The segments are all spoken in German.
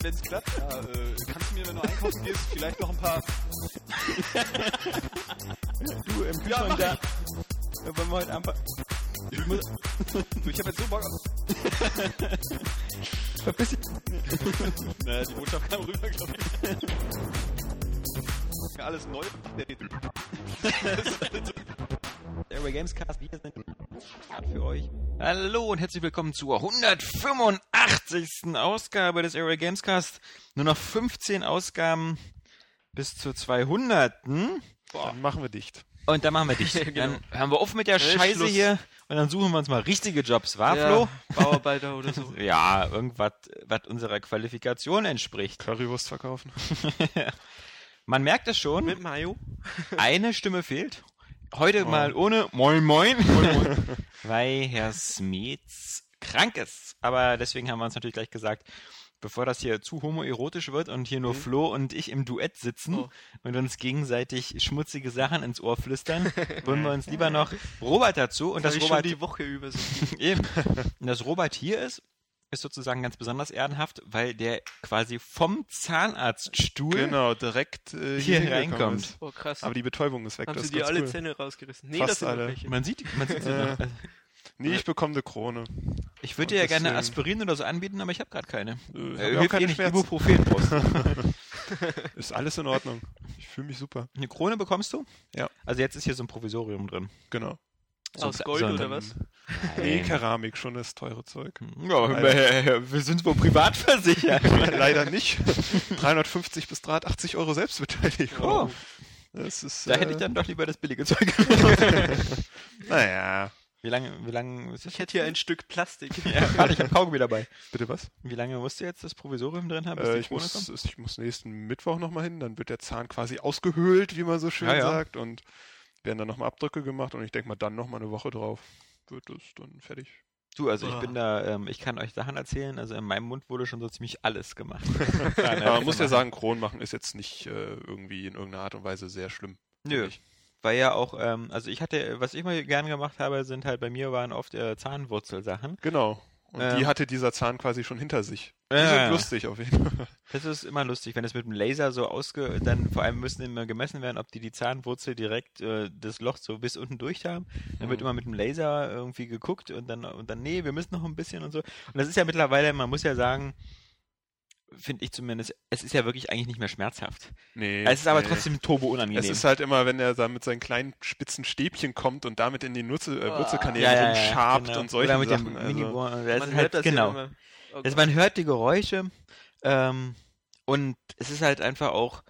Wenn es klappt, ja, äh, kannst du mir, wenn du einkaufen gehst, vielleicht noch ein paar. du im Kühlschrank ja, da. Wollen wir heute einfach. Ich, muss, du, ich hab jetzt so Bock auf. Verpiss dich. naja, die Botschaft kam rüber, glaube ich. Alles neu. Airway Gamescast, wir sind für euch. Hallo und herzlich willkommen zur 185. Ausgabe des Airway Gamescast. Nur noch 15 Ausgaben bis zur 200. Boah. Dann machen wir dicht. Und dann machen wir dicht. genau. Dann hören wir auf mit der Scheiße Schluss. hier und dann suchen wir uns mal richtige Jobs, war ja, Flo? Bauarbeiter oder so. ja, irgendwas, was unserer Qualifikation entspricht. Currywurst verkaufen. Man merkt es schon. Mit Mayo. eine Stimme fehlt. Heute oh. mal ohne Moin Moin. moin, moin. weil Herr Smets krank ist. Aber deswegen haben wir uns natürlich gleich gesagt, bevor das hier zu homoerotisch wird und hier nur mhm. Flo und ich im Duett sitzen oh. und uns gegenseitig schmutzige Sachen ins Ohr flüstern, wollen wir uns lieber noch Robert dazu und das, das Robert die Woche über so. eben und dass Robert hier ist ist sozusagen ganz besonders ehrenhaft, weil der quasi vom Zahnarztstuhl genau, direkt äh, hier, hier reinkommt. Oh, krass. Aber die Betäubung ist weg. Haben sie dir alle cool. Zähne rausgerissen? Nee, Fast das sind alle. Welche. Man sieht, man sieht sie noch. Nee, ich bekomme eine Krone. Ich würde dir ja gerne Aspirin oder so anbieten, aber ich habe gerade keine. Äh, äh, hilft keine eh nicht Ibuprofen Ist alles in Ordnung. Ich fühle mich super. Eine Krone bekommst du? Ja. Also jetzt ist hier so ein Provisorium drin. Genau. So, Aus Gold so oder was? Nee, Keramik, schon das teure Zeug. Ja, wir sind wohl privat versichert. Leider nicht. 350 bis 380 Euro Selbstbeteiligung. Oh. Das ist, da äh, hätte ich äh, dann doch lieber das billige Zeug. naja. Wie lange, wie lange ist das? Ich hätte hier ein Stück Plastik. ja, warte, ich habe Kaugummi dabei. Bitte was? Wie lange musst du jetzt das Provisorium drin haben? Äh, ich, muss, ich muss nächsten Mittwoch nochmal hin, dann wird der Zahn quasi ausgehöhlt, wie man so schön ja, ja. sagt. Und werden dann nochmal Abdrücke gemacht und ich denke mal dann nochmal eine Woche drauf wird es dann fertig. Du, also ich bin da, ähm, ich kann euch Sachen erzählen, also in meinem Mund wurde schon so ziemlich alles gemacht. Aber man muss ja sagen, Kronen machen ist jetzt nicht äh, irgendwie in irgendeiner Art und Weise sehr schlimm. Nö. Weil ja auch, ähm, also ich hatte, was ich mal gern gemacht habe, sind halt bei mir waren oft äh, Zahnwurzelsachen. Genau. Und ähm, die hatte dieser Zahn quasi schon hinter sich. Das ja, ist lustig auf jeden Fall. Das ist immer lustig, wenn es mit dem Laser so ausge... Dann vor allem müssen immer gemessen werden, ob die die Zahnwurzel direkt äh, das Loch so bis unten durch haben. Dann wird mhm. immer mit dem Laser irgendwie geguckt und dann, und dann, nee, wir müssen noch ein bisschen und so. Und das ist ja mittlerweile, man muss ja sagen, finde ich zumindest, es ist ja wirklich eigentlich nicht mehr schmerzhaft. Nee. Es ist aber nee. trotzdem turbo unangenehm. Es ist halt immer, wenn er da mit seinen kleinen spitzen Stäbchen kommt und damit in die Nutze, äh, Wurzelkanäle ja, ja, ja, genau. und solche Oder mit Sachen. Dem also. man halt, genau. Ja oh also man hört die Geräusche ähm, und es ist halt einfach auch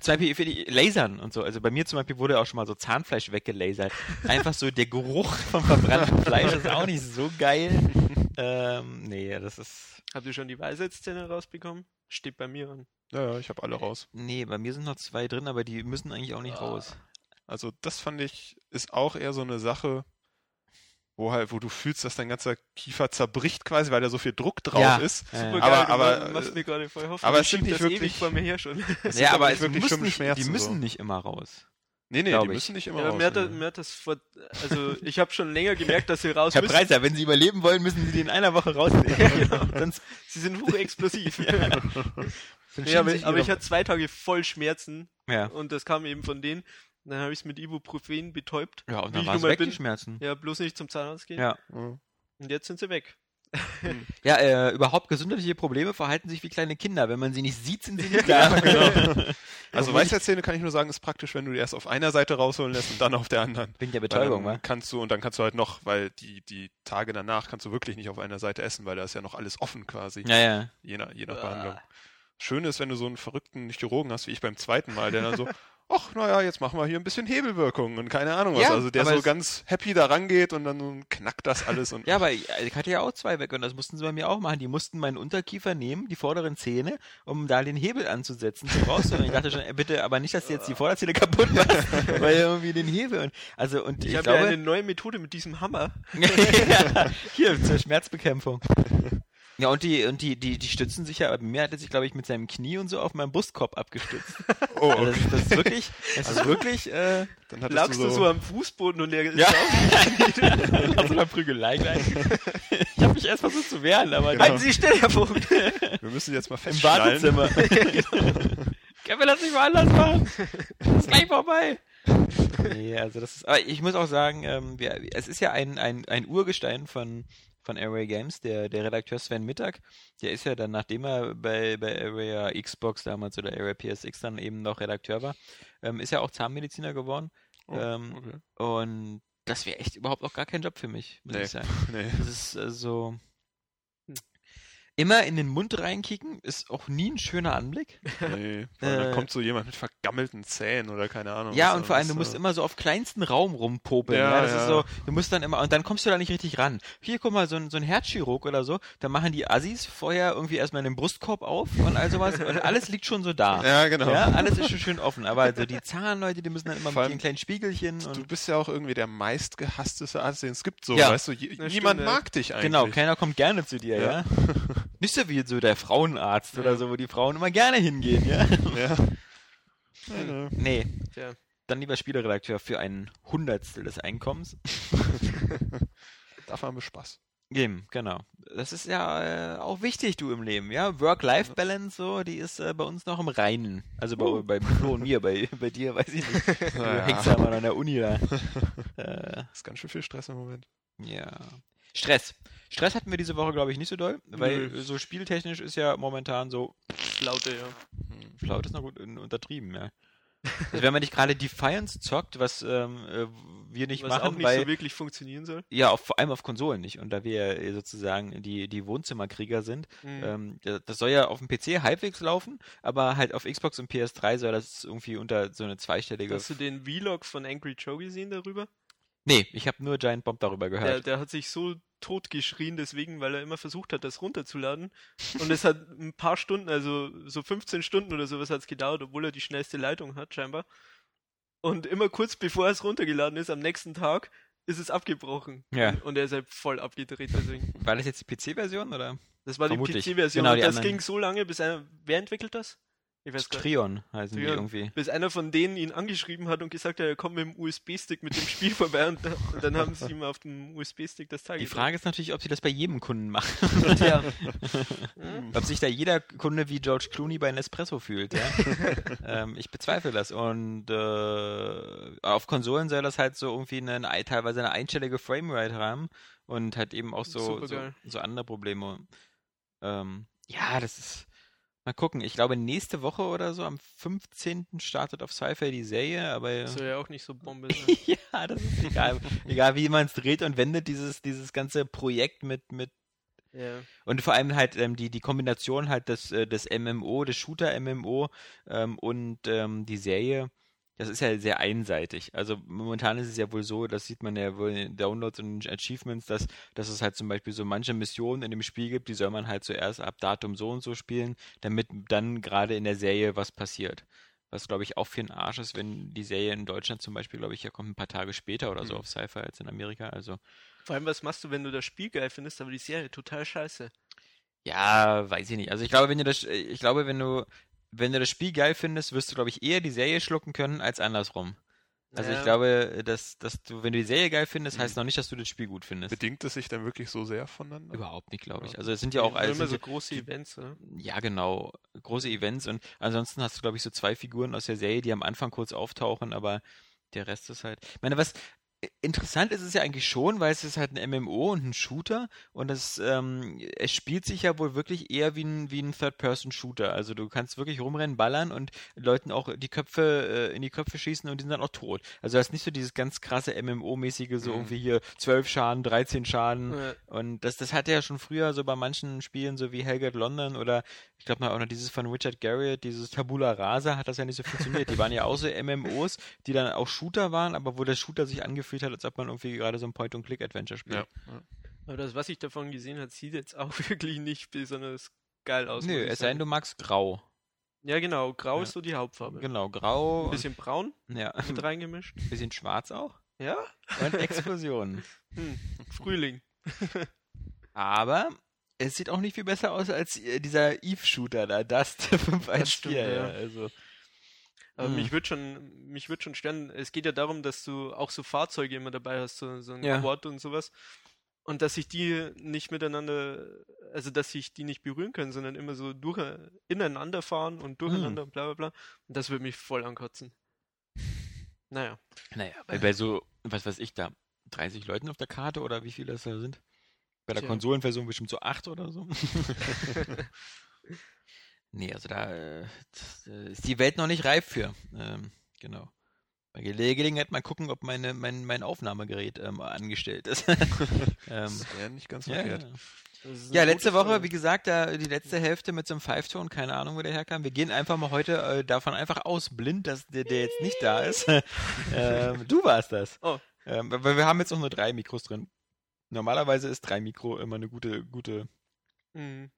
zum Beispiel für die Lasern und so. Also bei mir zum Beispiel wurde auch schon mal so Zahnfleisch weggelasert. Einfach so der Geruch vom verbrannten Fleisch ist auch nicht so geil. Ähm, nee, das ist Habt ihr schon die Weisheitszähne rausbekommen? Steht bei mir an. Ja, ja, ich habe alle raus. Nee, bei mir sind noch zwei drin, aber die müssen eigentlich auch nicht ah. raus. Also das fand ich, ist auch eher so eine Sache, wo halt, wo du fühlst, dass dein ganzer Kiefer zerbricht quasi, weil da so viel Druck drauf ja. ist. Super geil, aber, aber, machst mir gerade voll Hoffnung. Aber es sind nicht wirklich vor mir her schon. ja, aber es wirklich nicht, die müssen so. nicht immer raus. Nee, nee, die müssen nicht immer ja, raus. Mir hat, das, mir hat das vor, also ich habe schon länger gemerkt, dass sie raus Herr müssen. Herr Preiser, wenn Sie überleben wollen, müssen Sie die in einer Woche rausnehmen. ja, genau. Sie sind hochexplosiv. ja. ja aber, aber ich hatte zwei Tage voll Schmerzen. Ja. Und das kam eben von denen. Dann habe ich es mit Ibuprofen betäubt. Ja, und dann waren es weg, bin. die Schmerzen. Ja, bloß nicht zum Zahnarzt gehen. Ja. Und jetzt sind sie weg. ja, äh, überhaupt gesundheitliche Probleme verhalten sich wie kleine Kinder. Wenn man sie nicht sieht, sind sie nicht da. genau. Also Weisheitszähne kann ich nur sagen, ist praktisch, wenn du die erst auf einer Seite rausholen lässt und dann auf der anderen. Wegen der Betäubung, wa? Kannst du, und dann kannst du halt noch, weil die, die Tage danach kannst du wirklich nicht auf einer Seite essen, weil da ist ja noch alles offen quasi. Ja, ja. Je nach, je nach Behandlung. Schön ist, wenn du so einen verrückten Chirurgen hast, wie ich beim zweiten Mal, der dann so, ach, naja, jetzt machen wir hier ein bisschen Hebelwirkung und keine Ahnung was. Ja, also der so ganz happy da rangeht und dann knackt das alles. Und ja, aber ich, hatte ja auch zwei weg und das mussten sie bei mir auch machen. Die mussten meinen Unterkiefer nehmen, die vorderen Zähne, um da den Hebel anzusetzen zum Rausholen. ich dachte schon, äh, bitte, aber nicht, dass du jetzt die Vorderzähne kaputt machst, weil irgendwie den Hebel und also und ich, ich habe ja eine neue Methode mit diesem Hammer. hier zur Schmerzbekämpfung. Ja, und die, und die, die, die stützen sich ja, bei mir hat er sich, glaube ich, mit seinem Knie und so auf meinem Brustkorb abgestützt. Oh, okay. also das, das, ist wirklich, das ist wirklich, äh, dann lagst du so, du so am Fußboden und der ist ja. Nach so einer Prügelei gleich. Ich habe mich erst versucht zu wehren, aber genau. halten Sie still, Herr Vogt. Wir müssen jetzt mal feststellen. Im Badezimmer. Können wir das nicht mal anders machen? Das ist gleich vorbei. Nee, also das ist, aber ich muss auch sagen, ähm, wir, es ist ja ein, ein, ein Urgestein von, von Array Games, der, der Redakteur Sven Mittag, der ist ja dann, nachdem er bei, bei Array Xbox damals oder Array PSX dann eben noch Redakteur war, ähm, ist ja auch Zahnmediziner geworden. Oh, ähm, okay. Und das wäre echt überhaupt auch gar kein Job für mich, muss nee. ich sagen. Nee. Das ist also immer in den Mund reinkicken ist auch nie ein schöner Anblick. Nee, äh, da kommt so jemand mit vergammelten Zähnen oder keine Ahnung. Ja, und vor allem, du musst immer so auf kleinsten Raum rumpopeln. Ja, ja, das ja. ist so, du musst dann immer, und dann kommst du da nicht richtig ran. Hier, guck mal, so ein, so ein Herzchirurg oder so, da machen die Assis vorher irgendwie erstmal den Brustkorb auf und all sowas und alles liegt schon so da. Ja, genau. Ja, alles ist schon schön offen, aber also die Zahnleute, die müssen dann immer Vor mit den kleinen Spiegelchen. du bist ja auch irgendwie der meistgehassteste Arzt, den es gibt, so, weißt du, niemand stimmt, mag dich eigentlich. Genau, keiner kommt gerne zu dir, ja. Nicht so wie so der Frauenarzt ja. oder so, wo die Frauen immer gerne hingehen, ja? Ja. Hm. Nee. Tja. Dann lieber Spieleredakteur für ein Hundertstel des Einkommens. Dafür haben wir Spaß. Eben, genau. Das ist ja äh, auch wichtig, du im Leben, ja. Work-Life-Balance, so, die ist äh, bei uns noch im Reinen. Also bei, uh. bei Flo und mir, bei, bei dir weiß ich nicht. Du ja. hängst ja mal an der Uni da. Äh, das ist ganz schön viel Stress im Moment. Ja. Stress. Stress hatten wir diese Woche, glaube ich, nicht so doll, weil Nö. so spieltechnisch ist ja momentan so. Flaute, ja. Hm, Flaute ist noch gut untertrieben, ja. Also wenn man nicht gerade Defiance zockt, was ähm, äh, wir nicht was machen, auch nicht weil, so wirklich funktionieren soll. Ja, auf, vor allem auf Konsolen nicht. Und da wir sozusagen die, die Wohnzimmerkrieger sind, mhm. ähm, das soll ja auf dem PC halbwegs laufen, aber halt auf Xbox und PS3 soll das irgendwie unter so eine zweistellige. Hast du den Vlog von Angry Joe gesehen darüber? Nee, ich habe nur Giant Bomb darüber gehört. Der, der hat sich so totgeschrien deswegen, weil er immer versucht hat, das runterzuladen. Und es hat ein paar Stunden, also so 15 Stunden oder sowas hat es gedauert, obwohl er die schnellste Leitung hat, scheinbar. Und immer kurz bevor es runtergeladen ist, am nächsten Tag, ist es abgebrochen. Ja. Und er ist halt voll abgedreht deswegen. War das jetzt die PC-Version oder? Das war Vermutlich. die PC-Version. Genau, das ging so lange, bis einer. Wer entwickelt das? Ich weiß Trion heißen Trion. die irgendwie. Bis einer von denen ihn angeschrieben hat und gesagt hat, er kommt mit dem USB-Stick mit dem Spiel vorbei und, und, dann haben sie ihm auf dem USB-Stick das Teil Die Frage ist natürlich, ob sie das bei jedem Kunden machen. ja. ob sich da jeder Kunde wie George Clooney bei Nespresso fühlt, ja. ähm, ich bezweifle das. Und äh, auf Konsolen soll das halt so irgendwie eine, teilweise eine einstellige Framerate haben und hat eben auch so, so, so, andere Probleme. Ähm, ja, das ist Mal gucken, ich glaube nächste Woche oder so, am 15. startet auf Sci-Fi die Serie, aber. Das soll ja auch nicht so Bombe sein. ja, das ist egal. egal wie man es dreht und wendet, dieses, dieses ganze Projekt mit, mit ja. Und vor allem halt ähm, die, die Kombination halt des, äh, des MMO, des Shooter-MMO ähm, und ähm, die Serie das ist ja sehr einseitig. Also momentan ist es ja wohl so, das sieht man ja wohl in Downloads und Achievements, dass, dass es halt zum Beispiel so manche Missionen in dem Spiel gibt, die soll man halt zuerst ab Datum so und so spielen, damit dann gerade in der Serie was passiert. Was glaube ich auch für ein Arsch ist, wenn die Serie in Deutschland zum Beispiel, glaube ich, ja kommt ein paar Tage später oder so mhm. auf Sci-Fi als in Amerika. Also vor allem, was machst du, wenn du das Spiel geil findest, aber die Serie total scheiße? Ja, weiß ich nicht. Also ich glaube, wenn du das, ich glaube, wenn du wenn du das Spiel geil findest, wirst du, glaube ich, eher die Serie schlucken können als andersrum. Also ja. ich glaube, dass, dass du, wenn du die Serie geil findest, heißt mhm. noch nicht, dass du das Spiel gut findest. Bedingt es sich dann wirklich so sehr voneinander? Überhaupt nicht, glaube ich. Also es sind ja auch also immer so große Events, ne? Ja, genau, große Events und ansonsten hast du, glaube ich, so zwei Figuren aus der Serie, die am Anfang kurz auftauchen, aber der Rest ist halt. Ich meine, was interessant ist es ja eigentlich schon, weil es ist halt ein MMO und ein Shooter und es, ähm, es spielt sich ja wohl wirklich eher wie ein, wie ein Third-Person-Shooter. Also du kannst wirklich rumrennen, ballern und Leuten auch die Köpfe äh, in die Köpfe schießen und die sind dann auch tot. Also das ist nicht so dieses ganz krasse MMO-mäßige, so Mhm. irgendwie hier 12 Schaden, 13 Schaden Ja. und das, das hatte ja schon früher so bei manchen Spielen, so wie Hellgate London oder ich glaube mal auch noch dieses von Richard Garriott, dieses Tabula Rasa, hat das ja nicht so funktioniert. Die waren ja auch so MMOs, die dann auch Shooter waren, aber wo der Shooter sich angefühlt hat, als ob man irgendwie gerade so ein Point-and-Click-Adventure spielt. Ja. ja. Aber das, was ich davon gesehen habe, sieht jetzt auch wirklich nicht besonders geil aus. Nö, es sei denn, du magst Grau. Ja, genau. Grau Ja. ist so die Hauptfarbe. Genau, Grau. Ein bisschen braun ja, mit reingemischt. ein bisschen schwarz auch. Ja? Und Explosionen. Hm. Frühling. aber es sieht auch nicht viel besser aus als äh, dieser Eve-Shooter da, Dust 514. stimmt, ja. ja. Also, Aber Hm. mich würde schon, mich würde schon stören. Es geht ja darum, dass du auch so Fahrzeuge immer dabei hast, so, so ein Ja. Quad und sowas. Und dass sich die nicht miteinander, also dass sich die nicht berühren können, sondern immer so durch, ineinander fahren und durcheinander und bla bla bla. Und das würde mich voll ankotzen. Naja. Naja, bei, bei so, was weiß ich da, 30 Leuten auf der Karte oder wie viele das da sind? Bei der Tja. Konsolenversion bestimmt so 8 oder so. nee, also da äh, äh, ist die Welt noch nicht reif für. Ähm, genau. Bei Gele Gelegenheit mal gucken, ob meine, mein, mein Aufnahmegerät ähm, angestellt ist. ähm, Das wäre nicht ganz ja, verkehrt. ja. Ja, letzte Woche, Frage. wie gesagt, da die letzte Hälfte mit so einem Five-Ton, keine Ahnung, wo der herkam. Wir gehen einfach mal heute äh, davon einfach aus, blind, dass der, der jetzt nicht da ist. ähm, du warst das. Oh. Ähm, weil wir haben jetzt auch nur drei Mikros drin. Normalerweise ist drei Mikro immer eine gute, gute, Mhm.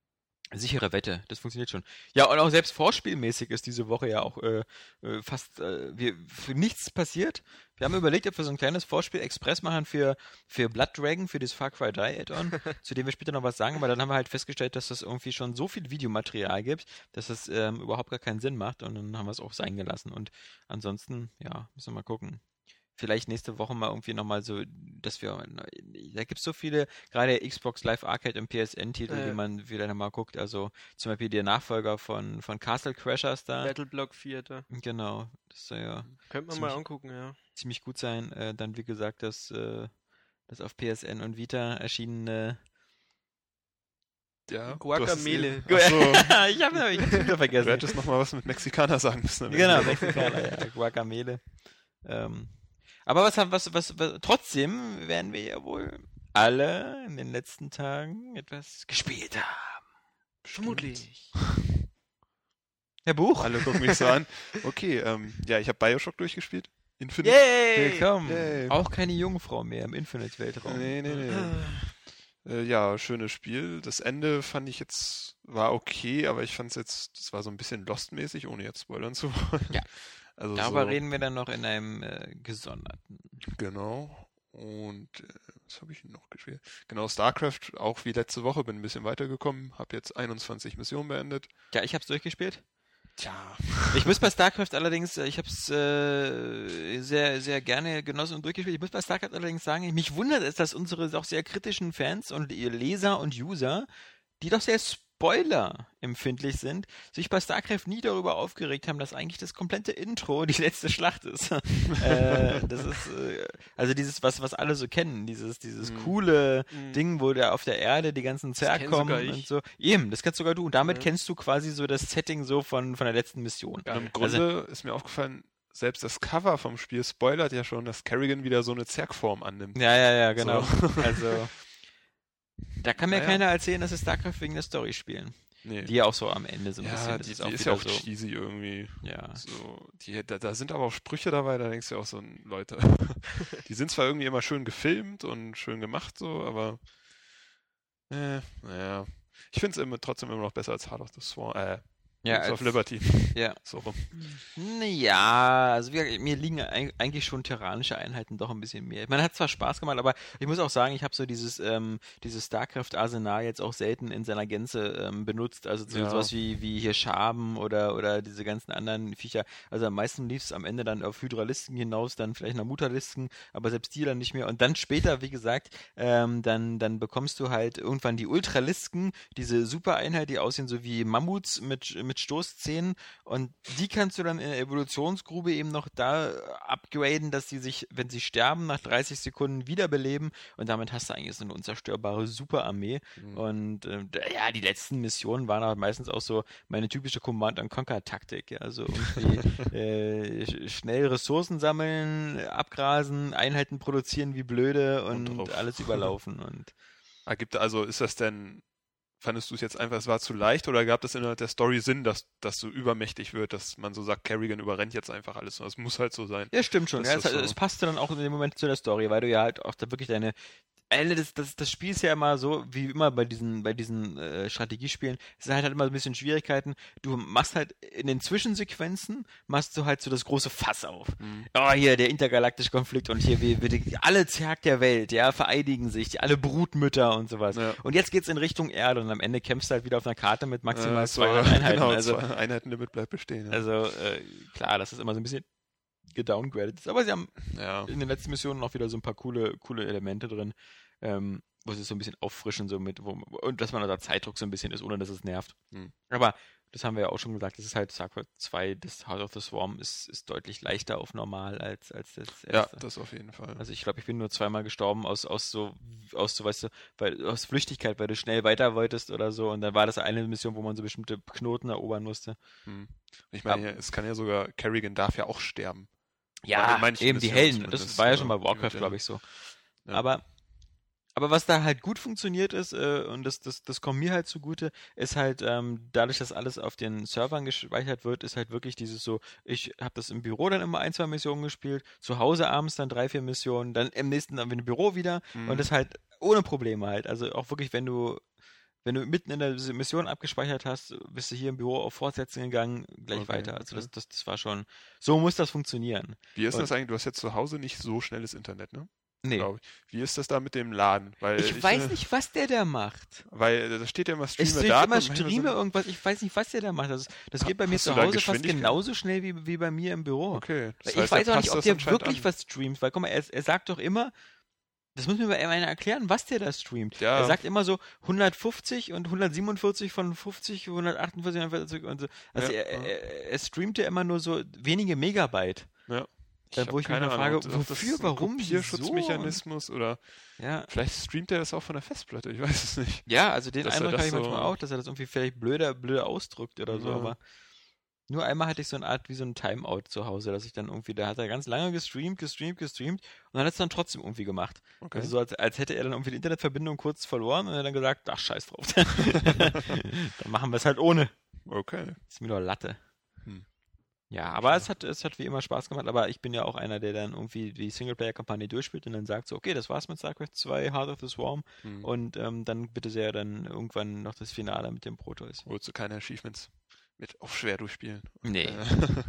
Sichere Wette. Das funktioniert schon. Ja, und auch selbst vorspielmäßig ist diese Woche ja auch äh, äh, fast äh, wir, für nichts passiert. Wir haben überlegt, ob wir so ein kleines Vorspiel Express machen für, für Blood Dragon, für das Far Cry 3 Add-on, zu dem wir später noch was sagen, aber dann haben wir halt festgestellt, dass das irgendwie schon so viel Videomaterial gibt, dass das ähm, überhaupt gar keinen Sinn macht und dann haben wir es auch sein gelassen. Und ansonsten, ja, müssen wir mal gucken. Vielleicht nächste Woche mal irgendwie nochmal so, dass wir, da gibt es so viele, gerade Xbox Live Arcade und PSN-Titel, Ja. die man wieder nochmal guckt. Also zum Beispiel der Nachfolger von, von Castle Crashers da. Battleblock 4. Da. Genau, das soll ja Könnte man Ziemlich- mal angucken, ja. ziemlich gut sein. Äh, dann, wie gesagt, das, äh, das auf PSN und Vita erschienene. Ja, Guacamele. Du hast es ich habe hab's wieder du vergessen. hättest noch mal was mit Mexikaner sagen müssen. Genau. Mexikaner, ja, Guacamele. Ähm, aber was haben, was, was, was, trotzdem werden wir ja wohl alle in den letzten Tagen etwas gespielt haben. Vermutlich. Herr Buch? Alle gucken mich so an. Okay, ähm, ja, ich habe Bioshock durchgespielt. Infinite. Yay! Willkommen. Yay. Auch keine Jungfrau mehr im Infinite-Weltraum. Nee, nee, nee. Äh, ja, schönes Spiel. Das Ende fand ich jetzt, war okay, aber ich fand es jetzt, das war so ein bisschen Lost-mäßig, ohne jetzt spoilern zu wollen. Ja. Also Darüber so, reden wir dann noch in einem äh, gesonderten. Genau. Und äh, was habe ich noch gespielt? Genau, StarCraft, auch wie letzte Woche, bin ein bisschen weitergekommen, habe jetzt 21 Missionen beendet. Ja, ich hab's durchgespielt. Tja. Ich muss bei StarCraft allerdings, äh, ich habe es äh, sehr, sehr gerne genossen und durchgespielt. Ich muss bei StarCraft allerdings sagen, mich wundert es, dass unsere auch sehr kritischen Fans und Leser und User, die doch sehr Spoiler-empfindlich sind, sich bei StarCraft nie darüber aufgeregt haben, dass eigentlich das komplette Intro die letzte Schlacht ist. äh, das ist, äh, also dieses, was, was alle so kennen, dieses, dieses Mhm. coole Mhm. Ding, wo der auf der Erde die ganzen Zerg kommen und so. Eben, das kennst sogar du. Und damit Ja. kennst du quasi so das Setting so von, von der letzten Mission. Und im Also- Grunde ist mir aufgefallen, selbst das Cover vom Spiel spoilert ja schon, dass Kerrigan wieder so eine Zergform annimmt. Ja, ja, ja, genau. So. Also, da kann mir Naja. keiner erzählen, dass es StarCraft wegen der Story spielen. Nee. Die ja auch so am Ende so ein ja, bisschen. die, das die ist, ist ja auch so. cheesy irgendwie. Ja. So, die, da, da sind aber auch Sprüche dabei, da denkst du auch so, Leute, die sind zwar irgendwie immer schön gefilmt und schön gemacht, so, aber äh, naja. Ich finde es immer, trotzdem immer noch besser als Heart of the Swarm, äh, Ja, Wings of Liberty. ja. So rum. Ja, also gesagt, mir liegen eig- eigentlich schon tyrannische Einheiten doch ein bisschen mehr. Man hat zwar Spaß gemacht, aber ich muss auch sagen, ich habe so dieses, ähm, dieses StarCraft-Arsenal jetzt auch selten in seiner Gänze ähm, benutzt. Also so, Ja. sowas wie, wie hier Schaben oder, oder diese ganzen anderen Viecher. Also am meisten lief es am Ende dann auf Hydralisten hinaus, dann vielleicht nach Mutterlisten, aber selbst die dann nicht mehr. Und dann später, wie gesagt, ähm, dann, dann bekommst du halt irgendwann die Ultralisken, diese Super-Einheit, die aussehen so wie Mammuts mit, mit mit Stoßzähnen. Und die kannst du dann in der Evolutionsgrube eben noch da upgraden, dass sie sich, wenn sie sterben, nach 30 Sekunden wiederbeleben. Und damit hast du eigentlich so eine unzerstörbare Superarmee. Mhm. und äh, ja, die letzten Missionen waren halt meistens auch so meine typische Command-and-Conquer-Taktik, ja, also irgendwie äh, sch- schnell Ressourcen sammeln, abgrasen, Einheiten produzieren wie blöde Und und, alles überlaufen. Und Ah, gibt, also ist das denn, fandest du es jetzt einfach, es war zu leicht oder gab es innerhalb der Story Sinn, dass das so übermächtig wird, dass man so sagt, Kerrigan überrennt jetzt einfach alles und es muss halt so sein. Ja, stimmt schon. Das Ja, es, so. es passte dann auch in dem Moment zu der Story, weil du ja halt auch da wirklich deine. Ende des, das, das Spiel ist ja immer so, wie immer bei diesen, bei diesen äh, Strategiespielen, es hat halt immer ein bisschen Schwierigkeiten. Du machst halt in den Zwischensequenzen, machst du halt so das große Fass auf. Mhm. Oh, hier der intergalaktische Konflikt und hier wie, wie die, alle Zerg der Welt, ja, vereidigen sich, alle Brutmütter und sowas. Ja. Und jetzt geht's in Richtung Erde und am Ende kämpfst du halt wieder auf einer Karte mit maximal Äh, so, 200 Einheiten. Genau, also, Einheitenlimit bleibt bestehen. Ja. also äh, klar, das ist immer so ein bisschen gedowngradet. Aber sie haben ja. in den letzten Missionen noch wieder so ein paar coole, coole Elemente drin, ähm, wo sie es so ein bisschen auffrischen, so mit, wo, und dass man unter Zeitdruck so ein bisschen ist, ohne dass es nervt. Hm. Aber das haben wir ja auch schon gesagt, das ist halt StarCraft 2, das Heart of the Swarm ist, ist deutlich leichter auf normal als, als das ja, erste. das auf jeden Fall. also ich glaube, ich bin nur zweimal gestorben aus, aus so, aus so, weißt du, weil, aus Flüchtigkeit, weil du schnell weiter wolltest oder so. Und dann war das eine Mission, wo man so bestimmte Knoten erobern musste. Hm. Ich meine, ja, es kann ja sogar, Kerrigan darf ja auch sterben. Ja, eben die Helden. Das war ja ja, schon bei die Warcraft, ja- glaube ich, so. Ja. Aber, aber was da halt gut funktioniert ist, äh, und das, das, das kommt mir halt zugute, ist halt, ähm, dadurch, dass alles auf den Servern gespeichert wird, ist halt wirklich dieses so, ich habe das im Büro dann immer ein, zwei Missionen gespielt, zu Hause abends dann drei, vier Missionen, dann im nächsten dann im Büro wieder Mhm. und das halt ohne Probleme halt. Also auch wirklich, wenn du wenn du mitten in der Mission abgespeichert hast, bist du hier im Büro auf Fortsetzen gegangen, gleich Okay, weiter. Also okay. das, das, das war schon, so muss das funktionieren. Wie ist Und- das eigentlich? Du hast jetzt zu Hause nicht so schnelles Internet, ne? Nee. Ich. Wie ist das da mit dem Laden? Weil Ich weiß äh, nicht, was der da macht. Weil äh, da steht ja immer Es Streame steht Daten. immer und manchmal Streame sind- irgendwas, ich weiß nicht, was der da macht. Das, das geht bei mir zu da Hause fast genauso schnell wie, wie bei mir im Büro. Okay. Das ich heißt, weiß er auch nicht, ob der wirklich an. was streamt, weil guck mal, er, er sagt doch immer, das muss mir mal einer erklären, was der da streamt. Ja. Er sagt immer so 150 und 147 von 50, 148 140 und so. Also Ja, er, er, er streamt ja immer nur so wenige Megabyte. Ja. Da, wo ich mich Ahnung, frage, das wofür, warum? Kopierschutzmechanismus oder Ja, vielleicht streamt er das auch von der Festplatte, ich weiß es nicht. Ja, also den Dass Eindruck habe ich manchmal so- auch, dass er das irgendwie vielleicht blöder, blöder ausdrückt oder so, Ja. aber nur einmal hatte ich so eine Art wie so ein Timeout zu Hause, dass ich dann irgendwie, da hat er ganz lange gestreamt, gestreamt, gestreamt und dann hat es dann trotzdem irgendwie gemacht. Okay. Also so, als, als hätte er dann irgendwie die Internetverbindung kurz verloren und er dann gesagt, ach scheiß drauf. dann machen wir es halt ohne. okay. Ist mir doch Latte. Ja, aber es hat, es hat wie immer Spaß gemacht, aber ich bin ja auch einer, der dann irgendwie die Singleplayer-Kampagne durchspielt und dann sagt so, okay, das war's mit StarCraft 2, Heart of the Swarm Hm. und ähm, dann bitte sehr dann irgendwann noch das Finale mit dem Protoss. Holst du keine Achievements mit auf schwer durchspielen? Nee. Äh,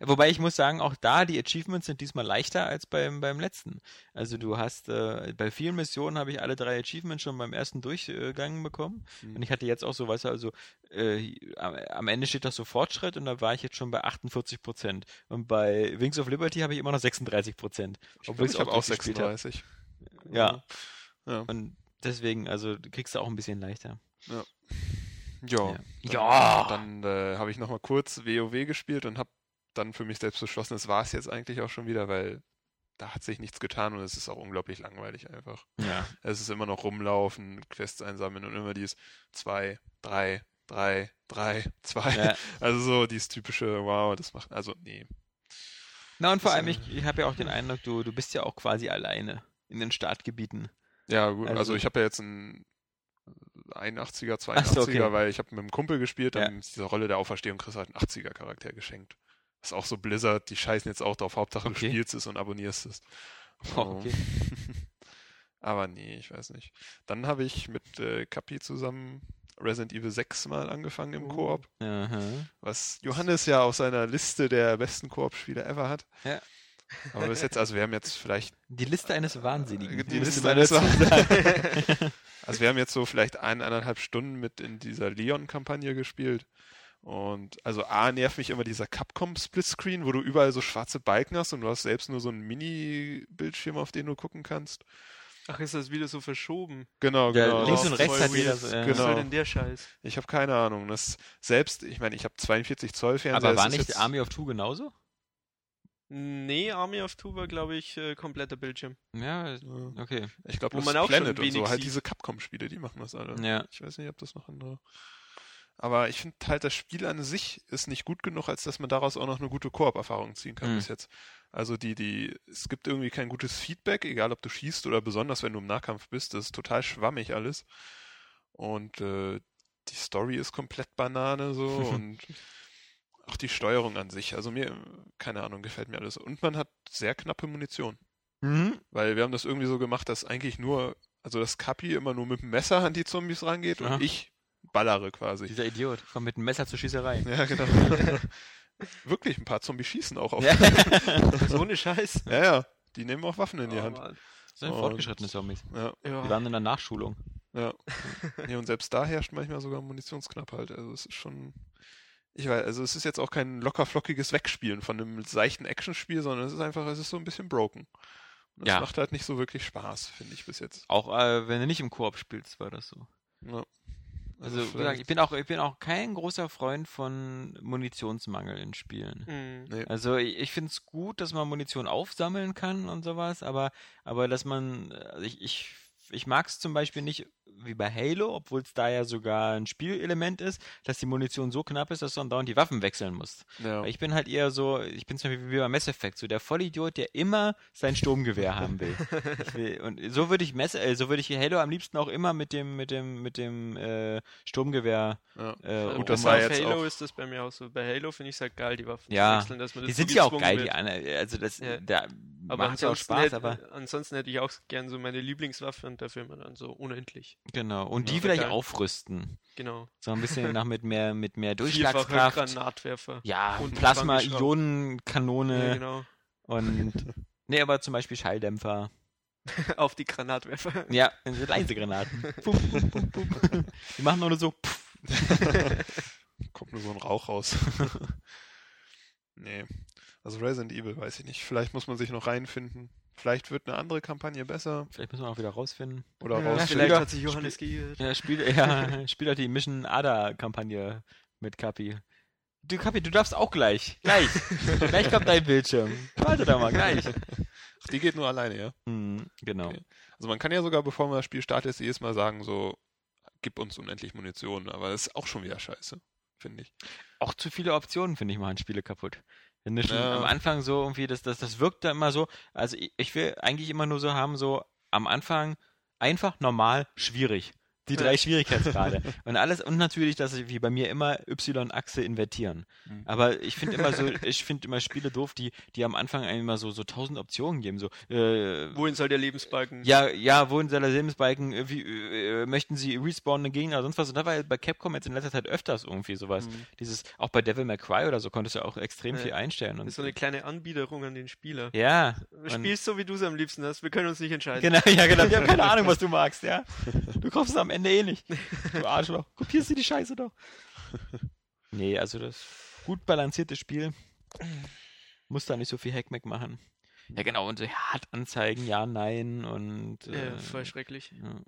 Wobei ich muss sagen, auch da, die Achievements sind diesmal leichter als beim, beim letzten. Also du hast, äh, bei vielen Missionen habe ich alle drei Achievements schon beim ersten Durchgang bekommen. Hm. Und ich hatte jetzt auch so, weißt du, also äh, am, Ende steht doch so Fortschritt und da war ich jetzt schon bei 48 Prozent. Und bei Wings of Liberty habe ich immer noch 36 Prozent. ich Obwohl ich's ich habe auch durchgespielt hab. 36. Ja. Ja. Und deswegen, also du kriegst du auch ein bisschen leichter. Ja. Ja. Dann, Ja. Dann äh, habe ich nochmal kurz WoW gespielt und habe dann für mich selbst beschlossen, das war es jetzt eigentlich auch schon wieder, weil da hat sich nichts getan und es ist auch unglaublich langweilig einfach. Ja. Es ist immer noch rumlaufen, Quests einsammeln und immer dies zwei, drei, drei, drei, zwei. ja. Also so dieses typische, wow, das macht, also nee. Na und vor Das, allem, ich, ich habe ja auch den Eindruck, du, du bist ja auch quasi alleine in den Startgebieten. Ja, gut, also, Also- ich habe ja jetzt einen 81er, 82er, Ach so, okay. weil ich habe mit einem Kumpel gespielt und Ja. in dieser Rolle der Auferstehung kriegst du halt einen 80er Charakter geschenkt. Das ist auch so Blizzard, die scheißen jetzt auch drauf, Hauptsache Okay. du spielst es und abonnierst es. Oh, okay. Aber nee, ich weiß nicht. Dann habe ich mit äh, Kapi zusammen Resident Evil 6 mal angefangen im Oh. Koop, Aha. was Johannes ja auf seiner Liste der besten Koop-Spiele ever hat. Ja. Aber bis jetzt, also wir haben jetzt vielleicht Die Liste eines Wahnsinnigen. Die Liste eines sagen. Also wir haben jetzt so vielleicht eineinhalb Stunden mit in dieser Leon-Kampagne gespielt. Und also A nervt mich immer dieser Capcom-Splitscreen, wo du überall so schwarze Balken hast und du hast selbst nur so einen Mini-Bildschirm, auf den du gucken kannst. Ach, ist das wieder so verschoben? Genau, Ja, genau. links und rechts voll hat jeder weird. so, ja. Was Genau. soll denn der Scheiß? Ich habe keine Ahnung. Das selbst, ich meine, ich habe 42 Zoll Fernseher. Aber war nicht jetzt- Army of Two genauso? Nee, Army of Two war, glaube ich, äh, kompletter Bildschirm. Ja, okay. Ich glaube, man ist auch schon Planet und so, halt sieht. diese Capcom-Spiele, die machen das alle. Ja. Ich weiß nicht, ob das noch andere. Aber ich finde halt, das Spiel an sich ist nicht gut genug, als dass man daraus auch noch eine gute Koop-Erfahrung ziehen kann Mhm. bis jetzt. Also die, die, es gibt irgendwie kein gutes Feedback, egal ob du schießt oder besonders wenn du im Nahkampf bist, das ist total schwammig alles. Und äh, die Story ist komplett Banane so und auch die Steuerung an sich. Also mir, keine Ahnung, gefällt mir alles. Und man hat sehr knappe Munition. Mhm. Weil wir haben das irgendwie so gemacht, dass eigentlich nur, also das Kapi immer nur mit dem Messer an die Zombies rangeht Aha. und ich ballere quasi. Dieser Idiot kommt mit einem Messer zur Schießerei. Ja, genau. Wirklich, ein paar Zombies schießen auch auf. Ja. So eine Scheiß. ja, ja. Die nehmen auch Waffen in die Oh, Hand. Mann. Das sind Und- fortgeschrittene Zombies. Ja, Die Ja. waren in der Nachschulung. ja. Nee, und selbst da herrscht manchmal sogar Munitionsknappheit. Also es ist schon. Ich weiß, also es ist jetzt auch kein lockerflockiges Wegspielen von einem seichten Actionspiel, sondern es ist einfach, es ist so ein bisschen broken. Und das Ja. macht halt nicht so wirklich Spaß, finde ich bis jetzt. Auch äh, wenn du nicht im Koop spielst, war das so. Ja. Also, wie gesagt, ich bin auch, ich bin auch kein großer Freund von Munitionsmangel in Spielen. Mhm. Nee. Also ich, ich finde es gut, dass man Munition aufsammeln kann und sowas, aber, aber dass man, also ich, ich, ich mag es zum Beispiel nicht wie bei Halo, obwohl es da ja sogar ein Spielelement ist, dass die Munition so knapp ist, dass du dann dauernd die Waffen wechseln musst. ja. Ich bin halt eher so, ich bin zum Beispiel wie bei Mass Effect, so der Vollidiot, der immer sein Sturmgewehr haben will. Will und so würde ich Mass, äh, so würde ich Halo am liebsten auch immer mit dem, mit dem, mit dem äh, Sturmgewehr. ja. Äh, Gut, das war bei jetzt Halo auch- ist das bei mir auch so. Bei Halo finde ich es halt geil, die Waffen Ja, zu wechseln, dass man Die das sind so ja auch geil, die wird. anderen. Also das, Ja. da Aber macht ja auch Spaß, hätte, aber ansonsten hätte ich auch gern so meine Lieblingswaffe und dafür immer dann so unendlich. Genau. Und Ja, die vielleicht geil. aufrüsten. Genau. So ein bisschen nach mit mehr, mit mehr Durchschlagskraft. Granatwerfer. Ja, Und Plasma, Fanggeschmack. Ionenkanone Ja, genau. und nee, aber zum Beispiel Schalldämpfer. Auf die Granatwerfer. Ja, leise Granaten. Pum, pum, pum, pum. Die machen nur so. Pff. Kommt nur so ein Rauch raus. nee. Also Resident Evil, weiß ich nicht. Vielleicht muss man sich noch reinfinden. Vielleicht wird eine andere Kampagne besser. Vielleicht müssen wir auch wieder rausfinden. Oder Ja, raus. vielleicht hat sich Johannes geirrt. Ja, spiel, ja, spiel halt die Mission Ada-Kampagne mit Kapi. Du, Kapi, du darfst auch gleich. Gleich. gleich kommt dein Bildschirm. Warte da mal, gleich. Ach, die geht nur alleine, ja. Hm, genau. Okay. Also man kann ja sogar, bevor man das Spiel startet, jedes Mal sagen, so, gib uns unendlich Munition. Aber das ist auch schon wieder scheiße, finde ich. Auch zu viele Optionen, finde ich, machen Spiele kaputt. Wenn schon Ja. am Anfang so irgendwie, das, das, das wirkt da immer so, also ich, ich will eigentlich immer nur so haben, so am Anfang einfach, normal, schwierig. Die Ja. drei Schwierigkeitsgrade. und alles, und natürlich, dass ich wie bei mir immer Y-Achse invertieren. Mhm. Aber ich finde immer so, ich finde immer Spiele doof, die, die am Anfang einem immer so, so tausend Optionen geben. So, äh, Wohin soll der Lebensbalken? ja, ja, wohin soll der Lebensbalken, äh, wie, äh, möchten sie respawnen Gegner oder sonst was? Und da war bei Capcom jetzt in letzter Zeit öfters irgendwie sowas. Mhm. Dieses, auch bei Devil May Cry oder so konntest du auch extrem Ja. viel einstellen. Das Und, ist so eine kleine Anbiederung an den Spieler. ja. Du spielst so, wie du es am liebsten hast. Wir können uns nicht entscheiden. Genau, ja, genau. Wir haben keine Ahnung, was du magst, ja. Du es am Ende eh nicht. Du Arschloch. Kopierst du die Scheiße doch. Nee, also das gut balanciertes Spiel. Muss da nicht so viel Hackmack machen. Ja, genau. Und so hart anzeigen, ja, nein und. Ja, Äh, voll schrecklich. ja.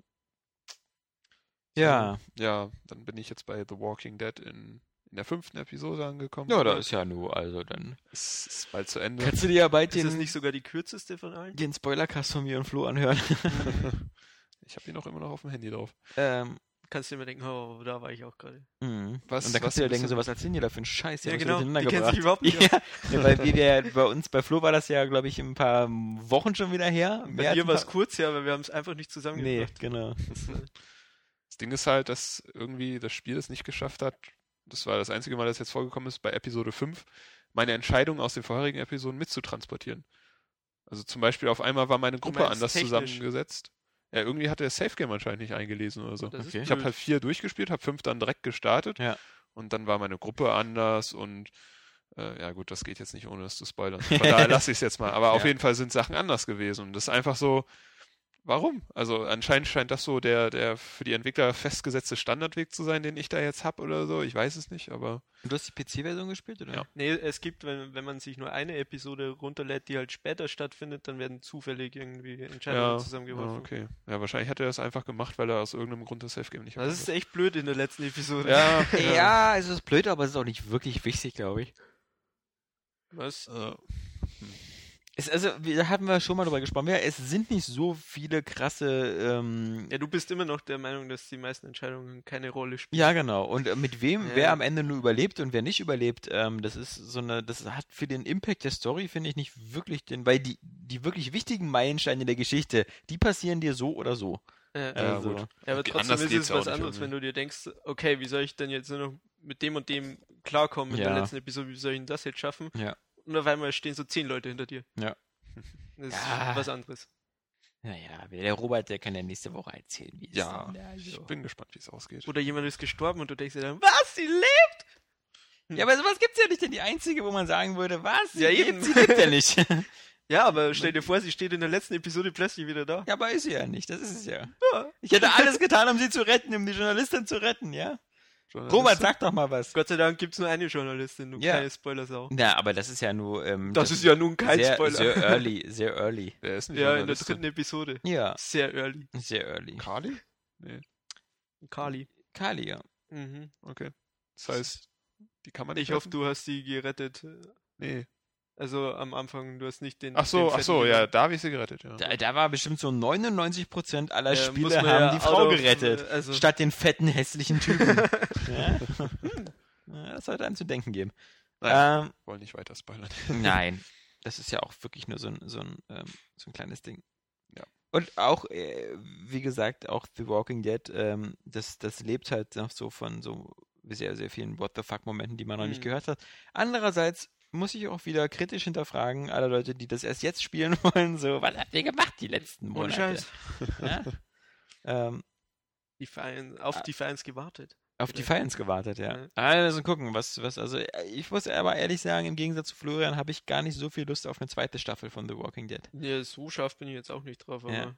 ja. Ja, dann bin ich jetzt bei The Walking Dead in, in der fünften Episode angekommen. Ja, da ist ja nur, also dann. Es ist bald zu Ende. Kannst du dir ja bald Ist das den, nicht sogar die kürzeste von allen? den Spoilercast von mir und Flo anhören. ich habe ihn noch immer noch auf dem Handy drauf. ähm, Kannst du dir immer denken, oh, da war ich auch gerade. Mhm. Was- und da kannst du dir denken, so was erzählen die da für einen Scheiß? Ja, genau. Die kennen sich gebracht? überhaupt nicht ja, ja, weil wir, wir, bei uns, bei Flo war das ja, glaube ich, ein paar Wochen schon wieder her. Bei dir war es kurz, ja, aber wir haben es einfach nicht Nee, zusammengebracht. genau. Das, äh, Das Ding ist halt, dass irgendwie das Spiel es nicht geschafft hat. Das war das einzige Mal, dass jetzt vorgekommen ist, bei Episode 5, meine Entscheidung aus den vorherigen Episoden mitzutransportieren. Also zum Beispiel auf einmal war meine Gruppe anders technisch? zusammengesetzt. Ja, irgendwie hat der Safe Game anscheinend nicht eingelesen oder so. das Okay. Ich habe halt vier durchgespielt, habe fünf dann direkt gestartet. Ja. Und dann war meine Gruppe anders und äh, ja gut, das geht jetzt nicht ohne es zu spoilern. Von daher lasse ich es jetzt mal. Aber auf jeden Fall sind Sachen anders gewesen. Und das ist einfach so, Warum? Also anscheinend scheint das so der, der für die Entwickler festgesetzte Standardweg zu sein, den ich da jetzt habe oder so. Ich weiß es nicht, aber Und du hast die PC-Version gespielt, oder? Ja. Nee, es gibt, wenn, wenn man sich nur eine Episode runterlädt, die halt später stattfindet, dann werden zufällig irgendwie Entscheidungen ja, zusammengeworfen. ja, okay. Ja, wahrscheinlich hat er das einfach gemacht, weil er aus irgendeinem Grund das Safe-Game nicht Das ist echt blöd in der letzten Episode. ja, Ja, es ist blöd, aber es ist auch nicht wirklich wichtig, glaube ich. Was? Äh, Es, also, wir- da hatten wir schon mal drüber gesprochen. Ja, es sind nicht so viele krasse. Ähm, Ja, du bist immer noch der Meinung, dass die meisten Entscheidungen keine Rolle spielen. ja, genau. Und äh, mit wem, Ja. wer am Ende nur überlebt und wer nicht überlebt, ähm, das ist so eine, das hat für den Impact der Story, finde ich, nicht wirklich den, weil die, die wirklich wichtigen Meilensteine der Geschichte, die passieren dir so oder so. Ja. Ja, Also, gut. Ja, aber Okay, trotzdem anders ist es was anderes, irgendwie. wenn du dir denkst, okay, wie soll ich denn jetzt nur noch mit dem und dem klarkommen in Ja. der letzten Episode, wie soll ich denn das jetzt schaffen? Ja. Und auf einmal stehen so zehn Leute hinter dir. Ja. Das ist Ja. was anderes. Naja, der Robert, der kann ja nächste Woche erzählen, wie es Ja, dann da ich so- bin gespannt, wie es ausgeht. Oder jemand ist gestorben und du denkst dir dann, was, sie lebt? Ja, aber sowas gibt's ja nicht, denn die einzige, wo man sagen würde, was? Sie Ja, lebt, eben. Sie lebt ja nicht. Ja, aber stell dir vor, sie steht in der letzten Episode plötzlich wieder da. ja, aber ist sie ja nicht, das ist es ja. Ja. Ich hätte alles getan, um sie zu retten, um die Journalistin zu retten, ja? Robert, sag doch mal was. Gott sei Dank gibt's nur eine Journalistin, du Ja. keine Spoiler-Sau. Na, aber das ist ja nur, ähm, Das ist ja nun kein sehr, Spoiler. sehr early, sehr early. Wer ist ja, in der dritten Episode. Ja, Sehr early. sehr early. Kali? Kali. Kali, ja. Mhm. Okay. Das heißt, die kann man nicht Ich hoffe, du hast sie gerettet. Nee. Also am Anfang, du hast nicht den. Ach so, den ach so, ja, da habe ich sie gerettet, ja. Da, da war bestimmt so 99% aller Ja, Spiele haben ja die Frau gerettet. also- Statt den fetten, hässlichen Typen. ja? Ja, das sollte einem zu denken geben. Naja, Ähm, wollen nicht weiter spoilern. Nein, das ist ja auch wirklich nur so ein, so ein, ähm, so ein kleines Ding. Ja. Und auch, äh, wie gesagt, auch The Walking Dead, ähm, das, das lebt halt noch so von so sehr, sehr vielen What the fuck-Momenten, die man noch nicht Mhm. gehört hat. Andererseits muss ich auch wieder kritisch hinterfragen, alle Leute, die das erst jetzt spielen wollen, so, was habt ihr gemacht die letzten Ohne Monate? Scheiß. Ja? ähm, Defiance, auf Ah. Defiance gewartet. auf die. Fans gewartet, ja. Ja. Also gucken, was, was, also ich muss aber ehrlich sagen, im Gegensatz zu Florian habe ich gar nicht so viel Lust auf eine zweite Staffel von The Walking Dead. Ja, so scharf bin ich jetzt auch nicht drauf, aber Ja.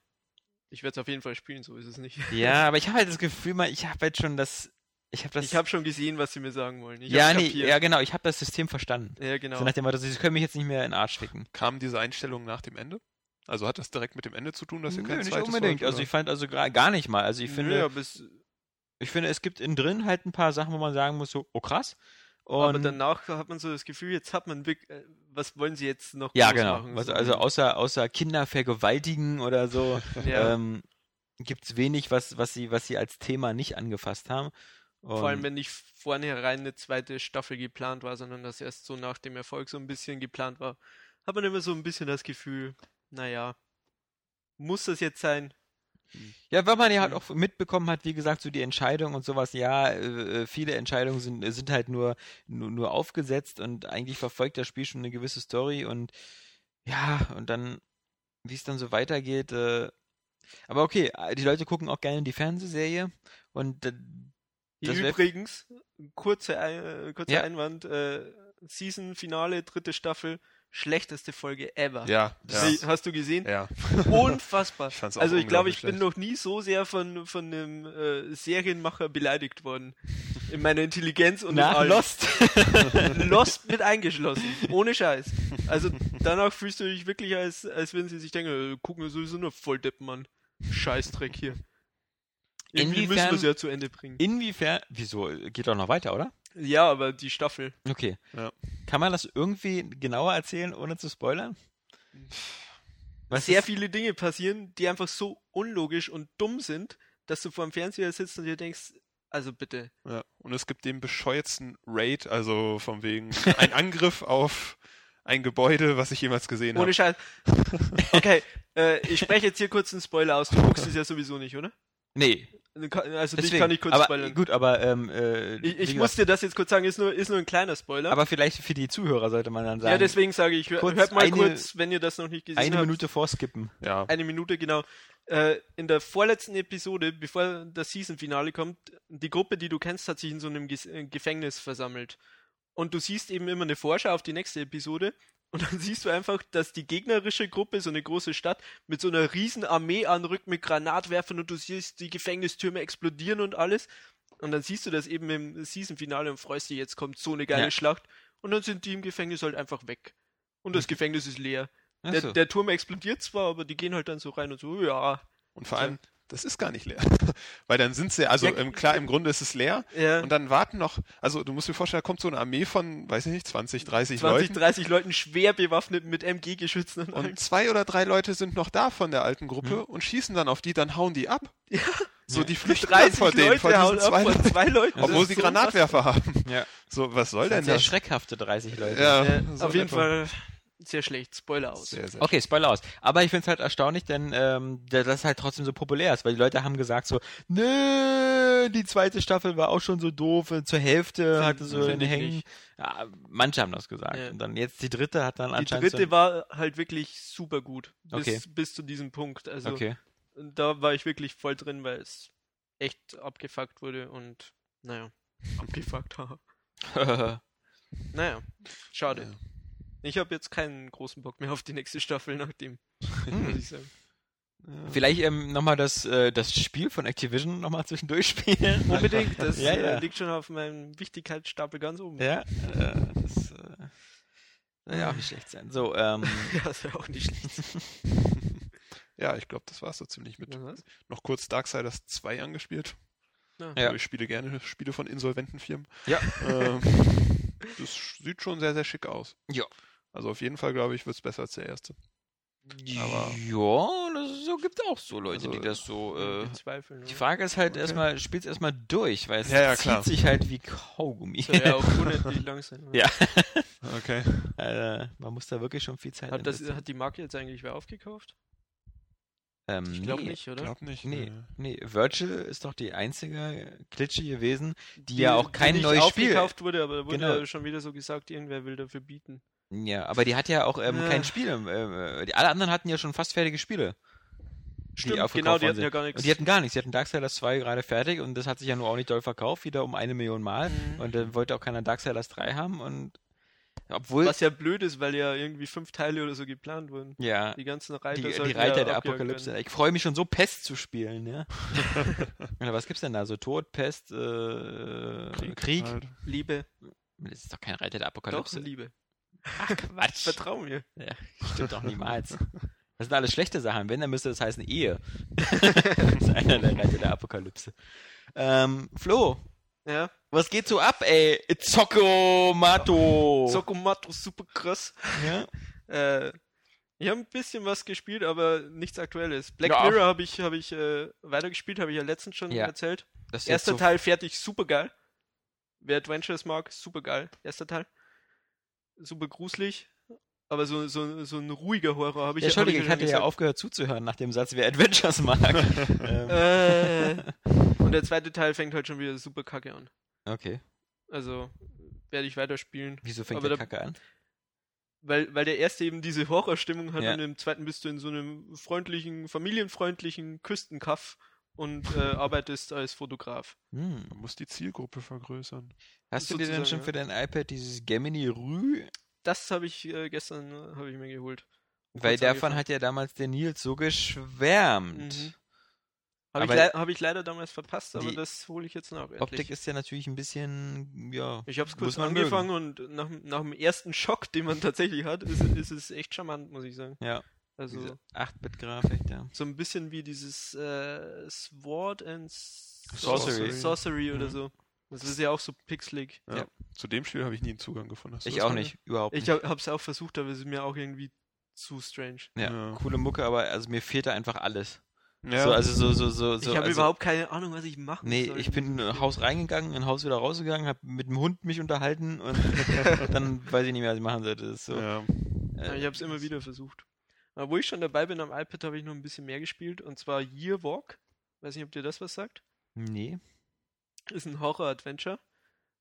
ich werde es auf jeden Fall spielen, so ist es nicht. Ja, aber ich habe halt das Gefühl, mal, ich habe halt schon das, ich habe habe schon gesehen, was sie mir sagen wollen. Ich ja, nee, kapiert. ja genau, ich habe das System verstanden. Ja, genau. So nach dem Motto, sie können mich jetzt nicht mehr in den Arsch ficken. Kam diese Einstellung nach dem Ende? Also hat das direkt mit dem Ende zu tun, dass ihr kein Nö, nicht unbedingt. wollt, Also ich fand also gar nicht mal. Also ich finde, Nö, es, ich finde, es gibt innen drin halt ein paar Sachen, wo man sagen muss, so, oh krass. Und aber danach hat man so das Gefühl, jetzt hat man wirklich, äh, was wollen sie jetzt noch ja, genau. machen? Was, So, also außer, außer Kinder vergewaltigen oder so, ja, ähm, gibt es wenig, was, was, sie, was sie als Thema nicht angefasst haben. Und, vor allem, wenn nicht vornherein eine zweite Staffel geplant war, sondern das erst so nach dem Erfolg so ein bisschen geplant war, hat man immer so ein bisschen das Gefühl, naja, muss das jetzt sein? Ja, weil man ja halt Mhm. auch mitbekommen hat, wie gesagt, so die Entscheidung und sowas, ja, äh, äh, viele Entscheidungen sind, sind halt nur, nur, nur aufgesetzt und eigentlich verfolgt das Spiel schon eine gewisse Story und ja, und dann, wie es dann so weitergeht, äh, aber okay, äh, die Leute gucken auch gerne die Fernsehserie und äh, Das Übrigens, kurze Ein äh, kurzer Ja. Einwand, äh, Season-Finale, dritte Staffel, schlechteste Folge ever. Ja, ja. Hast du gesehen? ja. Unfassbar. Ich also ich glaube, ich unglaublich bin noch nie so sehr von, von einem äh, Serienmacher beleidigt worden. In meiner Intelligenz und allem. Lost. Lost mit eingeschlossen. Ohne Scheiß. Also danach fühlst du dich wirklich, als, als würden sie sich denken, äh, gucken wir sowieso nur Volldeppen an. Scheißdreck hier. Irgendwie müssen Inwiefern- wir es ja zu Ende bringen. Inwiefern, wieso, geht doch noch weiter, oder? Ja, aber die Staffel. Okay. Ja. Kann man das irgendwie genauer erzählen, ohne zu spoilern? Was sehr ist- viele Dinge passieren, die einfach so unlogisch und dumm sind, dass du vor dem Fernseher sitzt und dir denkst, also bitte. Ja. Und es gibt den bescheuertsten Raid, also von wegen ein Angriff auf ein Gebäude, was ich jemals gesehen Ohne habe. Scheiß. Okay, äh, ich spreche jetzt hier kurz einen Spoiler aus. Du guckst es ja sowieso nicht, oder? Nee, Also dich deswegen. kann ich kurz aber, spoilern. Gut, aber ähm, äh, Ich, ich muss dir das jetzt kurz sagen, ist nur, ist nur ein kleiner Spoiler. aber vielleicht für die Zuhörer sollte man dann sagen, ja, deswegen sage ich, hör- kurz hört mal eine- kurz, wenn ihr das noch nicht gesehen eine habt. Minute vorskippen. Ja. Eine Minute, genau. Äh, in der vorletzten Episode, bevor das Season-Finale kommt, die Gruppe, die du kennst, hat sich in so einem äh, Gefängnis versammelt. Und du siehst eben immer eine Vorschau auf die nächste Episode Und dann siehst du einfach, dass die gegnerische Gruppe, so eine große Stadt, mit so einer riesen Armee anrückt mit Granatwerfern und du siehst die Gefängnistürme explodieren und alles. Und dann siehst du das eben im Season-Finale und freust dich, jetzt kommt so eine geile Ja. Schlacht. Und dann sind die im Gefängnis halt einfach weg. Und das Gefängnis ist leer. Der, der Turm explodiert zwar, aber die gehen halt dann so rein und so, ja. Und vor allem, das ist gar nicht leer. Weil dann sind sie, also Ja, ähm, klar, im Grunde ist es leer. ja. Und dann warten noch, also du musst dir vorstellen, da kommt so eine Armee von, weiß ich nicht, 20, 30 20, Leuten. 30 Leuten schwer bewaffnet mit MG-Geschützen und. Und zwei oder drei Leute sind noch da von der alten Gruppe Hm. und schießen dann auf die, dann hauen die ab. Ja. So, die flüchten dann 30 vor denen, Leute vor diesen hauen ab zwei von Leuten, zwei Leuten. Das obwohl sie so Granatwerfer haben. Ja. So, was soll denn Sehr das? schreckhafte 30 Leute. Ja, so auf jeden etwa. Fall sehr schlecht. Spoiler aus. Sehr, sehr Okay, Spoiler aus. Aber ich finde es halt erstaunlich, denn ähm, da- das halt trotzdem so populär ist, weil die Leute haben gesagt so, nö, die zweite Staffel war auch schon so doof, zur Hälfte Find- hatte so ich Hängen. Ja, manche haben das gesagt. Ja. Und dann jetzt die dritte hat dann Die anscheinend dritte war halt wirklich super gut. Bis, Okay. bis zu diesem Punkt. so Also Okay. da war ich wirklich voll drin, weil es echt abgefuckt wurde und naja. Abgefuckt, haha. Naja, schade. Ja. Ich habe jetzt keinen großen Bock mehr auf die nächste Staffel nach dem, muss ich sagen. Vielleicht ähm, nochmal das, äh, das Spiel von Activision nochmal zwischendurch spielen. Unbedingt, das Ja, äh, ja. liegt schon auf meinem Wichtigkeitsstapel ganz oben. Ja, äh, das äh, soll ja auch nicht schlecht sein. So, ähm, Ja, das wäre auch nicht schlecht. Ja, ich glaube, das war so ziemlich mit. Was? Noch kurz Darksiders 2 angespielt. Ja. Ja. Also Ich spiele gerne Spiele von insolventen Firmen. Ja. Ähm, das sieht schon sehr, sehr schick aus. Ja. Also auf jeden Fall, glaube ich, wird es besser als der erste. Aber- ja, das so, gibt auch so Leute, Also, die das so. Äh, Zweifel, ne? die Frage ist halt Okay. erstmal, spiel's erstmal durch, weil es Ja, ja, zieht klar. sich halt wie Kaugummi. Soll ja auch unendlich lang sein. ne? Ja. Okay. äh, man muss da wirklich schon viel Zeit Hat, das, hat die Marke jetzt eigentlich wer aufgekauft? ähm, Ich glaube nee. nicht, oder? Glaub nicht. Nee, nee, Virtual ist doch die einzige Klitsche gewesen, die, ja auch kein die nicht neues Spiel. aufgekauft wurde, aber da wurde Genau. ja schon wieder so gesagt, irgendwer will dafür bieten. Ja, aber die hat ja auch ähm, Ja. kein Spiel. Ähm, äh, die, alle anderen hatten ja schon fast fertige Spiele. Stimmt, aufgekauft genau, die hatten sind. ja gar nichts. Und die hatten gar nichts. Die hatten Darksiders 2 gerade fertig und das hat sich ja nur auch nicht doll verkauft, wieder um eine Million Mal. Mhm. Und dann wollte auch keiner Darksiders 3 haben und obwohl. Was ja blöd ist, weil ja irgendwie fünf Teile oder so geplant wurden. ja, Die ganzen Reiter die, die Reiter ja der Apokalypse. werden. Ich freue mich schon so, Pest zu spielen, ja. Oder was gibt's denn da? So Tod, Pest, äh, Krieg? halt. Liebe, Das ist doch kein Reiter der doch, Apokalypse. Liebe. Ach, Quatsch. Vertrau mir. Ja, stimmt doch niemals. Das sind alles schlechte Sachen. Wenn, dann müsste das heißen Ehe. das ist einer der Reiter der Apokalypse. Ähm, Flo, Ja, was geht so ab, ey? Zockomato. Sokomato super krass. ja? Äh, ich habe ein bisschen was gespielt, aber nichts Aktuelles. Black Ja. Mirror habe ich, hab ich äh, weitergespielt, habe ich ja letztens schon Ja. erzählt. Erster so, Teil fertig, super geil. Wer Adventures mag, super geil. Erster Teil. Super gruselig. Aber so, so, so ein ruhiger Horror habe ich Ja, Entschuldige, ich hatte ja aufgehört zuzuhören nach dem Satz, wer Adventures mag. ähm, Äh, und der zweite Teil fängt halt schon wieder super kacke an. okay. Also werde ich weiterspielen. Wieso fängt Aber der da- Kacke an? Weil, weil der erste eben diese Horrorstimmung hat Ja. und im zweiten bist du in so einem freundlichen, familienfreundlichen Küstenkaff und äh, arbeitest als Fotograf. Hm. Man muss die Zielgruppe vergrößern. Hast du dir denn schon ja. für dein iPad dieses Gemini Rü? Das habe ich äh, gestern äh, habe ich mir geholt. Weil davon angefangen. hat ja damals der Nils so geschwärmt. Mhm. Habe ich, hab ich leider damals verpasst, aber das hole ich jetzt nach. Endlich. Optik ist ja natürlich ein bisschen, ja. ich habe es kurz angefangen und nach, nach dem ersten Schock, den man tatsächlich hat, ist, ist es echt charmant, muss ich sagen. Ja, Also diese 8-Bit-Grafik da. so ein bisschen wie dieses äh, Sword and Sorcery. Sorcery oder Mhm. so. Das ist ja auch so pixelig. Ja. Ja. Zu dem Spiel habe ich nie einen Zugang gefunden. Hast Ich auch nicht, überhaupt Ich nicht. habe es auch versucht, aber es ist mir auch irgendwie zu strange. Ja, Ja. coole Mucke, aber also mir fehlt da einfach alles. Ja, So, also so, so, so, so. ich habe also, überhaupt keine Ahnung, was ich machen Nee, soll. ich bin in ein Haus reingegangen, in ein Haus wieder rausgegangen, habe mit dem Hund mich unterhalten und dann weiß ich nicht mehr, was ich machen sollte. So. ja. Ja, äh, ich habe es immer wieder versucht. Wo ich schon dabei bin, am iPad habe ich noch ein bisschen mehr gespielt und zwar Year Walk. Weiß nicht, ob dir das was sagt. Nee. Ist ein Horror-Adventure.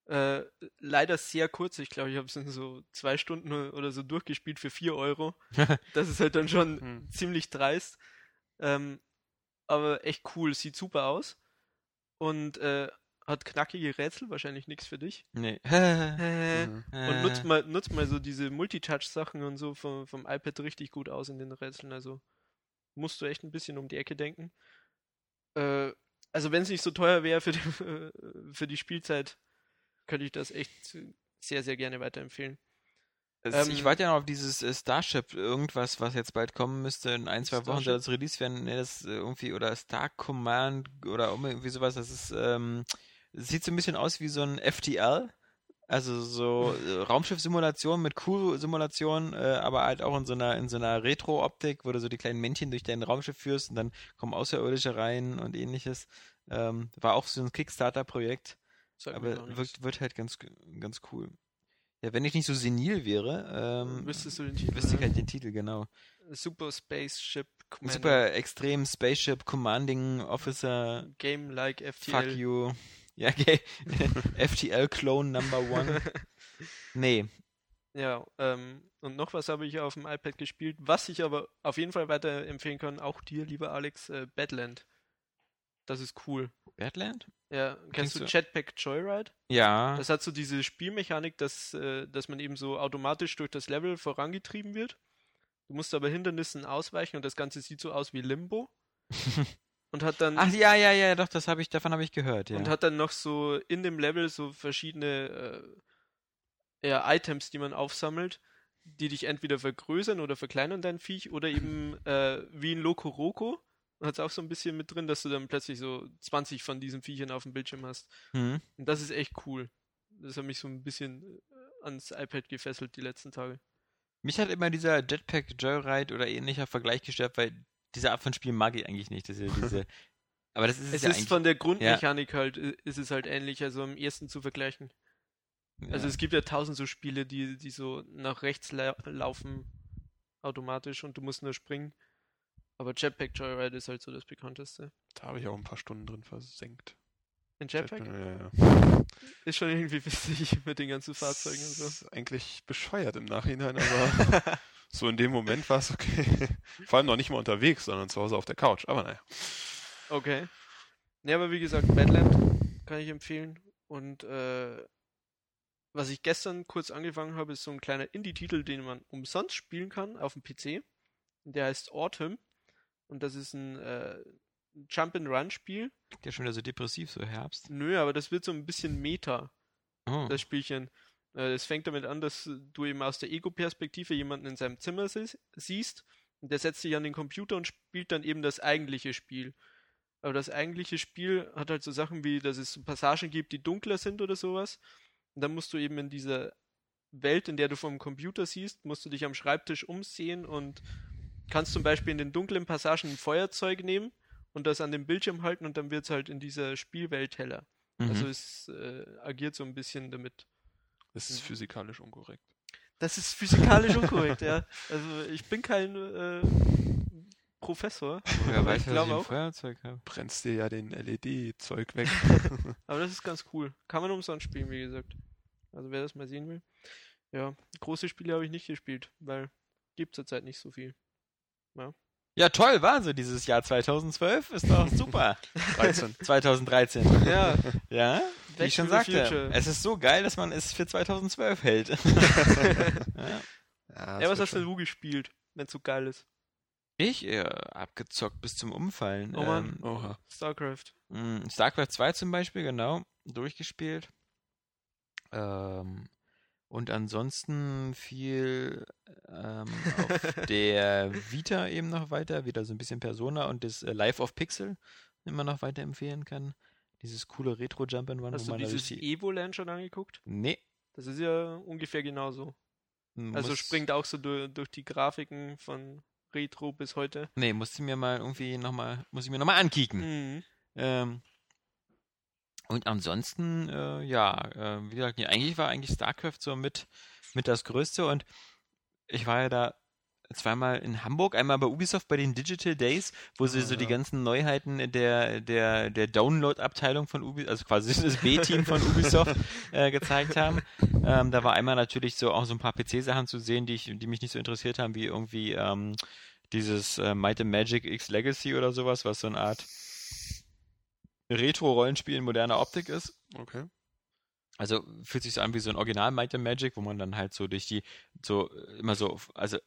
Äh, leider sehr kurz. Ich glaube, ich habe es in so zwei Stunden oder so durchgespielt für 4 Euro. das ist halt dann schon Hm. ziemlich dreist. Ähm, aber echt cool. Sieht super aus. Und äh, hat knackige Rätsel, wahrscheinlich nichts für dich. Nee. Mhm. Und nutzt mal, nutzt mal so diese Multitouch-Sachen und so vom, vom iPad richtig gut aus in den Rätseln. Also musst du echt ein bisschen um die Ecke denken. Äh, also wenn es nicht so teuer wäre für die, für die Spielzeit, könnte ich das echt sehr, sehr gerne weiterempfehlen. Ähm, ich warte ja noch auf dieses äh, Starship, irgendwas, was jetzt bald kommen müsste. In ein, zwei Wochen soll Starship? das Release werden. Nee, das äh, irgendwie, oder Star Command oder irgendwie sowas. Das ist, ähm, sieht so ein bisschen aus wie so ein FTL. Also so äh, Raumschiff-Simulation mit Crew-Simulation, äh, aber halt auch in so einer, in so einer Retro-Optik, wo du so die kleinen Männchen durch dein Raumschiff führst und dann kommen Außerirdische rein und ähnliches. Ähm, war auch so ein Kickstarter-Projekt. Aber nichts. wird, halt ganz, ganz cool. Ja, wenn ich nicht so senil wäre, ähm, Wüsstest du den Titel? wüsste ich ja? halt den Titel, genau. Super Spaceship Commander. Super Extrem Spaceship Commanding Officer, Game like FTL. fuck you. Ja, okay. FTL Clone Number One. Nee, Ja, ähm, und noch was habe ich auf dem iPad gespielt, was ich aber auf jeden Fall weiterempfehlen kann, auch dir, lieber Alex, äh, Badland. Das ist cool. Badland? Ja, kennst du so- Jetpack Joyride? Ja. Das hat so diese Spielmechanik, dass, äh, dass man eben so automatisch durch das Level vorangetrieben wird. Du musst aber Hindernissen ausweichen und das Ganze sieht so aus wie Limbo. und hat dann Ach ja, ja, ja, doch, das habe ich, davon habe ich gehört, ja. und hat dann noch so in dem Level so verschiedene äh, ja, Items, die man aufsammelt, die dich entweder vergrößern oder verkleinern dein Viech oder eben äh, wie in Loco Roco hat es auch so ein bisschen mit drin, dass du dann plötzlich so 20 von diesen Viechern auf dem Bildschirm hast. hm. Und das ist echt cool. Das hat mich so ein bisschen äh, ans iPad gefesselt die letzten Tage. Mich hat immer dieser Jetpack Joyride oder ähnlicher Vergleich gestört, weil diese Art von Spiel mag ich eigentlich nicht. Diese, diese, aber das ist es, Es ja ist von der Grundmechanik halt, i- ist es halt ähnlich, also am ersten zu vergleichen. Also ja. es gibt ja tausend so Spiele, die, die so nach rechts la laufen automatisch und du musst nur springen. Aber Jetpack Joyride ist halt so das bekannteste. Da habe ich auch ein paar Stunden drin versenkt. In Jetpack Ja, ja. ist schon irgendwie witzig mit den ganzen Fahrzeugen und so. Ist eigentlich bescheuert im Nachhinein, aber so in dem Moment war es okay. Vor allem noch nicht mal unterwegs, sondern zu Hause auf der Couch. Aber naja. Okay. Ja, aber wie gesagt, Badland kann ich empfehlen. Und äh, was ich gestern kurz angefangen habe, ist so ein kleiner Indie-Titel, den man umsonst spielen kann auf dem PC. Der heißt Autumn. Und das ist ein äh, Jump-and-Run-Spiel. Der schon wieder so depressiv, so Herbst. Nö, aber das wird so ein bisschen Meta, Oh. das Spielchen. Äh, Es fängt damit an, dass du eben aus der Ego-Perspektive jemanden in seinem Zimmer sie- siehst. Und der setzt sich an den Computer und spielt dann eben das eigentliche Spiel. Aber das eigentliche Spiel hat halt so Sachen wie, dass es Passagen gibt, die dunkler sind oder sowas. Und dann musst du eben in dieser Welt, in der du vom Computer siehst, musst du dich am Schreibtisch umsehen und kannst zum Beispiel in den dunklen Passagen ein Feuerzeug nehmen und das an den Bildschirm halten und dann wird es halt in dieser Spielwelt heller. Mhm. Also es äh, agiert so ein bisschen damit. Das ist physikalisch unkorrekt. Das ist physikalisch unkorrekt, ja. Also ich bin kein äh, Professor. Aber weiß, ich glaube auch. Feuerzeug habe. Brennst dir ja den LED-Zeug weg. Aber das ist ganz cool. Kann man umsonst spielen, wie gesagt. Also wer das mal sehen will. Ja, große Spiele habe ich nicht gespielt, weil gibt zurzeit nicht so viel. Ja, toll, war so dieses Jahr 2012. Ist doch super. 13. 2013. Ja, Ja, wie Back ich schon sagte, Future. es ist so geil, dass man es für 2012 hält. ja. Ja, ja was hast denn du gespielt, wenn es so geil ist? Ich äh, abgezockt bis zum Umfallen. Oh Mann. Ähm, Oha. StarCraft. mh, StarCraft 2 zum Beispiel, genau, durchgespielt. Ähm, und ansonsten viel ähm, auf der Vita eben noch weiter, wieder so ein bisschen Persona und das äh, Life of Pixel immer noch weiterempfehlen kann. Dieses coole Retro-Jump-and-Run, Hast wo du man da dieses. Evo-Land schon angeguckt? Nee. Das ist ja ungefähr genauso. Also muss- springt auch so durch, durch die Grafiken von Retro bis heute. Nee, musste mir mal irgendwie nochmal, muss ich mir nochmal ankicken. Mhm. Ähm, und ansonsten, äh, ja, äh, wie gesagt, nee, eigentlich war eigentlich StarCraft so mit, mit das Größte und ich war ja da zweimal in Hamburg, einmal bei Ubisoft bei den Digital Days, wo sie Ah, so die ja. ganzen Neuheiten der, der, der Download-Abteilung von Ubisoft, also quasi das B-Team von Ubisoft äh, gezeigt haben. Ähm, da war einmal natürlich so auch so ein paar PC-Sachen zu sehen, die, ich, die mich nicht so interessiert haben, wie irgendwie ähm, dieses äh, Might and Magic X Legacy oder sowas, was so eine Art Retro-Rollenspiel in moderner Optik ist. Okay. Also fühlt sich so an wie so ein Original Might and Magic, wo man dann halt so durch die, so immer so, also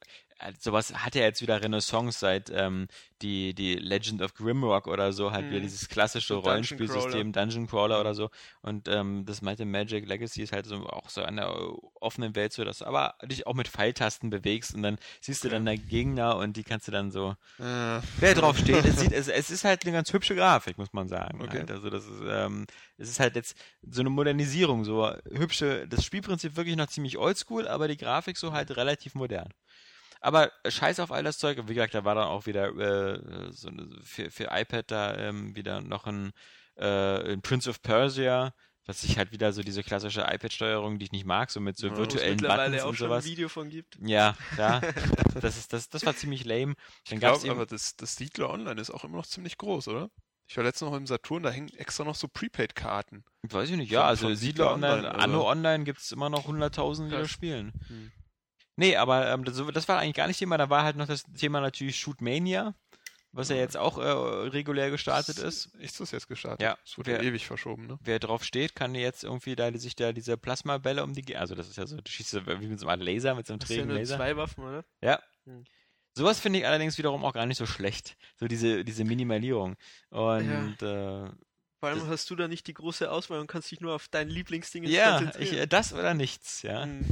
sowas hat ja jetzt wieder Renaissance seit ähm, die, die Legend of Grimrock oder so, halt wieder Mhm. dieses klassische Rollenspielsystem, Dungeon Crawler oder so. Und ähm, das and Magic Legacy ist halt so auch so an der äh, offenen Welt so, dass du aber dich auch mit Pfeiltasten bewegst und dann siehst du Okay. dann da Gegner und die kannst du dann so Äh, Wer drauf steht, es, sieht, es, es ist halt eine ganz hübsche Grafik, muss man sagen. Okay. Halt. Also das ist, ähm, es ist halt jetzt so eine Modernisierung, so hübsche, das Spielprinzip wirklich noch ziemlich oldschool, aber die Grafik so halt relativ modern. Aber scheiß auf all das Zeug. Und wie gesagt, da war dann auch wieder äh, so eine, für, für iPad da ähm, wieder noch ein, äh, ein Prince of Persia, was sich halt wieder so diese klassische iPad-Steuerung, die ich nicht mag, so mit so Ja, virtuellen mittlerweile Buttons auch und schon ein sowas. Video von gibt. Ja, ja. Das, ist, das, das war ziemlich lame. Dann ich glaube, aber das, das Siedler Online ist auch immer noch ziemlich groß, oder? Ich war letztens noch im Saturn, da hängen extra noch so Prepaid-Karten. Weiß ich nicht, Von- ja, also von Siedler Siedler Online, Online, Anno Online gibt es immer noch 100.000, die das Krass. spielen. Hm. Nee, aber ähm, das, das war eigentlich gar nicht Thema, da war halt noch das Thema natürlich Shootmania, was ja jetzt auch äh, regulär gestartet ist. Ist das jetzt gestartet? Ja. Es wurde ja Wer- ewig verschoben, ne? Wer drauf steht, kann jetzt irgendwie da sich da diese Plasmabälle um die, also das ist ja so, du schießt wie mit so einem Laser, mit so einem Das ja trägen Laser. zwei Waffen, oder? Ja. Hm. Sowas finde ich allerdings wiederum auch gar nicht so schlecht. So diese, diese Minimalierung. Und äh, Vor allem Das- hast du da nicht die große Auswahl und kannst dich nur auf dein Lieblingsding ja, konzentrieren. äh, das oder nichts, ja. Hm.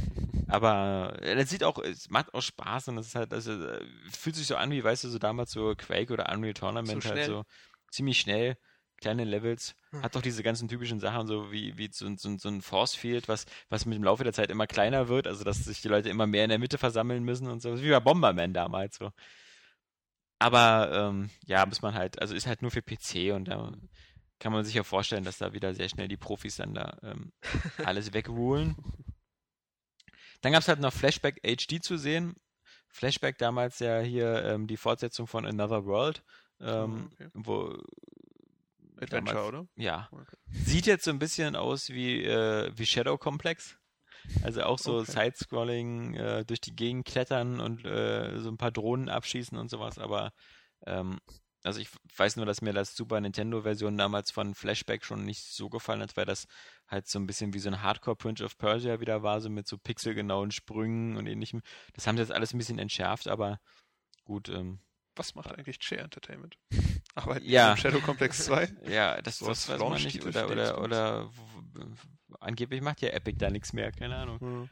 Aber äh, das sieht auch, es macht auch Spaß und es ist halt, also äh, fühlt sich so an, wie weißt du, so damals so Quake oder Unreal Tournament So halt so ziemlich schnell, kleine Levels, Hm. hat doch diese ganzen typischen Sachen, so wie, wie so, ein- so, so ein Force Field, was, was mit dem Laufe der Zeit immer kleiner wird, also dass sich die Leute immer mehr in der Mitte versammeln müssen und so, wie bei Bomberman damals so. Aber ähm, ja, muss man halt, also ist halt nur für PC und da kann man sich ja vorstellen, dass da wieder sehr schnell die Profis dann da ähm, alles wegrulen. Dann gab es halt noch Flashback HD zu sehen. Flashback damals ja hier ähm, die Fortsetzung von Another World. Ähm, okay. wo Adventure, damals- oder? ja. Okay. Sieht jetzt so ein bisschen aus wie, äh, wie Shadow Complex. Also auch so Okay. Sidescrolling, äh, durch die Gegend klettern und äh, so ein paar Drohnen abschießen und sowas, aber ähm, also ich weiß nur, dass mir das Super Nintendo-Version damals von Flashback schon nicht so gefallen hat, weil das halt so ein bisschen wie so ein Hardcore Prince of Persia wieder war, so mit so pixelgenauen Sprüngen und ähnlichem. Das haben sie jetzt alles ein bisschen entschärft, aber gut, ähm, Was macht eigentlich Che Entertainment? Arbeiten Ja. ja. im Shadow Complex 2? Ja, das, So das weiß man nicht. Oder, oder, oder angeblich macht ja Epic da nichts mehr, keine Ahnung. Hm.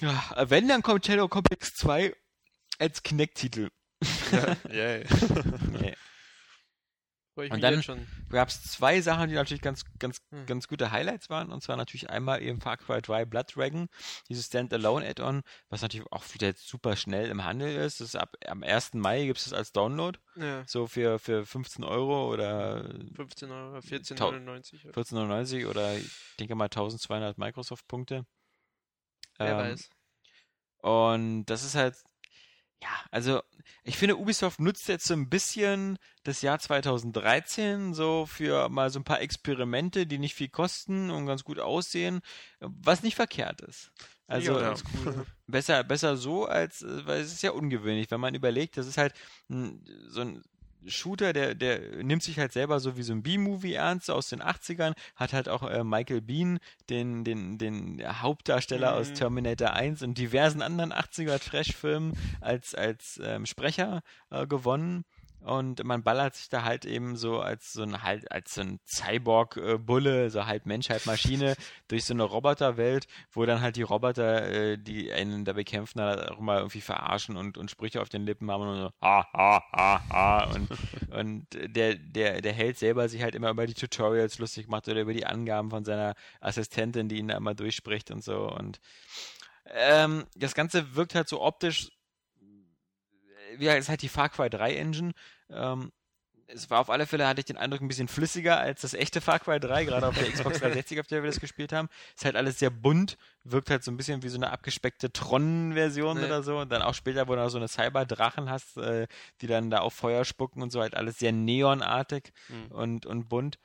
Ja, wenn, dann kommt Shadow Complex 2 als Kinect-Titel. Ja. Freu ich Und dann-. Gab es zwei Sachen, die natürlich ganz, ganz, Hm. ganz gute Highlights waren. Und zwar natürlich einmal eben Far Cry 3 Blood Dragon, dieses Standalone-Add-on, was natürlich auch wieder super schnell im Handel ist. Das ist ab, am 1. Mai gibt es das als Download, Ja, so für, für 15 Euro oder 15 Euro, 14,99 Euro. 14,99 oder ich denke mal 1200 Microsoft-Punkte. Wer Ähm, weiß. Und das ist halt, ja, also ich finde, Ubisoft nutzt jetzt so ein bisschen das Jahr 2013 so für mal so ein paar Experimente, die nicht viel kosten und ganz gut aussehen, was nicht verkehrt ist. Also ja, cool. besser, besser so als, äh, weil es ist ja ungewöhnlich, wenn man überlegt, das ist halt so ein Shooter, der, der nimmt sich halt selber so wie so ein B-Movie ernst aus den 80ern, hat halt auch äh, Michael Bean, den, den, den Hauptdarsteller aus Mhm. Terminator 1 und diversen anderen 80er Trash-Filmen als, als ähm, Sprecher äh, gewonnen. Und man ballert sich da halt eben so als so ein halt als so ein Cyborg-Bulle, so halb Mensch, halb Maschine, durch so eine Roboterwelt, wo dann halt die Roboter, äh, die einen da bekämpfen, dann halt auch mal irgendwie verarschen und, und Sprüche auf den Lippen haben und so ha ha ha ha. Und, und der, der, der Held selber sich halt immer über die Tutorials lustig macht oder über die Angaben von seiner Assistentin, die ihn da immer durchspricht und so. Und ähm, das Ganze wirkt halt so optisch ja, es ist halt die Far Cry 3 Engine. Ähm, es war auf alle Fälle, hatte ich den Eindruck, ein bisschen flüssiger als das echte Far Cry 3, gerade auf der Xbox 360, auf der wir das gespielt haben. Ist halt alles sehr bunt, wirkt halt so ein bisschen wie so eine abgespeckte Tron-Version Nee. oder so. Und dann auch später, wo du noch so eine Cyber-Drachen hast, äh, die dann da auf Feuer spucken und so, halt alles sehr neonartig Mhm. und, und bunt.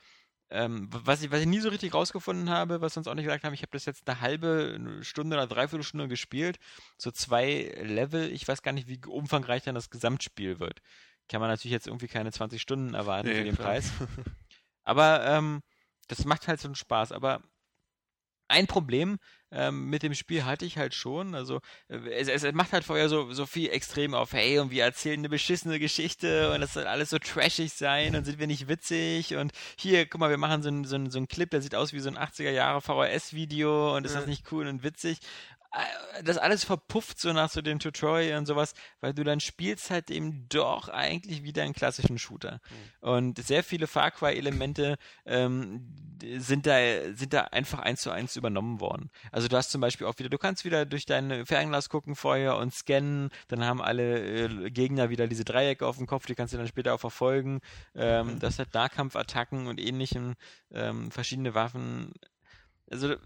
Ähm, was, ich, was ich nie so richtig rausgefunden habe, was wir uns auch nicht gesagt haben, ich habe das jetzt eine halbe Stunde oder dreiviertel Stunde gespielt, so zwei Level, ich weiß gar nicht, wie umfangreich dann das Gesamtspiel wird. Kann man natürlich jetzt irgendwie keine 20 Stunden erwarten Nee, für den klar. Preis. Aber ähm, das macht halt so einen Spaß. Aber ein Problem ähm, mit dem Spiel hatte ich halt schon. Also äh, es, es macht halt vorher so, so viel extrem auf, hey, und wir erzählen eine beschissene Geschichte und das soll alles so trashig sein und sind wir nicht witzig und hier, guck mal, wir machen so einen so so ein Clip, der sieht aus wie so ein 80er Jahre VHS-Video und ist das nicht cool und witzig. Äh, Das alles verpufft so nach so dem Tutorial und sowas, weil du dann spielst halt eben doch eigentlich wieder einen klassischen Shooter. Und sehr viele Far Cry-Elemente ähm, sind da, sind da einfach eins zu eins übernommen worden. Also du hast zum Beispiel auch wieder, du kannst wieder durch dein Fernglas gucken vorher und scannen, dann haben alle äh, Gegner wieder diese Dreiecke auf dem Kopf, die kannst du dann später auch verfolgen. Ähm, Das hat Nahkampfattacken und ähnlichem, ähm, verschiedene Waffen. Also äh,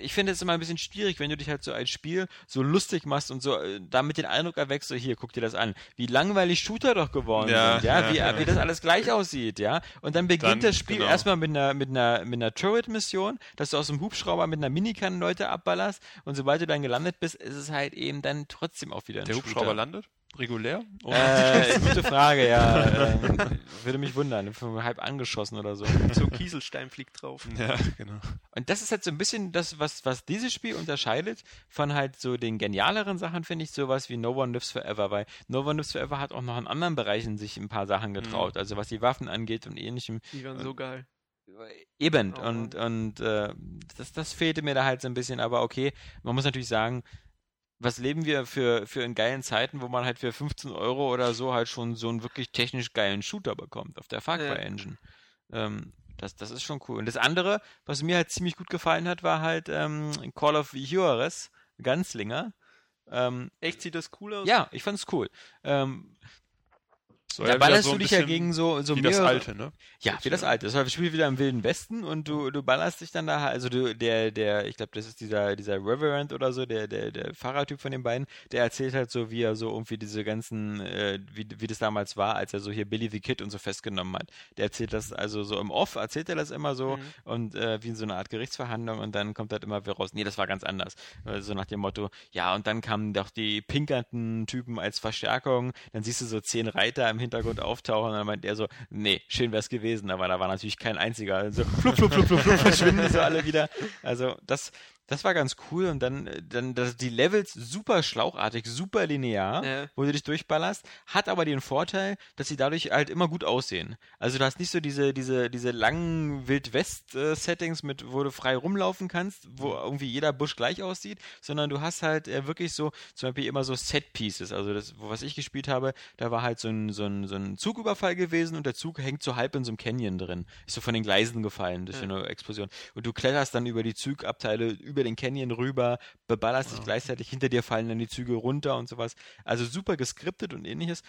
ich finde es immer ein bisschen schwierig, wenn du dich halt so als Spiel so lustig machst und so äh, damit den Eindruck erweckst, so hier, guck dir das an, wie langweilig Shooter doch geworden Ja, sind, ja, ja, wie, ja. wie das alles gleich aussieht, ja. Und dann beginnt Dann, das Spiel genau. erstmal mit einer, mit einer, mit einer Turret-Mission, dass du aus dem Hubschrauber mit einer Minikanne Leute abballerst und sobald du dann gelandet bist, ist es halt eben dann trotzdem auch wieder ein Der Shooter. Hubschrauber landet? Regulär? Oh. Äh, gute Frage, ja. Ähm, würde mich wundern, halb angeschossen oder so. So Kieselstein fliegt drauf. Ja, genau. Und das ist halt so ein bisschen das, was, was dieses Spiel unterscheidet von halt so den genialeren Sachen, finde ich, sowas wie No One Lives Forever, weil No One Lives Forever hat auch noch in anderen Bereichen sich ein paar Sachen getraut, also was die Waffen angeht und ähnlichem. Die waren so geil. Eben, Oh. und, und äh, das, das fehlte mir da halt so ein bisschen, aber okay, man muss natürlich sagen, was leben wir für, für in geilen Zeiten, wo man halt für 15 Euro oder so halt schon so einen wirklich technisch geilen Shooter bekommt auf der Far Cry Ja. Engine. Ähm, das, das ist schon cool. Und das andere, was mir halt ziemlich gut gefallen hat, war halt ähm, Call of Juarez, Ganzlinger. Ähm, Echt sieht das cool aus? ja, ich fand's cool. Ähm, Soll da ja ballerst so du dich ja gegen so, so wie mehrere... das alte, ne? Ja, wie das alte. Das war- spielt wieder im Wilden Westen und du, du ballerst dich dann da, also du, der, der, ich glaube, das ist dieser, dieser Reverend oder so, der, der, der Fahrertyp von den beiden, der erzählt halt so, wie er so irgendwie diese ganzen, äh, wie, wie das damals war, als er so hier Billy the Kid und so festgenommen hat. Der erzählt das also so im Off, erzählt er das immer so Mhm. und äh, wie in so einer Art Gerichtsverhandlung und dann kommt halt immer wieder raus, nee, das war ganz anders. Äh, So nach dem Motto, ja, und dann kamen doch die pinkernden Typen als Verstärkung, dann siehst du so zehn Reiter im Hintergrund auftauchen und dann meint er so, nee, schön wär's gewesen, aber da war natürlich kein einziger. Also flup, flup, flup, flup, flup, verschwinden so alle wieder. Also das, das war ganz cool und dann, äh, dann das, die Levels super schlauchartig, super linear, Ja. wo du dich durchballerst, hat aber den Vorteil, dass sie dadurch halt immer gut aussehen. Also du hast nicht so diese, diese, diese langen Wild-West-Settings mit, wo du frei rumlaufen kannst, wo irgendwie jeder Busch gleich aussieht, sondern du hast halt äh, wirklich so, zum Beispiel immer so Set-Pieces. Also das, was ich gespielt habe, da war halt so ein, so, ein, so ein Zugüberfall gewesen und der Zug hängt so halb in so einem Canyon drin. Ist so von den Gleisen gefallen durch Ja. eine Explosion. Und du kletterst dann über die Zugabteile, über den Canyon rüber, beballerst dich gleichzeitig, hinter dir fallen dann die Züge runter und sowas. Also super geskriptet und ähnliches.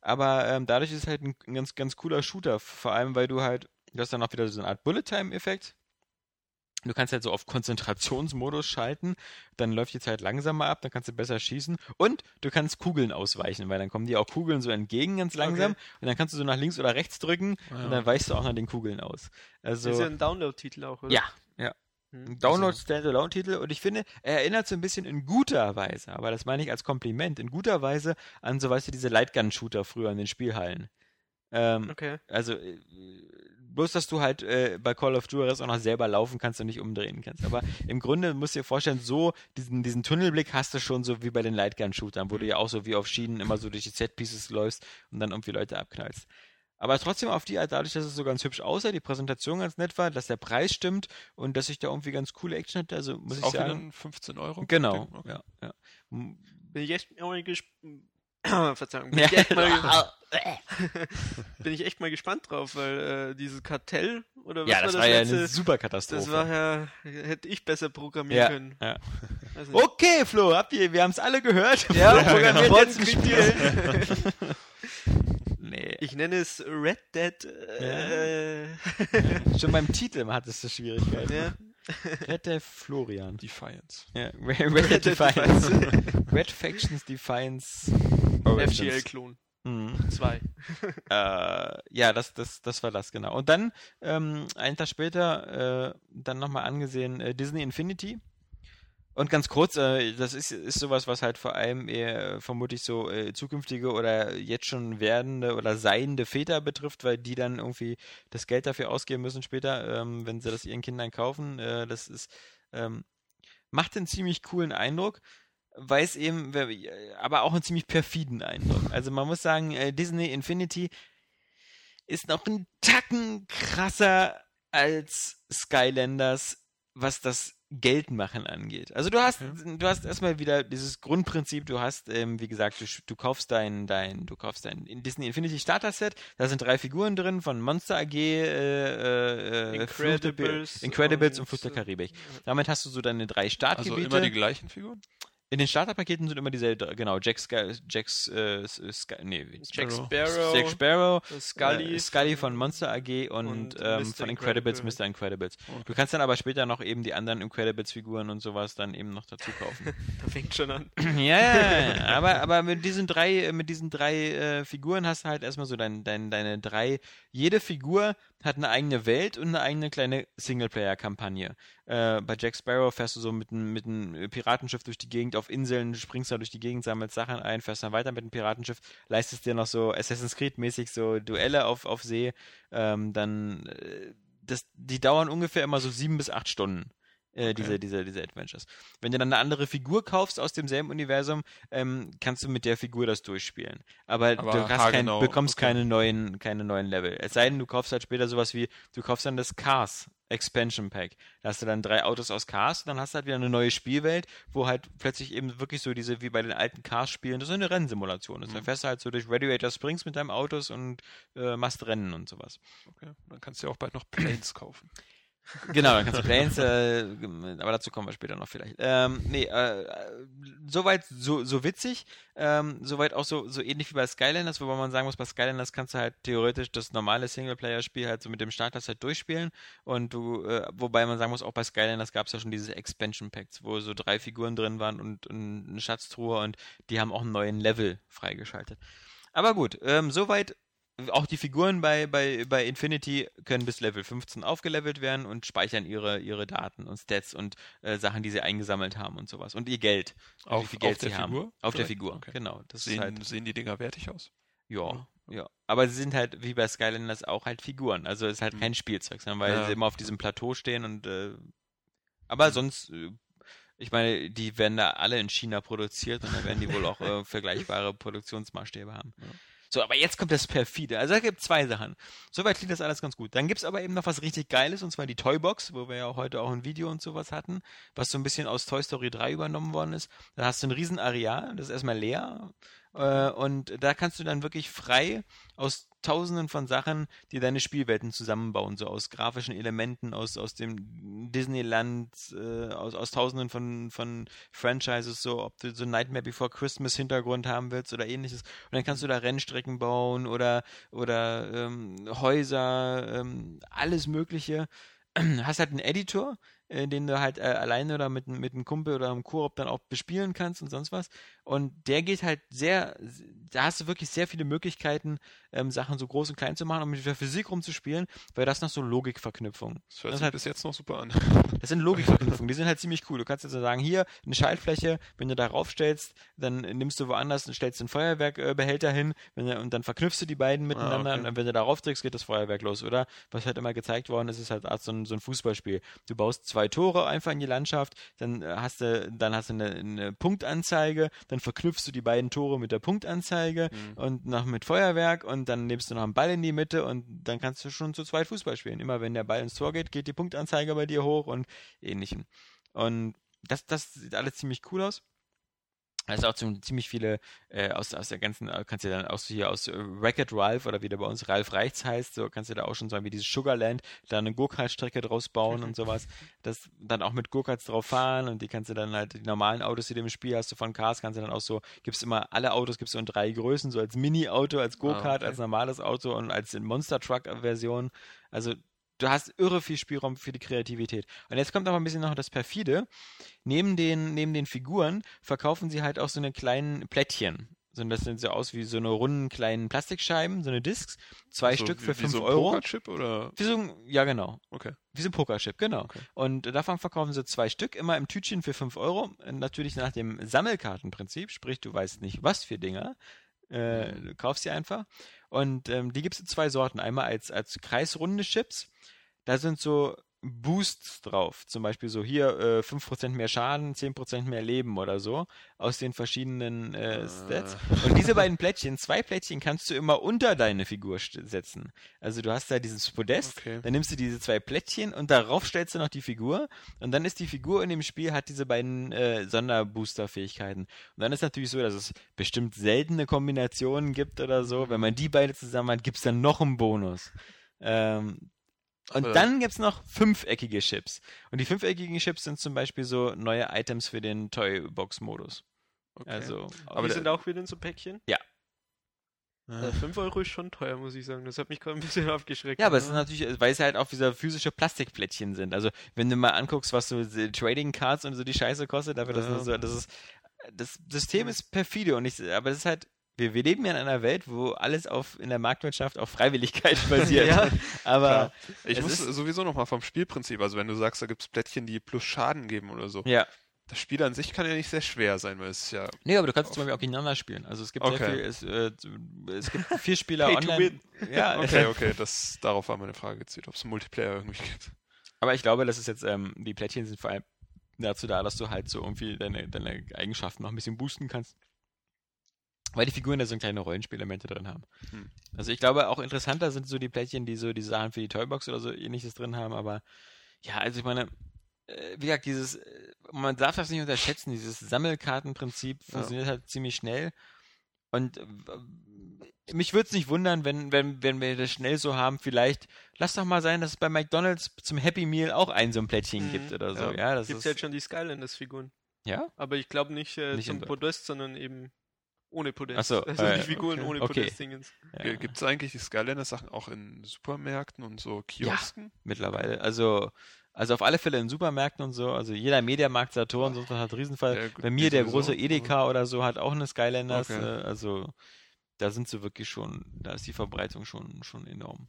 Aber ähm, dadurch ist es halt ein, ein ganz, ganz cooler Shooter. Vor allem, weil du halt, du hast dann auch wieder so eine Art Bullet-Time-Effekt. Du kannst halt so auf Konzentrationsmodus schalten, dann läuft die Zeit langsamer ab, dann kannst du besser schießen und du kannst Kugeln ausweichen, weil dann kommen dir auch Kugeln so entgegen ganz langsam Okay. und dann kannst du so nach links oder rechts drücken Ja. und dann weichst du auch nach den Kugeln aus. Also Das ist ja ein Download-Titel auch, oder? ja, Hm. Ein Download-Standalone-Titel und ich finde, er erinnert so ein bisschen in guter Weise, aber das meine ich als Kompliment, in guter Weise an so, weißt du, diese Lightgun-Shooter früher in den Spielhallen. Ähm, Okay. also, äh, bloß, dass du halt äh, bei Call of Duty auch noch selber laufen kannst und nicht umdrehen kannst. Aber im Grunde musst du dir vorstellen, so diesen, diesen Tunnelblick hast du schon so wie bei den Lightgun-Shootern, wo du ja auch so wie auf Schienen immer so durch die Set-Pieces läufst und dann irgendwie Leute abknallst. Aber trotzdem auf die Art, dadurch, dass es so ganz hübsch aussah, die Präsentation ganz nett war, dass der Preis stimmt und dass ich da irgendwie ganz coole Action hatte, also muss ich Auch wieder sagen. ein 15 Euro? Genau, Okay. ja, ja. M- Bin ich echt mal gespannt. Verzeihung. Bin, Ja. ich echt mal, bin ich echt mal gespannt drauf, weil äh, dieses Kartell oder was Ja, war das das war ja letzte? eine super Katastrophe. das war ja, hätte ich besser programmieren Ja, können. ja. Also, Okay, Flo, habt ihr, wir haben es alle gehört. Ja, Flo programmiert genau. jetzt ein Spiel. Ich nenne es Red Dead. Äh, Schon beim Titel hattest du Schwierigkeiten. ja. Red Dead Florian. Defiance. Ja, Red Dead Defiance. Red Factions Defiance. FGL-Klon Mhm. 2. Äh, ja, das, das, das war das, genau. Und dann, ähm, einen Tag später, äh, dann nochmal angesehen, äh, Disney Infinity. Und ganz kurz, äh, das ist, ist sowas, was halt vor allem eher vermutlich so äh, zukünftige oder jetzt schon werdende oder seiende Väter betrifft, weil die dann irgendwie das Geld dafür ausgeben müssen später, ähm, wenn sie das ihren Kindern kaufen. Äh, das ist, ähm, macht einen ziemlich coolen Eindruck, weil es eben, äh, aber auch einen ziemlich perfiden Eindruck. Also man muss sagen, äh, Disney Infinity ist noch ein Tacken krasser als Skylanders, was das Geldmachen angeht. Also du hast, Okay. du hast erstmal wieder dieses Grundprinzip, du hast, ähm, wie gesagt, du, du kaufst dein, dein, du kaufst dein Disney Infinity Starter Set, da sind drei Figuren drin von Monster AG, äh, äh, Fluch der- Incredibles Incredibles und, und, Fluch der äh, Karibik. Damit hast du so deine drei Also Startgebiete. immer die gleichen Figuren? In den Starterpaketen sind immer dieselben, genau, Jack, Sky, Jacks, äh, Sky, nee, Jack Sparrow. Jack Sparrow, Scully, äh, Scully von Monster AG und, und ähm, von Incredibles, Incredible. Mr. Incredibles. Okay. Du kannst dann aber später noch eben die anderen Incredibles-Figuren und sowas dann eben noch dazu kaufen. Da fängt schon an. ja, ja, ja, aber, aber mit diesen drei, mit diesen drei äh, Figuren hast du halt erstmal so dein, dein, deine drei. Jede Figur hat eine eigene Welt und eine eigene kleine Singleplayer-Kampagne. Äh, bei Jack Sparrow fährst du so mit einem mit einem Piratenschiff durch die Gegend auf Inseln, springst da durch die Gegend, sammelst Sachen ein, fährst dann weiter mit dem Piratenschiff, leistest dir noch so Assassin's Creed-mäßig so Duelle auf, auf See. Ähm, dann, äh, das, die dauern ungefähr immer so sieben bis acht Stunden. Äh, diese, diese, diese Adventures. Wenn du dann eine andere Figur kaufst aus demselben Universum, ähm, kannst du mit der Figur das durchspielen. Aber, Aber du kein, haargenau, bekommst okay. keine neuen, keine neuen Level. Es sei denn, du kaufst halt später sowas wie, du kaufst dann das Cars Expansion Pack. Da hast du dann drei Autos aus Cars und dann hast du halt wieder eine neue Spielwelt, wo halt plötzlich eben wirklich so diese, wie bei den alten Cars-Spielen, das ist eine Rennsimulation. ist. Mhm. Dann fährst du halt so durch Radiator Springs mit deinem Autos und äh, machst Rennen und sowas. Okay. Dann kannst du ja auch bald noch Planes kaufen. Genau, dann kannst du Planes, äh, aber dazu kommen wir später noch vielleicht. Ähm, nee, äh, äh, soweit so, so witzig, ähm, soweit auch so, so ähnlich wie bei Skylanders, wobei man sagen muss, bei Skylanders kannst du halt theoretisch das normale Singleplayer-Spiel halt so mit dem Starter-Set durchspielen und du, äh, wobei man sagen muss, auch bei Skylanders gab es ja schon diese Expansion Packs, wo so drei Figuren drin waren und, und eine Schatztruhe und die haben auch einen neuen Level freigeschaltet. Aber gut, ähm, soweit auch die Figuren bei, bei, bei Infinity können bis Level 15 aufgelevelt werden und speichern ihre, ihre Daten und Stats und äh, Sachen, die sie eingesammelt haben und sowas. Und ihr Geld. Also Auf- wie viel Geld auf der sie haben. Figur? Auf der Vielleicht? Figur, Okay. genau. Das Sehen, halt, sehen die Dinger wertig aus? ja, ja. Aber sie sind halt, wie bei Skylanders, auch halt Figuren. Also es ist halt Mhm. kein Spielzeug, sondern weil Ja. sie immer auf diesem Plateau stehen und äh, aber Mhm. sonst, äh, ich meine, die werden da alle in China produziert und da werden die wohl auch äh, vergleichbare Produktionsmaßstäbe haben. Ja. So, aber jetzt kommt das perfide. Also da gibt es zwei Sachen. Soweit klingt das alles ganz gut. Dann gibt es aber eben noch was richtig Geiles, und zwar die Toybox, wo wir ja heute auch ein Video und sowas hatten, was so ein bisschen aus Toy Story 3 übernommen worden ist. Da hast du ein riesen Areal, das ist erstmal leer. Äh, und da kannst du dann wirklich frei aus tausenden von Sachen, die deine Spielwelten zusammenbauen, so aus grafischen Elementen, aus, aus dem Disneyland, äh, aus, aus tausenden von, von Franchises, so ob du so Nightmare Before Christmas Hintergrund haben willst oder ähnliches. Und dann kannst du da Rennstrecken bauen oder, oder ähm, Häuser, ähm, alles Mögliche. Hast halt einen Editor, äh, den du halt äh, alleine oder mit, mit einem Kumpel oder einem Koop dann auch bespielen kannst und sonst was. Und der geht halt sehr, da hast du wirklich sehr viele Möglichkeiten, ähm, Sachen so groß und klein zu machen und mit der Physik rumzuspielen, weil das noch so Logikverknüpfungen. Das hört Das sich hat- bis jetzt noch super an. Das sind Logikverknüpfungen, die sind halt ziemlich cool. Du kannst jetzt sagen, hier eine Schaltfläche, wenn du da raufstellst, dann nimmst du woanders und stellst den Feuerwerkbehälter hin wenn, du- und dann verknüpfst du die beiden miteinander Ah, okay. und wenn du darauf drückst, geht das Feuerwerk los, oder? Was halt immer gezeigt worden ist, ist halt so ein, so ein Fußballspiel. Du baust zwei Tore einfach in die Landschaft, dann äh, hast du, dann hast du eine, eine Punktanzeige, dann verknüpfst du die beiden Tore mit der Punktanzeige Mhm. und noch mit Feuerwerk und dann nimmst du noch einen Ball in die Mitte und dann kannst du schon zu zweit Fußball spielen. Immer wenn der Ball ins Tor geht, geht die Punktanzeige bei dir hoch und ähnlichem. Und das, das sieht alles ziemlich cool aus. Da ist auch ziemlich viele äh, aus, aus der ganzen, äh, kannst du dann auch so hier aus äh, Wreck-It Ralph oder wie der bei uns Ralph Reichts heißt, so kannst du da auch schon sagen, wie dieses Sugarland, da eine Go-Kart-Strecke draus bauen und sowas. Das dann auch mit Go-Karts drauf fahren und die kannst du dann halt, die normalen Autos, die du im Spiel hast, so von Cars, kannst du dann auch so, gibt's immer, alle Autos gibt's so in drei Größen, so als Mini-Auto, als Go-Kart, okay. als normales Auto und als Monster-Truck-Version. Also du hast irre viel Spielraum für die Kreativität. Und jetzt kommt aber ein bisschen noch das perfide. Neben den, neben den Figuren verkaufen sie halt auch so eine kleinen Plättchen. So, das sind so aus wie so eine runden kleinen Plastikscheiben, so eine Discs. Zwei So Stück wie- für wie 5 so ein Euro. Pokerchip oder? Wie so ein, ja, genau. Okay. Wie so ein Pokerchip, genau. Okay. Und davon verkaufen sie zwei Stück, immer im Tütchen für 5 Euro. Natürlich nach dem Sammelkartenprinzip, sprich, du weißt nicht, was für Dinger. Äh, du kaufst sie einfach. Und ähm, die gibt es in zwei Sorten. Einmal als, als kreisrunde Chips. Da sind so Boosts drauf. Zum Beispiel so hier äh, 5% mehr Schaden, 10% mehr Leben oder so. Aus den verschiedenen äh, Stats. Und diese beiden Plättchen, zwei Plättchen kannst du immer unter deine Figur setzen. Also du hast da dieses Podest, Okay. dann nimmst du diese zwei Plättchen und darauf stellst du noch die Figur. Und dann ist die Figur in dem Spiel, hat diese beiden äh, Sonderbooster-Fähigkeiten. Und dann ist natürlich so, dass es bestimmt seltene Kombinationen gibt oder so. Wenn man die beide zusammen hat, gibt es dann noch einen Bonus. Ähm, und Aber- dann gibt es noch fünfeckige Chips. Und die fünfeckigen Chips sind zum Beispiel so neue Items für den Toybox-Modus. okay. Also, Aber die sind auch wieder in so Päckchen. Äh, 5 Euro ist schon teuer, muss ich sagen. Das hat mich gerade ein bisschen aufgeschreckt. Ja, aber es ist natürlich, weil es halt auch diese physische Plastikplättchen sind. Also, wenn du mal anguckst, was so die Trading Cards und so die Scheiße kostet, dafür, dass Ja. das so, das ist, das System ist perfide und ich, aber das ist halt, wir, wir leben ja in einer Welt, wo alles auf, in der Marktwirtschaft auf Freiwilligkeit basiert. Ja, aber, Klar. Ich es muss ist- sowieso nochmal vom Spielprinzip, also wenn du sagst, da gibt es Plättchen, die plus Schaden geben oder so. ja. Das Spiel an sich kann ja nicht sehr schwer sein, weil es ist ja. Nee, aber du kannst zum Beispiel auch gegeneinander spielen. Also, es gibt sehr Okay. viel, es, äh, es gibt vier Spieler Pay to online. Ja, Okay, okay, das, darauf war meine Frage gezielt, ob es einen Multiplayer irgendwie gibt. Aber ich glaube, das ist jetzt, ähm, die Plättchen sind vor allem dazu da, dass du halt so irgendwie deine, deine Eigenschaften noch ein bisschen boosten kannst. Weil die Figuren da so kleine Rollenspielelemente drin haben. Hm. Also ich glaube, auch interessanter sind so die Plättchen, die so die Sachen für die Toybox oder so ähnliches drin haben, aber ja, also ich meine, äh, wie gesagt, dieses, äh, man darf das nicht unterschätzen, dieses Sammelkartenprinzip funktioniert halt ziemlich schnell. Und äh, mich würde es nicht wundern, wenn, wenn, wenn wir das schnell so haben, vielleicht, lass doch mal sein, dass es bei McDonalds zum Happy Meal auch ein so ein Plättchen Mhm. gibt oder so. Ja. Ja, das Gibt ist, ja jetzt schon die Skylanders-Figuren. ja? Aber ich glaube nicht, äh, Nicht zum. Podest, sondern eben ohne Podest. Ach so, also äh, die Figuren okay. ohne Okay. Podest-Dingens. ja. Gibt es eigentlich die Skylanders-Sachen auch in Supermärkten und so Kiosken? mittlerweile. Also, also auf alle Fälle in Supermärkten und so. Also jeder Mediamarkt, Saturn, was hat Riesenfall. Ja, gut, Bei mir der große aber- Edeka oder so hat auch eine Skylanders. Okay. Äh, also da sind sie wirklich schon, da ist die Verbreitung schon, schon enorm.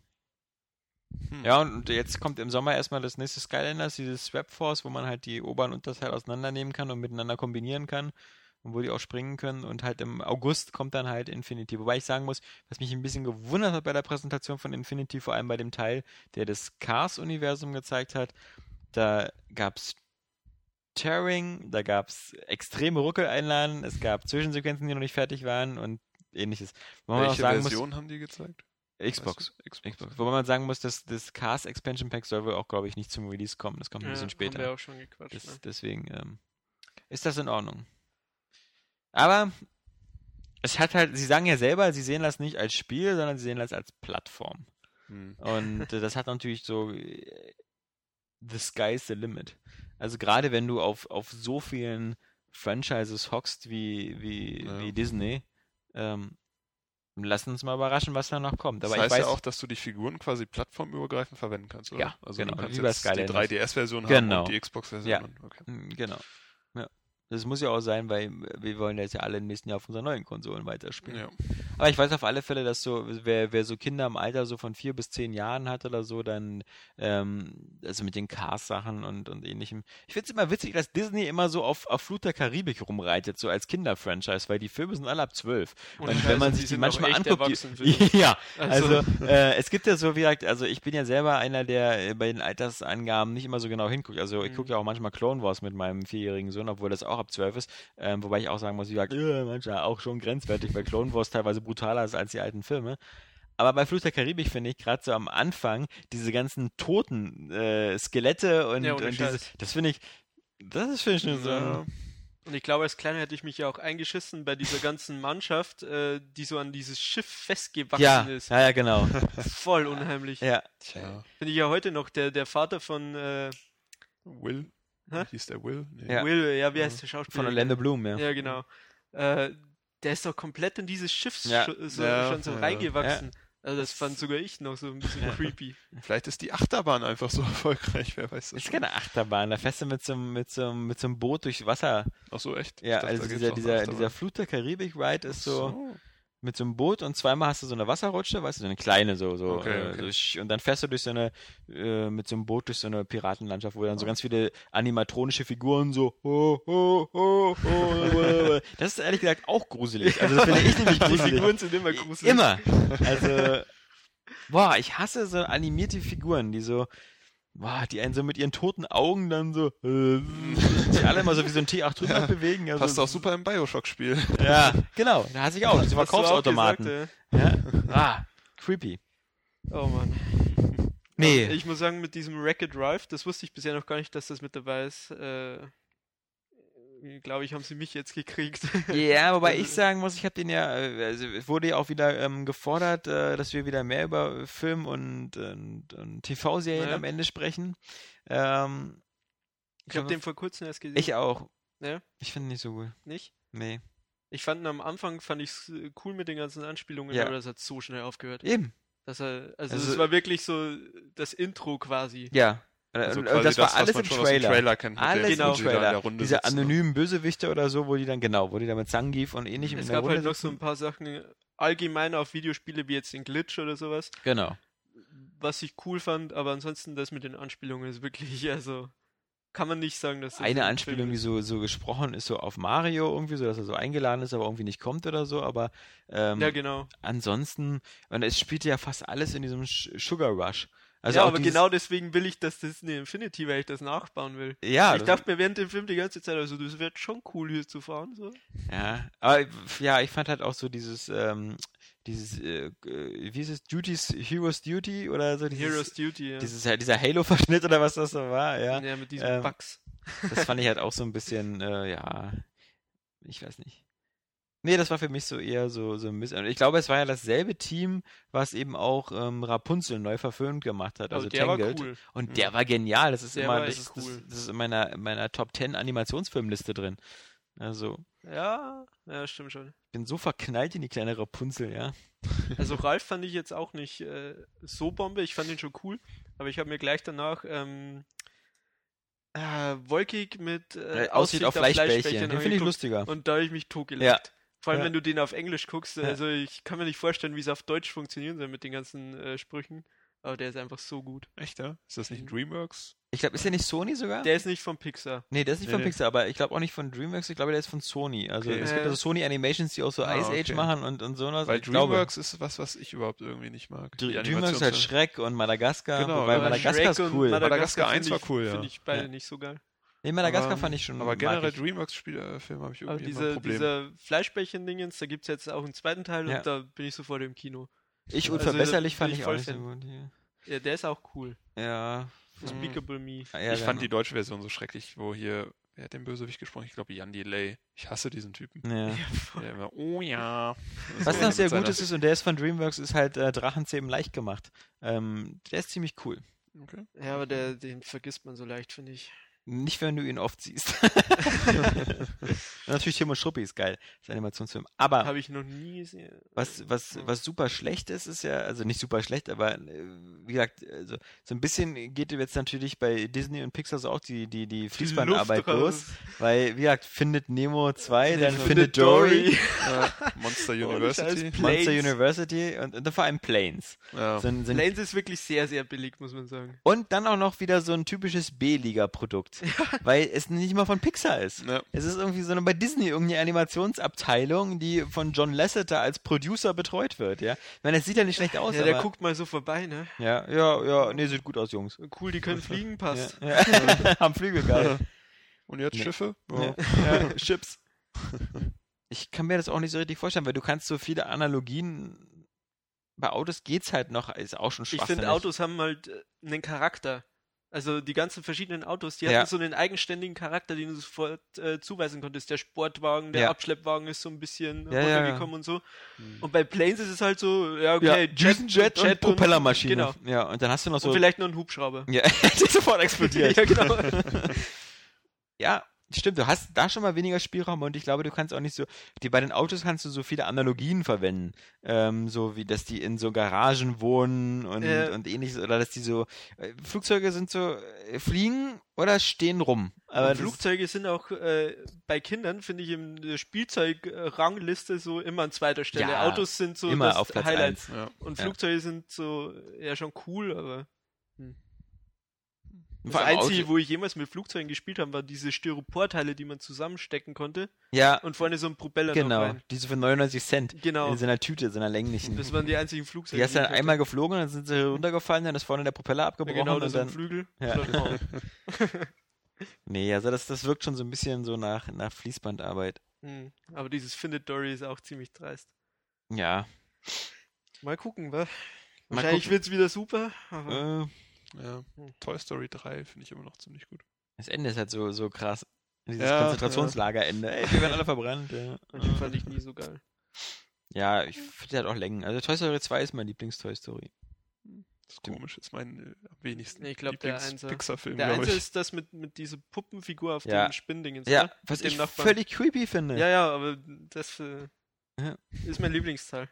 Hm. Ja, und jetzt kommt im Sommer erstmal das nächste Skylanders, dieses Swap Force, wo man halt die Ober- und Unterteil auseinandernehmen kann und miteinander kombinieren kann und wo die auch springen können. Und halt im August kommt dann halt Infinity. Wobei ich sagen muss, was mich ein bisschen gewundert hat bei der Präsentation von Infinity, vor allem bei dem Teil, der das Cars-Universum gezeigt hat, da gab's Tearing, da gab's extreme Ruckeleinladen, es gab Zwischensequenzen, die noch nicht fertig waren und ähnliches. Wo Welche Version haben die gezeigt? muss, Xbox. Weißt du? Xbox. Xbox. Wobei man sagen muss, dass das Cars Expansion Pack soll wohl auch, glaube ich, nicht zum Release kommen. Das kommt ein bisschen Haben später. wir auch schon gequatscht. Das, ne? deswegen ähm, ist das in Ordnung. Aber es hat halt, sie sagen ja selber, sie sehen das nicht als Spiel, sondern sie sehen das als Plattform. Hm. Und äh, das hat natürlich so äh, the sky's the limit. Also gerade wenn du auf, auf so vielen Franchises hockst wie, wie, Ja. wie Disney, ähm, lass uns mal überraschen, was da noch kommt. Aber das heißt ich weiß ja auch, dass du die Figuren quasi plattformübergreifend verwenden kannst, oder? Ja, also genau, du kannst die Skylanders. 3DS-Version haben Genau. und die Xbox-Version. Ja. Okay. Genau. Das muss ja auch sein, weil wir wollen jetzt ja alle im nächsten Jahr auf unseren neuen Konsolen weiterspielen. Ja. Aber ich weiß auf alle Fälle, dass so, wer, wer so Kinder im Alter so von vier bis zehn Jahren hat oder so, dann, ähm, also mit den Cars-Sachen und, und ähnlichem. Ich finde es immer witzig, dass Disney immer so auf, auf Flut der Karibik rumreitet, so als Kinderfranchise, weil die Filme sind alle ab zwölf. Und Scheiße, wenn man sich die manchmal anguckt, die, ja, Also- also, äh, es gibt ja so, wie gesagt, also ich bin ja selber einer, der äh, bei den Altersangaben nicht immer so genau hinguckt. Also ich Mhm. gucke ja auch manchmal Clone Wars mit meinem vierjährigen Sohn, obwohl das auch ab zwölf ist. Ähm, wobei ich auch sagen muss, wie gesagt, äh, manchmal auch schon grenzwertig, weil Clone Wars teilweise brutaler ist als die alten Filme. Aber bei Fluch der Karibik finde ich gerade so am Anfang diese ganzen toten äh, Skelette und, Ja, und diese, das finde ich, das ist finde ich schon so. Ja. Und ich glaube, als Kleiner hätte ich mich ja auch eingeschissen bei dieser ganzen Mannschaft, äh, die so an dieses Schiff festgewachsen Ja, ist. ja, ja, genau. Voll unheimlich. ja. Tja. Finde ich ja heute noch, der, der Vater von äh, Will? Hä? Hieß der Will? Nee. Ja. Will, ja, wie heißt der Schauspieler? Von Orlando Bloom, ja. Ja, genau. Äh, der ist doch komplett in dieses Schiff Ja. so, Ja, schon so ja. reingewachsen. Also das fand sogar ich noch so ein bisschen creepy. Vielleicht ist die Achterbahn einfach so erfolgreich, wer weiß das Ist schon. keine Achterbahn, da fährst du mit so, einem- mit so, mit so einem Boot durchs Wasser. Ach so, echt? Ja, dachte, also dieser, dieser, dieser Flut der Karibik-Ride ist so, so. Mit so einem Boot und zweimal hast du so eine Wasserrutsche, weißt du, so eine kleine so, so, Okay, äh, okay. sch- und dann fährst du durch so eine, äh, mit so einem Boot durch so eine Piratenlandschaft, wo dann so ganz viele animatronische Figuren so, ho, ho, ho, ho, das ist ehrlich gesagt auch gruselig. Also das finde ich nämlich Die gruselig. Figuren sind immer gruselig. Immer. Also, boah, ich hasse so animierte Figuren, die so, boah, die einen so mit ihren toten Augen dann so, äh, die alle immer so wie so ein T800 bewegen. Also, Passt auch super im Bioshock-Spiel. Ja, genau, da hasse ich auch, diese Hast du auch Verkaufsautomaten. gesagt, Ja? Ah, creepy. ja. Oh Mann. Nee. Ich muss sagen, mit diesem Racket Drive, das wusste ich bisher noch gar nicht, dass das mit dabei ist. Äh, Glaube ich, haben sie mich jetzt gekriegt. Ja, wobei ich Also- sagen muss, ich habe den ja, äh, also es wurde ja auch wieder ähm, gefordert, äh, dass wir wieder mehr über Film und, und, und TV-Serien Ja. am Ende sprechen. Ähm, Ich habe den vor kurzem erst gesehen. ich auch. Ja? Ich finde ihn nicht so gut. nicht. Nee. Ich fand ihn am Anfang fand ich cool mit den ganzen Anspielungen, Ja. aber das hat so schnell aufgehört. Eben. Dass er, also, Also- es war wirklich so das Intro quasi. Ja. Also und, quasi und das war was alles man im schon aus dem Trailer. Trailer kennt. Alles Genau. im die Trailer. Runde Diese sitzen. anonymen Bösewichte oder so, wo die dann, genau, wo die dann mit Zangief und ähnlichem Es in der gab Runde halt noch so ein paar Sachen allgemein auf Videospiele wie jetzt den Glitch oder sowas, Genau. was ich cool fand, aber ansonsten das mit den Anspielungen ist wirklich, also kann man nicht sagen, dass das Eine ein Anspielung, Film die so, so gesprochen ist, so auf Mario irgendwie, so dass er so eingeladen ist, aber irgendwie nicht kommt oder so, aber ähm, Ja, genau. ansonsten, und es spielt ja fast alles in diesem Sugar Rush. Also ja, aber dieses, genau deswegen will ich das Disney Infinity, weil ich das nachbauen will. Ja, ich das- dachte mir während dem Film die ganze Zeit, also das wird schon cool hier zu fahren. So. Ja, aber ja, ich fand halt auch so dieses, ähm, dieses, äh, äh, wie ist es, Duties, Heroes Duty oder so, dieses, Heroes Duty, ja. dieses, halt dieser Halo-Verschnitt oder was das so war, ja. ja. mit diesen ähm, Bugs. Das fand ich halt auch so ein bisschen, äh, ja, ich weiß nicht. Nee, das war für mich so eher so, so ein und Ich glaube, es war ja dasselbe Team, was eben auch ähm, Rapunzel neu verfilmt gemacht hat, also Aber der war Tangled. cool. Und der war genial. Das ist Der immer, war das ist, cool. das, das ist in meiner, in meiner Top 10 Animationsfilmliste drin. Also, Ja, ja, stimmt schon. ich bin so verknallt in die kleine Rapunzel, ja. Also Ralf fand ich jetzt auch nicht äh, so Bombe. Ich fand ihn schon cool, aber ich habe mir gleich danach ähm, äh, wolkig mit äh, Äh, Aussicht auf Fleischbällchen. Den finde ich lustiger. Und da habe ich mich totgelacht. Vor allem, Ja. wenn du den auf Englisch guckst. Ja. Also ich kann mir nicht vorstellen, wie es auf Deutsch funktionieren soll mit den ganzen äh, Sprüchen. Aber der ist einfach so gut. Echt, ja? Ist das nicht Dreamworks? Ich glaube, ist der nicht Sony sogar? Der ist nicht von Pixar. nee, der ist nicht von Nee, nee. Pixar, aber ich glaube auch nicht von DreamWorks, ich glaube, der ist von Sony. Also Okay. es gibt also Sony Animations, die auch so Ah, Ice Age okay. machen und, und so was. Weil ich glaube. Dreamworks ist was, was ich überhaupt irgendwie nicht mag. Dr- Die DreamWorks ist halt. Schreck und Madagaskar, Genau, wobei Madagaskar Shrek ist cool. Madagaskar find 1 war ich- cool, ja. Finde ich beide Ja. nicht so geil. Nee, Madagaskar fand ich schon Aber generell. Dreamworks-Filme habe ich Aber irgendwie immer ein diese, Problem. dieser Fleischbällchen-Dingens, da gibt es jetzt auch einen zweiten Teil Ja. und da bin ich sofort im Kino. Ich Also, unverbesserlich fand ich ich auch voll nicht so gut. hier. Ja, der ist auch cool. Ja. Despicable Me. ja ich fand die genau. deutsche Version so schrecklich, wo hier, wer hat den Bösewicht gesprochen? Ich glaube Jan Delay. Ich hasse diesen Typen. Ja. Der immer, oh ja. Was noch sehr gut ist, ist, und der ist von DreamWorks, ist halt äh, Drachenzähmen leicht gemacht. Ähm, der ist ziemlich cool. Okay. Ja, aber der, den vergisst man so leicht, finde ich. Nicht, wenn du ihn oft siehst. Natürlich Tim und Struppi ist geil. Das Animationsfilm. Aber Habe ich noch nie gesehen. was, was, was super schlecht ist, ist ja, also nicht super schlecht, aber äh, wie gesagt, also, so ein bisschen geht jetzt natürlich bei Disney und Pixar so auch die, die, die Fließbandarbeit los. Weil, wie gesagt, findet Nemo 2, dann Findet Dory, Monster University. Monster. University und, und vor allem Planes. Ja. Sind, sind Planes ist wirklich sehr, sehr billig, muss man sagen. Und dann auch noch wieder so ein typisches B-Liga-Produkt. Weil es nicht mal von Pixar ist. Ja. Es ist irgendwie so eine bei Disney irgendeine Animationsabteilung, die von John Lasseter als Producer betreut wird, ja. Ich meine, es sieht ja nicht schlecht aus, Ja, der guckt mal so vorbei, ne? ja, ja, ja, nee, sieht gut aus, Jungs. Cool, die können fliegen, passt. Ja, ja. Am Flügel, geil. Und jetzt Nee. Schiffe? Ja. Ja. Ja, Chips. Ich kann mir das auch nicht so richtig vorstellen, weil du kannst so viele Analogien. Bei Autos geht's halt noch, ist auch schon Ich schwachsinnig. finde, Autos haben halt äh, einen Charakter. Also die ganzen verschiedenen Autos, die Ja. hatten so einen eigenständigen Charakter, den du sofort äh, zuweisen konntest. Der Sportwagen, der Ja. Abschleppwagen ist so ein bisschen Ja, runtergekommen und so. Und bei Planes ist es halt so, ja, okay, ja, Jet, Düsenjet und Propellermaschine. Genau. Ja, und dann hast du noch so. Und vielleicht noch ein Hubschrauber. ja, die sofort explodiert. ja, genau. Ja, Stimmt, du hast da schon mal weniger Spielraum und ich glaube, du kannst auch nicht so, die, bei den Autos kannst du so viele Analogien verwenden, ähm, so wie, dass die in so Garagen wohnen und, Äh. und ähnliches, oder dass die so, äh, Flugzeuge sind so, äh, fliegen oder stehen rum. Aber Flugzeuge sind auch äh, bei Kindern, finde ich, in der Spielzeugrangliste so immer an zweiter Stelle. Ja, Autos sind so immer das auf Platz Highlight. Ja. Und Ja. Flugzeuge sind so ja schon cool, aber das Einzige, wo ich jemals mit Flugzeugen gespielt habe, war diese Styroporteile, die man zusammenstecken konnte Ja, und vorne so ein Propeller noch genau, rein. diese für 99 Cent. Genau. In so einer Tüte, so einer länglichen. Das waren die einzigen Flugzeuge. Die hast du dann einmal geflogen, dann sind sie runtergefallen, dann ist vorne der Propeller ja, abgebrochen genau, und das ein dann. Flügel. Ja. Und oh. Nee, also das, das wirkt schon so ein bisschen so nach, nach Fließbandarbeit. Hm, Aber dieses Findet Dory ist auch ziemlich dreist. Ja. Mal gucken, wa? Wahrscheinlich gucken. wird's wieder super, Äh, Ja. Hm. Toy Story 3 finde ich immer noch ziemlich gut. das Ende ist halt so, so krass. Dieses Ja, Konzentrationslagerende. Ey, wir werden alle verbrannt. Ja, den fand ich nie so geil. ja ich finde halt auch Längen. Also Toy Story 2 ist mein Lieblings-Toy Story. Das ist komisch, ist mein äh, am wenigsten Ich glaub, der Einser- Pixar-Film, Der ich. ist das mit, mit dieser Puppenfigur auf Ja. dem Spinndingens, Ja, oder? was ich Nachbarn. völlig creepy finde. Ja, ja, aber das äh, Ja. ist mein Lieblingsteil.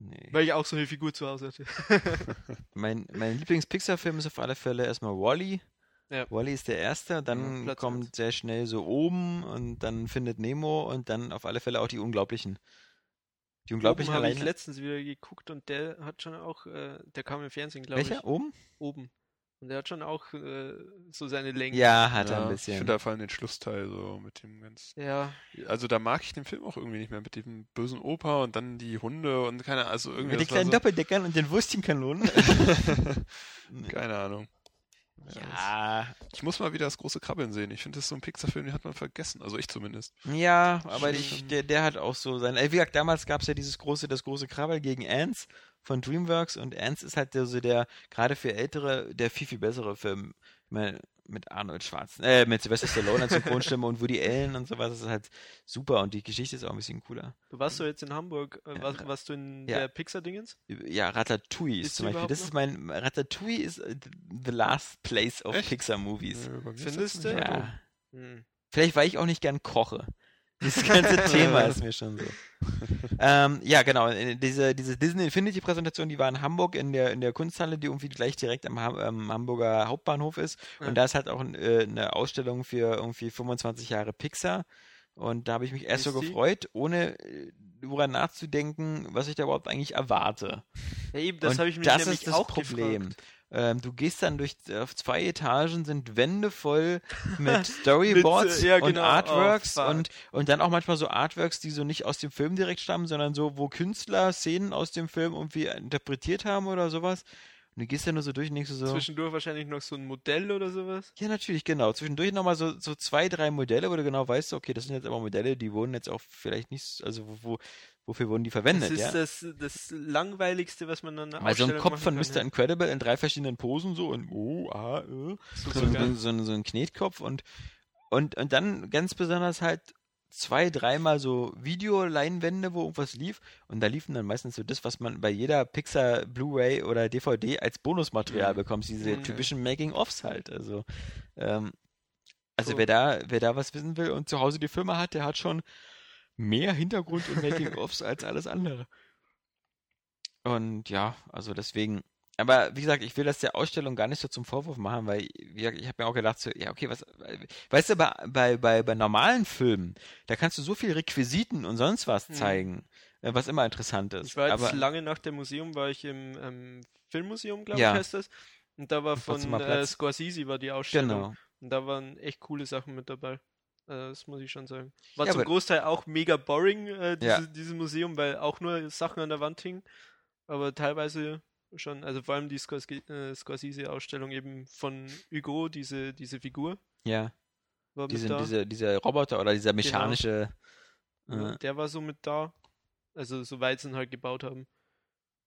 Nee. Weil ich auch so eine Figur zu Hause hatte. Mein, mein Lieblings-Pixar-Film ist auf alle Fälle erstmal Wally. Ja. Wally ist der erste, dann Ja, kommt eins. sehr schnell so oben und dann findet Nemo und dann auf alle Fälle auch die Unglaublichen. Die Unglaublichen Oben habe ich alleine. letztens wieder geguckt und der hat schon auch, äh, der kam im Fernsehen, glaube ich. Welcher? Oben? Oben. Und der hat schon auch äh, so seine Länge. Ja, hat er Ja, ein Ich bisschen. finde da vor allem den Schlussteil so mit dem ganz. Ja, Also da mag ich den Film auch irgendwie nicht mehr mit dem bösen Opa und dann die Hunde und keine also irgendwie. Mit den kleinen Doppeldeckern und den Würstchenkanonen. so, keine Ahnung. ja, Ich muss mal wieder das große Krabbeln sehen. Ich finde, das ist so ein Pixar-Film, den hat man vergessen. Also ich zumindest. ja, aber ich, der, der hat auch so sein. Wie gesagt, damals gab es ja dieses große, das große Krabbel gegen Ants von DreamWorks und Ants ist halt so der, gerade für Ältere, der viel, viel bessere Film. Ich meine, mit Arnold Schwarzen, äh, mit Sylvester Stallone als Synchronstimme und Woody Allen und sowas, das ist halt super und die Geschichte ist auch ein bisschen cooler. du warst doch jetzt in Hamburg. Äh, Ja, warst, warst du in ja. der Pixar-Dingens? Ja, Ratatouille ist zum Beispiel, das ist mein, Ratatouille ist äh, the last place of Echt? Pixar Movies. Bei mir ist Findest du? Ja. Hm. Vielleicht, weil ich auch nicht gern koche. Dieses ganze Thema ist mir schon so. ähm, ja, genau. äh, Diese, diese Disney Infinity Präsentation, die war in Hamburg in der, in der Kunsthalle, die irgendwie gleich direkt am Ham ähm, Hamburger Hauptbahnhof ist. Ja. Und da ist halt auch äh, eine Ausstellung für irgendwie 25 Jahre Pixar. Und da habe ich mich erst so die? gefreut, ohne äh, darüber nachzudenken, was ich da überhaupt eigentlich erwarte. Ja, eben, das habe ich mich das nämlich ist das auch Problem. gefragt. Ähm, du gehst dann durch auf zwei Etagen, sind Wände voll mit Storyboards Mit, äh, ja, und genau. Oh, Artworks fuck. und, und dann auch manchmal so Artworks, die so nicht aus dem Film direkt stammen, sondern so, wo Künstler Szenen aus dem Film irgendwie interpretiert haben oder sowas. Und du gehst dann nur so durch und denkst so. Zwischendurch wahrscheinlich noch so ein Modell oder sowas. Ja, natürlich, genau. Zwischendurch nochmal so, so zwei, drei Modelle, wo du genau weißt, okay, das sind jetzt aber Modelle, die wurden jetzt auch vielleicht nicht, also wo, wo, wofür wurden die verwendet, Das ist ja? das, das langweiligste, was man an einer Mal so ein Kopf von kann, Mr. ja. Incredible in drei verschiedenen Posen so und oh, ah, äh. So, so, so ein, so, ein, so ein Knetkopf und, und, und dann ganz besonders halt zwei, dreimal so Videoleinwände, wo irgendwas lief und da liefen dann meistens so das, was man bei jeder Pixar Blu-ray oder DVD als Bonusmaterial Mhm. bekommt, diese Mhm. typischen Making-ofs halt, also ähm, also Cool. wer da, wer da was wissen will und zu Hause die Filme hat, der hat schon mehr Hintergrund und Making-ofs als alles andere. Und ja, also deswegen. Aber wie gesagt, ich will das der Ausstellung gar nicht so zum Vorwurf machen, weil gesagt, ich habe mir auch gedacht, so, ja, okay, was, weißt du, bei, bei, bei, bei normalen Filmen, da kannst du so viel Requisiten und sonst was Hm. zeigen, äh, was immer interessant ist. Ich war jetzt Aber lange nach dem Museum, war ich im ähm, Filmmuseum, glaube Ja. ich, heißt das. Und da war von äh. Scorsese war die Ausstellung. genau. Und da waren echt coole Sachen mit dabei. Äh, das muss ich schon sagen. War Ja, zum Großteil auch mega boring, äh, diese, Ja. dieses Museum, weil auch nur Sachen an der Wand hingen. Aber teilweise schon, also vor allem die Scorse- äh, Scorsese-Ausstellung eben von Hugo, diese, diese Figur, Ja, war diese, da. diese, dieser Roboter oder dieser mechanische. Ja, äh, der war so mit da. Also so weit sie ihn halt gebaut haben.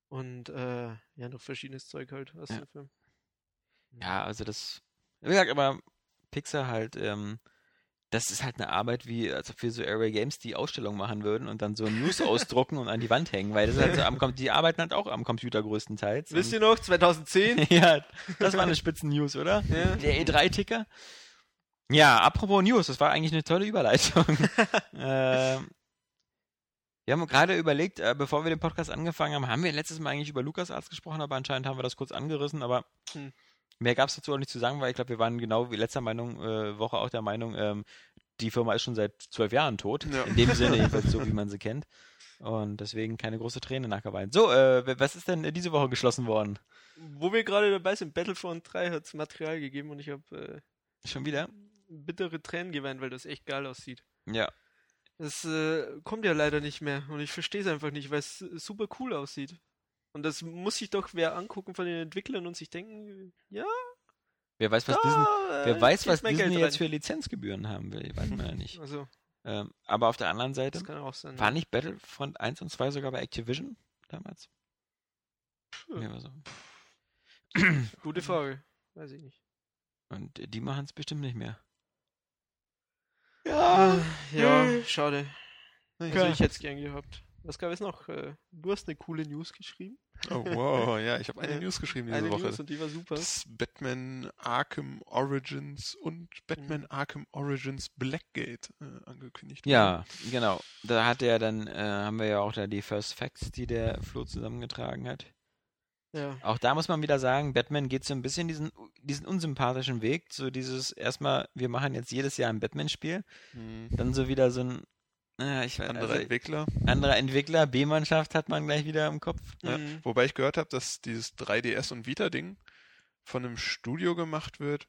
Und äh, ja, noch verschiedenes Zeug halt aus Ja. dem Film. Ja, also das, wie gesagt, aber Pixar halt, ähm, das ist halt eine Arbeit, wie als ob wir so Airway Games die Ausstellung machen würden und dann so News ausdrucken und an die Wand hängen, weil das halt so am, Com- die arbeiten halt auch am Computer größtenteils. Wisst ihr noch, 2010? ja, das war eine Spitzen-News, oder? ja. Der E3-Ticker. Ja, apropos News, das war eigentlich eine tolle Überleitung. ähm, wir haben gerade überlegt, äh, bevor wir den Podcast angefangen haben, haben wir letztes Mal eigentlich über LucasArts gesprochen, aber anscheinend haben wir das kurz angerissen, aber Hm. Mehr gab es dazu auch nicht zu sagen, weil ich glaube, wir waren genau wie letzter Meinung, äh, Woche auch der Meinung, ähm, die Firma ist schon seit zwölf Jahren tot. Ja. In dem Sinne, jedenfalls so wie man sie kennt. Und deswegen keine große Träne nachgeweint. So, äh, was ist denn diese Woche geschlossen worden? Wo wir gerade dabei sind, Battlefront 3 hat es Material gegeben und ich habe Schon wieder? äh, bittere Tränen geweint, weil das echt geil aussieht. Ja. Das äh, kommt ja leider nicht mehr und ich verstehe es einfach nicht, weil es super cool aussieht. Und das muss sich doch wer angucken von den Entwicklern und sich denken, ja, Wer weiß, was da, Disney, äh, wer weiß, was Disney jetzt für Lizenzgebühren haben will, weiß man ja nicht. Also, Ähm, aber auf der anderen Seite, das kann auch sein. war nicht Battlefront 1 und 2 sogar bei Activision damals? Ja, so. Gute Frage. Weiß ich nicht. Und die machen es bestimmt nicht mehr. Ja, ja, schade. Also ich hätte es gern gehabt. Was gab es noch? Äh, Du hast eine coole News geschrieben. Oh, wow, ja, ich habe eine News geschrieben diese Eine Woche. News und die war super. dass Batman Arkham Origins und Batman Arkham Origins Blackgate äh, angekündigt Ja, genau. Da hat er dann, äh, haben wir ja auch da die First Facts, die der Flo zusammengetragen hat. Ja. Auch da muss man wieder sagen, Batman geht so ein bisschen diesen, diesen unsympathischen Weg. So dieses, erstmal, wir machen jetzt jedes Jahr ein Batman-Spiel. Hm. Dann so wieder so ein, äh, ich weiß, Andere also, Entwickler. anderer Entwickler, B-Mannschaft hat man gleich wieder im Kopf. Ja. Mhm. Wobei ich gehört habe, dass dieses 3DS und Vita-Ding von einem Studio gemacht wird,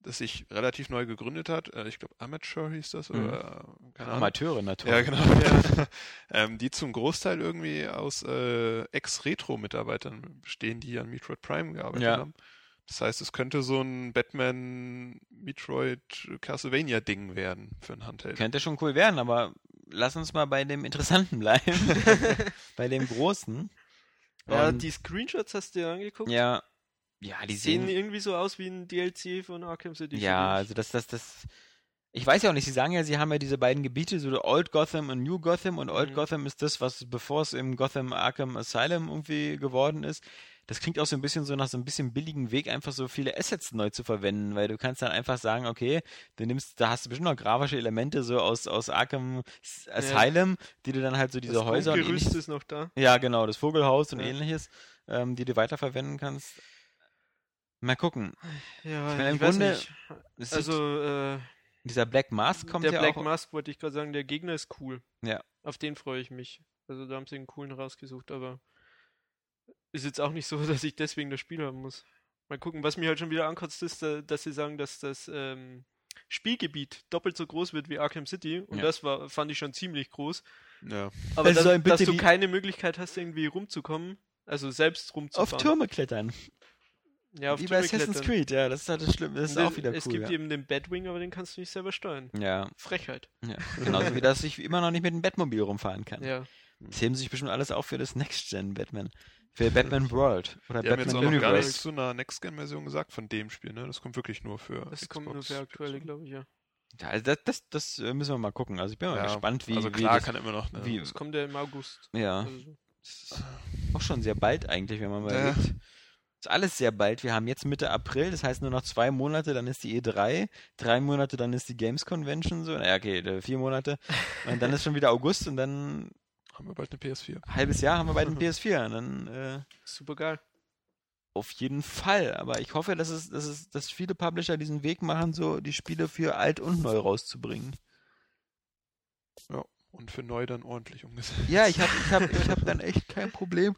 das sich relativ neu gegründet hat. Äh, Ich glaube, Amateur hieß das. Mhm. Oder. Amateure natürlich. Ja, genau. ähm, die zum Großteil irgendwie aus äh, Ex-Retro-Mitarbeitern bestehen, die an Metroid Prime gearbeitet Ja. haben. Das heißt, es könnte so ein Batman Metroid Castlevania-Ding werden für ein Handheld. Könnte schon cool werden, aber lass uns mal bei dem Interessanten bleiben. bei dem Großen. Ja, Und- die Screenshots hast du dir angeguckt? ja, ja, die sehen sehen irgendwie so aus wie ein DLC von Arkham City. Ja, also das, das, das. Ich weiß ja auch nicht, sie sagen ja, sie haben ja diese beiden Gebiete, so Old Gotham und New Gotham und Old Mhm. Gotham ist das, was bevor es im Gotham Arkham Asylum irgendwie geworden ist. Das klingt auch so ein bisschen so nach so ein bisschen billigen Weg, einfach so viele Assets neu zu verwenden, weil du kannst dann einfach sagen, okay, du nimmst, da hast du bestimmt noch grafische Elemente so aus, aus Arkham Asylum, die du dann halt so ich. diese das Häuser und Grundgerüst ähnliches, ist noch da. ja genau, das Vogelhaus und Ja. ähnliches, ähm, die du weiterverwenden kannst. Mal gucken. Ja, Ich meine, im weiß Grunde- nicht. Es sieht- Also, äh, dieser Black Mask kommt der ja Black auch. Mask wollte ich gerade sagen, der Gegner ist cool. Ja. Auf den freue ich mich. Also da haben sie einen coolen rausgesucht, aber ist jetzt auch nicht so, dass ich deswegen das Spiel haben muss. Mal gucken, was mir halt schon wieder ankotzt, ist, da- dass sie sagen, dass das ähm, Spielgebiet doppelt so groß wird wie Arkham City und Ja. das war, fand ich schon ziemlich groß. Ja. Aber Also bitte dass du keine Möglichkeit hast, irgendwie rumzukommen, also selbst Auf rumzufahren. Türme klettern. Ja, auf Wie bei Assassin's klettern. Creed, ja, das ist halt das Schlimme. Das ist Und auch wieder Es cool. gibt ja. eben den Batwing, aber den kannst du nicht selber steuern. ja, Frechheit. ja. Genauso wie dass ich immer noch nicht mit dem Batmobil rumfahren kann. Ja. Das heben sich bestimmt alles auf für das Next-Gen Batman. Für Batman World oder Die haben jetzt Batman auch noch gar Universe. nichts zu einer Next-Gen-Version gesagt von dem Spiel, ne? Das kommt wirklich nur für Das Xbox. kommt nur für aktuelle, glaube ich, ja. Ja, also das, das, das äh, müssen wir mal gucken. Also ich bin mal Ja, gespannt, wie, also wie klar das, kann immer noch. Ne? wie- Das kommt ja im August. ja, Also auch schon sehr bald eigentlich, wenn man mal Ja. überlegt. Ist alles sehr bald. Wir haben jetzt Mitte April, das heißt nur noch zwei Monate, dann ist die E3, drei Monate, dann ist die Games Convention so. Naja, okay, äh, vier Monate. Und dann ist schon wieder August und dann haben wir bald eine PS4. ein halbes Jahr haben wir bei den PS4. Und dann äh, Super geil. Auf jeden Fall, aber ich hoffe, dass es, dass es, dass viele Publisher diesen Weg machen, so die Spiele für alt und neu rauszubringen. Ja. Und für neu dann ordentlich umgesetzt. Ja, ich habe ich hab, ich hab dann echt kein Problem,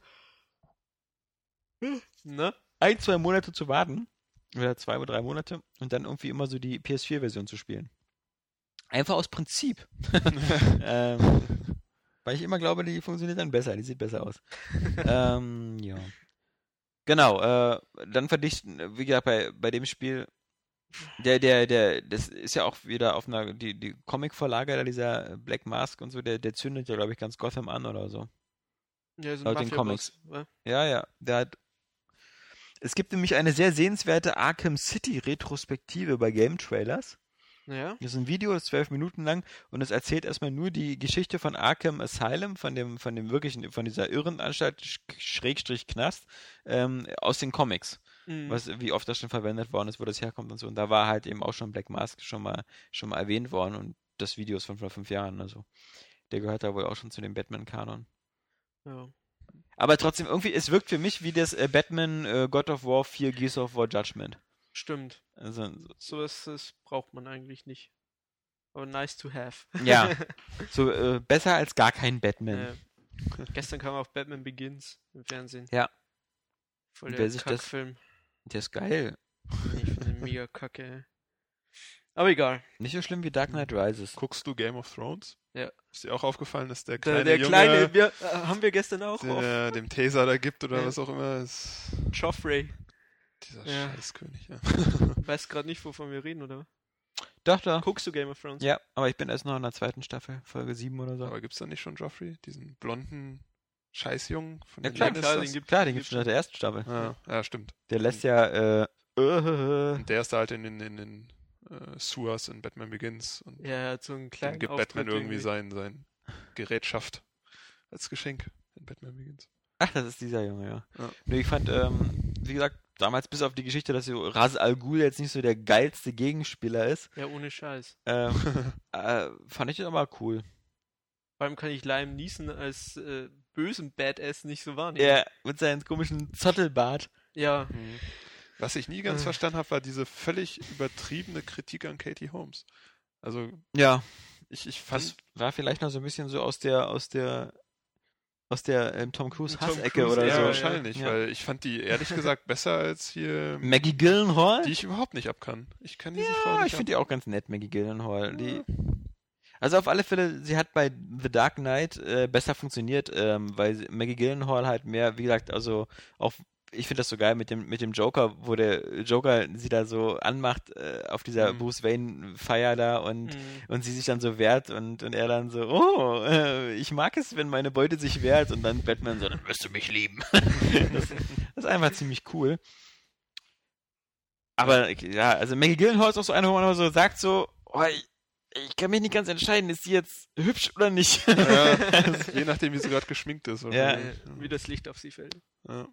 Ne? ein, zwei Monate zu warten. Oder zwei oder drei Monate und dann irgendwie immer so die PS4-Version zu spielen. Einfach aus Prinzip. ähm, weil ich immer glaube, die funktioniert dann besser, die sieht besser aus. ähm, ja. Genau, äh, dann verdichten, wie gesagt, bei, bei dem Spiel, der, der, der, das ist ja auch wieder auf einer, die, die Comic-Vorlage, da dieser Black Mask und so, der, der zündet ja, glaube ich, ganz Gotham an oder so. Ja, so Laut den Comics. wa? Ja, ja, der hat. Es gibt nämlich eine sehr sehenswerte Arkham City Retrospektive bei Game Trailers. Ja. Das ist ein Video, das ist zwölf Minuten lang und es erzählt erstmal nur die Geschichte von Arkham Asylum, von dem, von dem wirklichen, von dieser Irrenanstalt, Sch- Schrägstrich Knast, ähm, aus den Comics. Mhm. was, wie oft das schon verwendet worden ist, wo das herkommt und so. Und da war halt eben auch schon Black Mask schon mal, schon mal erwähnt worden und das Video ist von vor fünf Jahren, also der gehört da wohl auch schon zu dem Batman-Kanon. Ja. Aber trotzdem, irgendwie, es wirkt für mich wie das äh, Batman äh, God of War 4 Gears of War Judgment. Stimmt. Also, so- Sowas das braucht man eigentlich nicht. Aber nice to have. ja, so äh, besser als gar kein Batman. Äh, gestern kam auch Batman Begins im Fernsehen. Ja. Voll der Kackfilm. Der ist geil. Ich finde mega kacke. ey. Aber egal. Nicht so schlimm wie Dark Knight Rises. Guckst du Game of Thrones? Ja. Ist dir auch aufgefallen, dass der Der, kleine der Junge, kleine, wir, äh, haben wir gestern auch. auf der dem Taser da gibt oder was auch immer, ist Joffrey. Dieser Ja. Scheißkönig. Ja. Weiß gerade nicht, wovon wir reden, oder? Doch, doch. Guckst du Game of Thrones? Ja, aber ich bin erst noch in der zweiten Staffel, Folge 7 oder so. Aber gibt's da nicht schon Joffrey, diesen blonden Scheißjungen von Ja, den klar, klar, den gibt- Klar, den gibt's gibt's schon seit der ersten Staffel. Ja, ja, stimmt. Der lässt ja, äh, Und der ist da halt in den, in den äh, Sewers in Batman Begins und Ja, er hat so einen kleinen dann gibt Auftritt Batman irgendwie sein, sein Gerätschaft als Geschenk in Batman Begins. ach, das ist dieser Junge, ja. Ja. Nee, ich fand, ähm, wie gesagt, damals bis auf die Geschichte, dass so Ras Al Ghul jetzt nicht so der geilste Gegenspieler ist, Ja, ohne Scheiß. ähm, äh, fand ich das aber cool. Vor allem kann ich Liam Neeson als äh, bösen Badass nicht so wahrnehmen. Er mit seinem komischen Zottelbart. Ja, Was ich nie ganz Äh. verstanden habe, war diese völlig übertriebene Kritik an Katie Holmes. Also Ja, ich, ich fand, das war vielleicht noch so ein bisschen so aus der, aus der, aus der ähm, Tom Cruise Hassecke Cruise, oder ja, so. wahrscheinlich, Ja. weil ich fand die ehrlich gesagt besser als hier, Maggie Gyllenhaal? die ich überhaupt nicht abkann. Ich kann diese Frau Ja, nicht ich finde die auch ganz nett, Maggie Gyllenhaal. Die, also auf alle Fälle, sie hat bei The Dark Knight äh, besser funktioniert, ähm, weil Maggie Gyllenhaal halt mehr, wie gesagt, also auch, ich finde das so geil mit dem, mit dem Joker, wo der Joker sie da so anmacht äh, auf dieser Mhm. Bruce Wayne Feier da und Mhm. und sie sich dann so wehrt und, und er dann so, oh, äh, ich mag es, wenn meine Beute sich wehrt und dann Batman so, dann wirst du mich lieben. das, das ist einfach ziemlich cool. Aber ja, also Maggie Gyllenhaal ist auch so eine, wo man immer so sagt so, oh, ich, ich kann mich nicht ganz entscheiden, ist sie jetzt hübsch oder nicht? Ja, je nachdem, wie sie gerade geschminkt ist. Wahrscheinlich. wie das Licht auf sie fällt. Ja.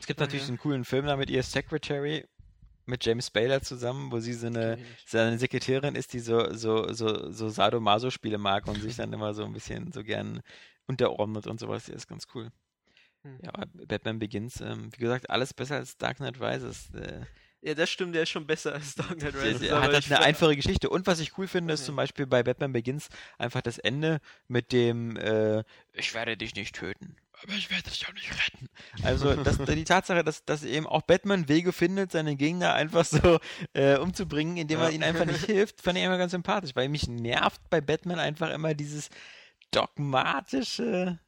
Es gibt Ah, natürlich ja. einen coolen Film da mit ihr Secretary, mit James Baylor zusammen, wo sie so eine, seine Sekretärin ist, die so, so, so, so Sadomaso-Spiele mag und sich dann immer so ein bisschen so gern unterordnet und sowas. Die ist ganz cool. Hm. Ja, aber Batman Begins, ähm, wie gesagt, alles besser als Dark Knight Rises. Äh, Ja, das stimmt, der ist schon besser als Dark Knight Rises. der hat halt eine einfache Geschichte. Und was ich cool finde, ist Okay. zum Beispiel bei Batman Begins einfach das Ende mit dem äh, Ich werde dich nicht töten, aber ich werde dich auch nicht retten. Also das, die Tatsache, dass, dass eben auch Batman Wege findet, seine Gegner einfach so äh, umzubringen, indem er Ja. ihnen einfach nicht hilft, fand ich immer ganz sympathisch, weil mich nervt bei Batman einfach immer dieses dogmatische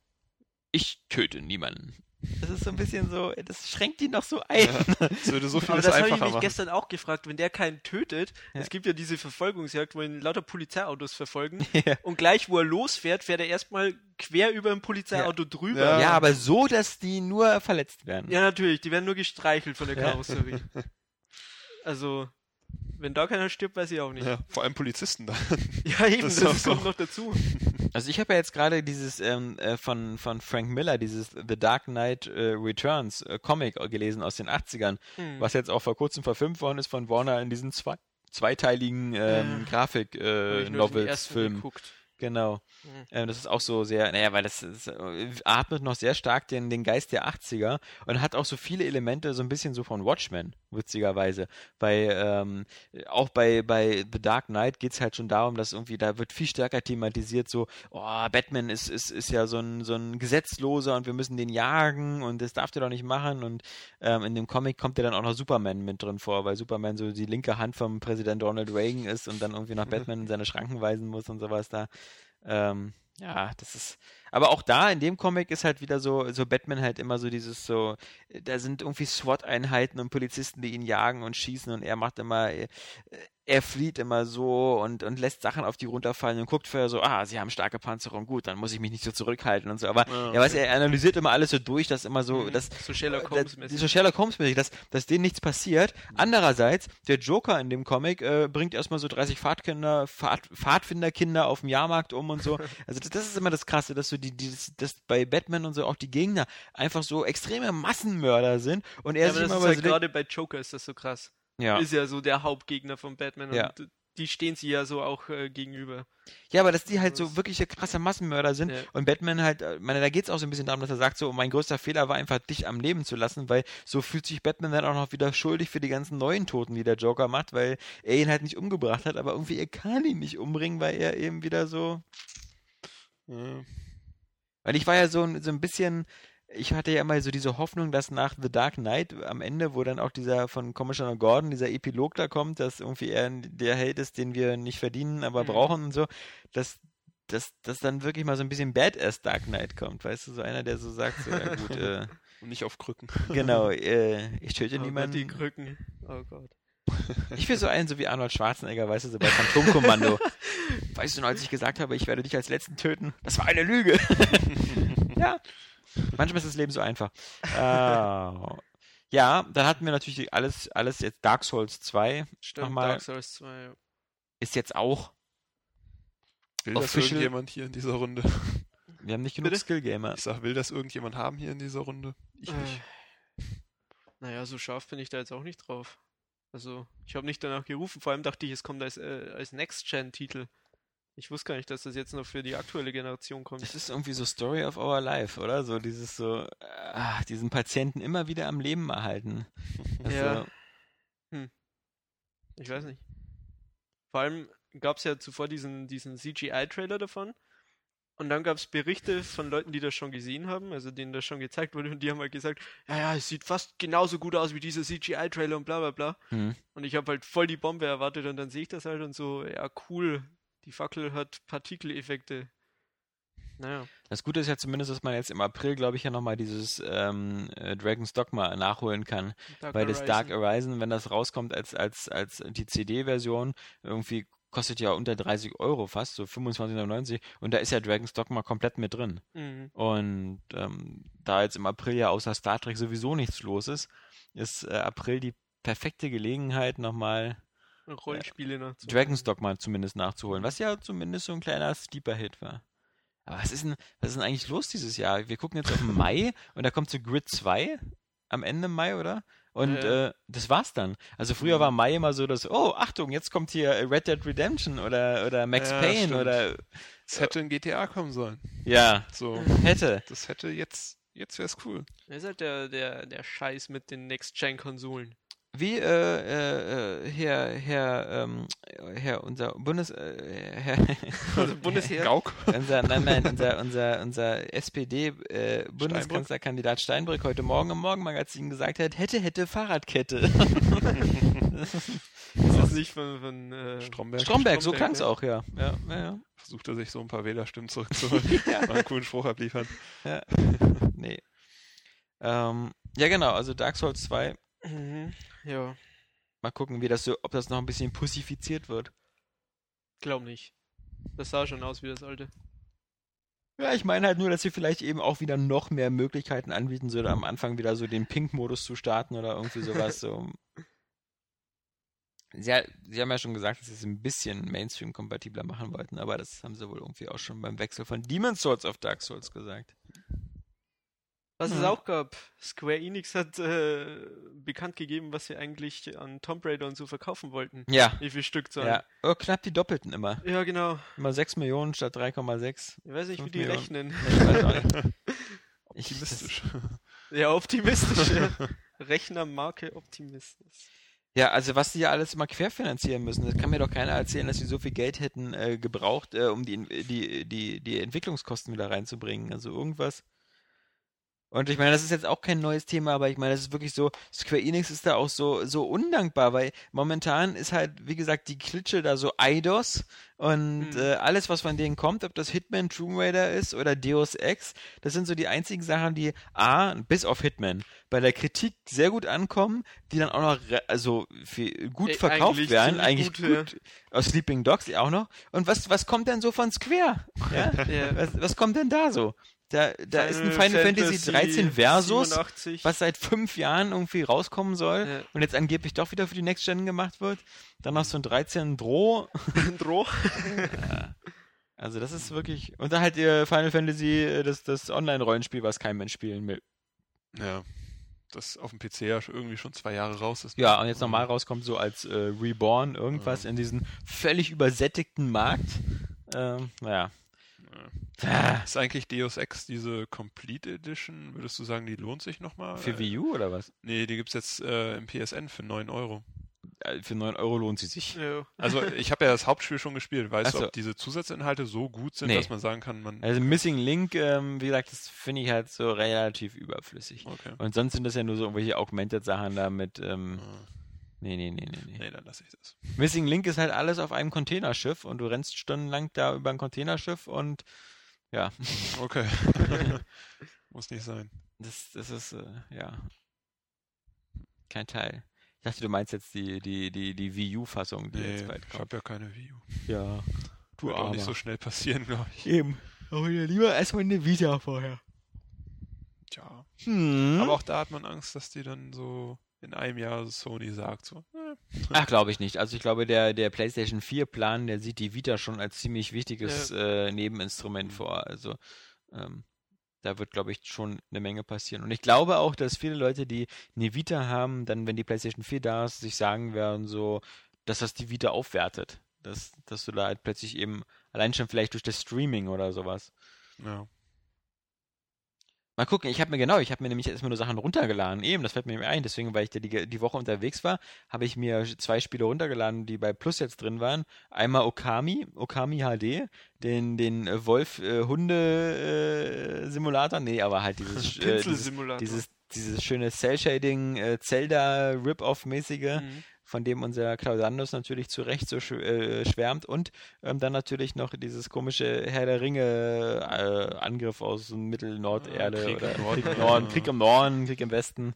Ich töte niemanden. Das ist so ein bisschen so, das schränkt ihn noch so ein. Das würde so Aber vieles das habe ich mich machen. gestern auch gefragt, wenn der keinen tötet, Ja. es gibt ja diese Verfolgungsjagd, wo ihn lauter Polizeiautos verfolgen Ja. und gleich, wo er losfährt, fährt er erstmal quer über ein Polizeiauto drüber. Ja. Ja, aber so, dass die nur verletzt werden. Ja, natürlich, die werden nur gestreichelt von der Ja. Karosserie. Also, wenn da keiner stirbt, weiß ich auch nicht. Ja, Ja, vor allem Polizisten da. eben, Das das, kommt so. noch dazu. Also ich habe ja jetzt gerade dieses ähm, äh, von, von Frank Miller, dieses The Dark Knight äh, Returns äh, Comic gelesen aus den 80ern, Hm. was jetzt auch vor kurzem verfilmt worden ist von Warner in diesen zwei, zweiteiligen ähm, Ja. Genau. Hm. Ähm, das ist auch so sehr, naja, weil das, ist, äh, atmet noch sehr stark den, den Geist der 80er und hat auch so viele Elemente, so ein bisschen so von Watchmen, witzigerweise. Bei, ähm, auch bei, bei The Dark Knight geht es halt schon darum, dass irgendwie, da wird viel stärker thematisiert, so, oh, Batman ist, ist, ist ja so ein, so ein Gesetzloser und wir müssen den jagen und das darf der doch nicht machen. Und ähm, in dem Comic kommt ja dann auch noch Superman mit drin vor, weil Superman so die linke Hand vom Präsident Donald Reagan ist und dann irgendwie nach Batman in seine Schranken weisen muss und sowas da. Ähm, ja, das ist. Aber auch da in dem Comic ist halt wieder so, so Batman halt immer so dieses so, da sind irgendwie SWAT-Einheiten und Polizisten, die ihn jagen und schießen und er macht immer, äh, er flieht immer so und, und lässt Sachen auf die runterfallen und guckt vorher so, ah, sie haben starke Panzerung, gut, dann muss ich mich nicht so zurückhalten und so. Aber ja, weißt du, er analysiert immer alles so durch, dass immer so, Mhm. dass So Sherlock äh, Holmes das- mäßig. So Sherlock Holmes mäßig, dass, dass denen nichts passiert. Andererseits, der Joker in dem Comic äh, bringt erstmal so 30 Pfadkinder, Pfad, Pfadfinderkinder auf dem Jahrmarkt um und so. Also das, das ist immer das Krasse, dass so die, die dass bei Batman und so auch die Gegner einfach so extreme Massenmörder sind und er Ja, aber sich das immer ist halt so gerade bei Joker ist das so krass. Ja. Ist ja so der Hauptgegner von Batman Ja. und die stehen sie ja so auch äh, gegenüber. Ja, aber dass die halt so wirkliche krasse Massenmörder sind Ja. und Batman halt, äh, meine, da geht's auch so ein bisschen darum, dass er sagt, so, mein größter Fehler war einfach, dich am Leben zu lassen, weil so fühlt sich Batman dann auch noch wieder schuldig für die ganzen neuen Toten, die der Joker macht, weil er ihn halt nicht umgebracht hat, aber irgendwie er kann ihn nicht umbringen, weil er eben wieder so, Ja. weil ich war ja so, so ein bisschen, ich hatte ja immer so diese Hoffnung, dass nach The Dark Knight am Ende, wo dann auch dieser von Commissioner Gordon, dieser Epilog da kommt, dass irgendwie er der Held ist, den wir nicht verdienen, aber Mhm. brauchen und so, dass, dass, dass dann wirklich mal so ein bisschen Badass Dark Knight kommt, weißt du, so einer, der so sagt, so, ja gut, äh, Und nicht auf Krücken. genau, äh, ich töte Oh Gott, die niemanden. Krücken. Oh Gott. Ich will so einen, so wie Arnold Schwarzenegger, weißt du, so bei Phantomkommando. weißt du noch, als ich gesagt habe, ich werde dich als Letzten töten? Das war eine Lüge. ja. Manchmal ist das Leben so einfach. Äh, ja, dann hatten wir natürlich alles, alles jetzt Dark Souls 2 Stimmt, Nochmal- Dark Souls 2. ja. ist jetzt auch, Will das Official- irgendjemand hier in dieser Runde? wir haben nicht genug? Skill-Gamer. Ich sag, will das irgendjemand haben hier in dieser Runde? Ich nicht. Äh, naja, so scharf bin ich da jetzt auch nicht drauf. Also, ich habe nicht danach gerufen. Vor allem dachte ich, es kommt als, äh, als Next-Gen-Titel. Ich wusste gar nicht, dass das jetzt noch für die aktuelle Generation kommt. Das ist irgendwie so Story of Our Life, oder? So dieses so, ah, diesen Patienten immer wieder am Leben erhalten. Also, Ja. Ich weiß nicht. Vor allem gab es ja zuvor diesen, diesen CGI-Trailer davon. Und dann gab es Berichte von Leuten, die das schon gesehen haben, also denen das schon gezeigt wurde, und die haben halt gesagt, ja, ja, es sieht fast genauso gut aus wie dieser CGI-Trailer und bla bla bla. Hm. Und ich habe halt voll die Bombe erwartet und dann sehe ich das halt und so, ja, cool, die Fackel hat Partikeleffekte. Naja. Das Gute ist ja zumindest, dass man jetzt im April, glaube ich, ja nochmal dieses ähm, äh, Dragon's Dogma nachholen kann. Dark Weil das Horizon. Dark Horizon, wenn das rauskommt als, als, als die CD-Version, irgendwie kostet ja unter 30 Euro fast, so 25,99 und da ist ja Dragon's Dogma komplett mit drin. Mhm. Und ähm, da jetzt im April ja außer Star Trek sowieso nichts los ist, ist äh, April die perfekte Gelegenheit, nochmal Rollenspiele noch. zu- Dragon's Dogma zumindest nachzuholen, was ja zumindest so ein kleiner Sleeper-Hit war. Aber was ist denn, was ist denn eigentlich los dieses Jahr? Wir gucken jetzt auf den Mai und da kommt so Grid 2 am Ende Mai, oder? Und Ja. äh, das war's dann. Also früher war Mai immer so, dass, oh, Achtung, jetzt kommt hier Red Dead Redemption oder, oder Max Ja, Payne stimmt. oder Es hätte in GTA kommen sollen. ja, So, hätte. das hätte jetzt, jetzt wär's cool. Das ist halt der, der, der Scheiß mit den Next-Gen-Konsolen. Wie äh, äh, äh, Herr, Herr, ähm, Herr, unser Bundes, äh, Herr, Also Bundesheer. Gauk. unser, nein, nein, unser, unser, unser SPD-Bundeskanzlerkandidat äh, Steinbrück heute Morgen im Morgenmagazin gesagt hat, hätte, hätte Fahrradkette. Ist das nicht von, von äh, Stromberg. Stromberg, so klang's ja. auch, ja. Ja, ja, ja. Versucht er sich so ein paar Wählerstimmen zurückzuholen. Mal einen coolen Spruch abliefern. Nee. Ähm, ja, genau, also Dark Souls 2, Mhm. Ja, mal gucken, wie das so, ob das noch ein bisschen pussifiziert wird. glaub nicht. Das sah schon aus wie das alte. Ja, ich meine halt nur, dass sie vielleicht eben auch wieder noch mehr Möglichkeiten anbieten, so am Anfang wieder so den Pink-Modus zu starten oder irgendwie sowas. so. Sie, sie haben ja schon gesagt, dass sie es ein bisschen Mainstream-kompatibler machen wollten, aber das haben sie wohl irgendwie auch schon beim Wechsel von Demon's Souls auf Dark Souls gesagt. Was es Mhm. auch gab, Square Enix hat äh, bekannt gegeben, was sie eigentlich an Tomb Raider und so verkaufen wollten. Ja, Wie viel Stückzahl? ja. Oh, knapp die Doppelten immer. Ja, genau. Immer 6 Millionen statt 3,6. Ich weiß nicht, wie die Millionen. rechnen. Ich weiß auch nicht. Ich- Optimistisch. Ja, optimistisch. ja. Rechnermarke Optimismus. Ja, also was die ja alles immer querfinanzieren müssen, das kann mir doch keiner erzählen, dass sie so viel Geld hätten äh, gebraucht, äh, um die, die, die, die Entwicklungskosten wieder reinzubringen. Also irgendwas. Und ich meine, das ist jetzt auch kein neues Thema, aber ich meine, das ist wirklich so, Square Enix ist da auch so, so undankbar, weil momentan ist halt, wie gesagt, die Klitsche da so Eidos und Hm. äh, alles, was von denen kommt, ob das Hitman, Tomb Raider ist oder Deus Ex, das sind so die einzigen Sachen, die A, bis auf Hitman, bei der Kritik sehr gut ankommen, die dann auch noch also gut verkauft eigentlich werden, eigentlich gut, gut, aus Sleeping Dogs auch noch. Und was, was kommt denn so von Square? Ja? Ja. Was, was kommt denn da so? Da, da ist ein Final Fantasy, Fantasy 13 Versus, 87. was seit fünf Jahren irgendwie rauskommen soll Ja. und jetzt angeblich doch wieder für die Next Gen gemacht wird. Dann noch so ein 13 Droh. Droh. Also das ist wirklich. Und dann halt ihr Final Fantasy, äh, das, das Online-Rollenspiel, was kein Mensch spielen will. Ja. Das auf dem PC ja irgendwie schon zwei Jahre raus ist. Ja, und jetzt nochmal rauskommt so als äh, Reborn irgendwas Ja. in diesen völlig übersättigten Markt. Ähm, naja. Ah, Ist eigentlich Deus Ex diese Complete Edition, würdest du sagen, die lohnt sich nochmal? Für Wii U oder was? Nee, die gibt's jetzt äh, im PSN für 9 Euro. Für 9 Euro lohnt sie sich. Ja. Also ich habe ja das Hauptspiel schon gespielt. Weißt so. du, ob diese Zusatzinhalte so gut sind, Nee. dass man sagen kann, man... Also Missing Link, ähm, wie gesagt, das finde ich halt so relativ überflüssig. Okay. Und sonst sind das ja nur so irgendwelche Augmented-Sachen da mit, ähm, Ah, nee, nee, nee, nee, nee. Nee, dann lasse ich das. Missing Link ist halt alles auf einem Containerschiff und du rennst stundenlang da über ein Containerschiff und ja, Okay. Muss nicht sein. das, das ist, äh, ja, kein Teil. Ich dachte, du meinst jetzt die, die, die, die Wii U-Fassung, die Nee, jetzt bald ich kommt. habe ja keine Wii U. Ja, du Wird auch nicht so schnell passieren, glaube ich. Eben. Aber lieber erstmal eine Vita vorher. Tja. Hm. Aber auch da hat man Angst, dass die dann so in einem Jahr Sony sagt so, äh, Ach, glaube ich nicht. Also ich glaube, der, der PlayStation 4 Plan, der sieht die Vita schon als ziemlich wichtiges äh, Nebeninstrument vor. Also ähm, da wird, glaube ich, schon eine Menge passieren. Und ich glaube auch, dass viele Leute, die eine Vita haben, dann, wenn die PlayStation 4 da ist, sich sagen werden, so, dass das die Vita aufwertet. Dass, dass du da halt plötzlich eben, allein schon vielleicht durch das Streaming oder sowas. ja. Mal gucken, ich habe mir genau, ich habe mir nämlich erstmal nur Sachen runtergeladen. Eben, das fällt mir ein. Deswegen, weil ich da die, die Woche unterwegs war, habe ich mir zwei Spiele runtergeladen, die bei Plus jetzt drin waren. Einmal Okami, Okami HD, den, den äh, Wolf-Hunde-Simulator. nee, aber halt dieses, äh, dieses, dieses, dieses schöne Cell-Shading, äh, Zelda-Rip-Off-mäßige Mhm. Von dem unser Claudanus natürlich zu Recht so sch äh, schwärmt und ähm, dann natürlich noch dieses komische Herr der Ringe äh, Angriff aus Mittel-Norderde Krieg im oder Norden. Krieg im Norden, Krieg im Norden, Krieg im Westen.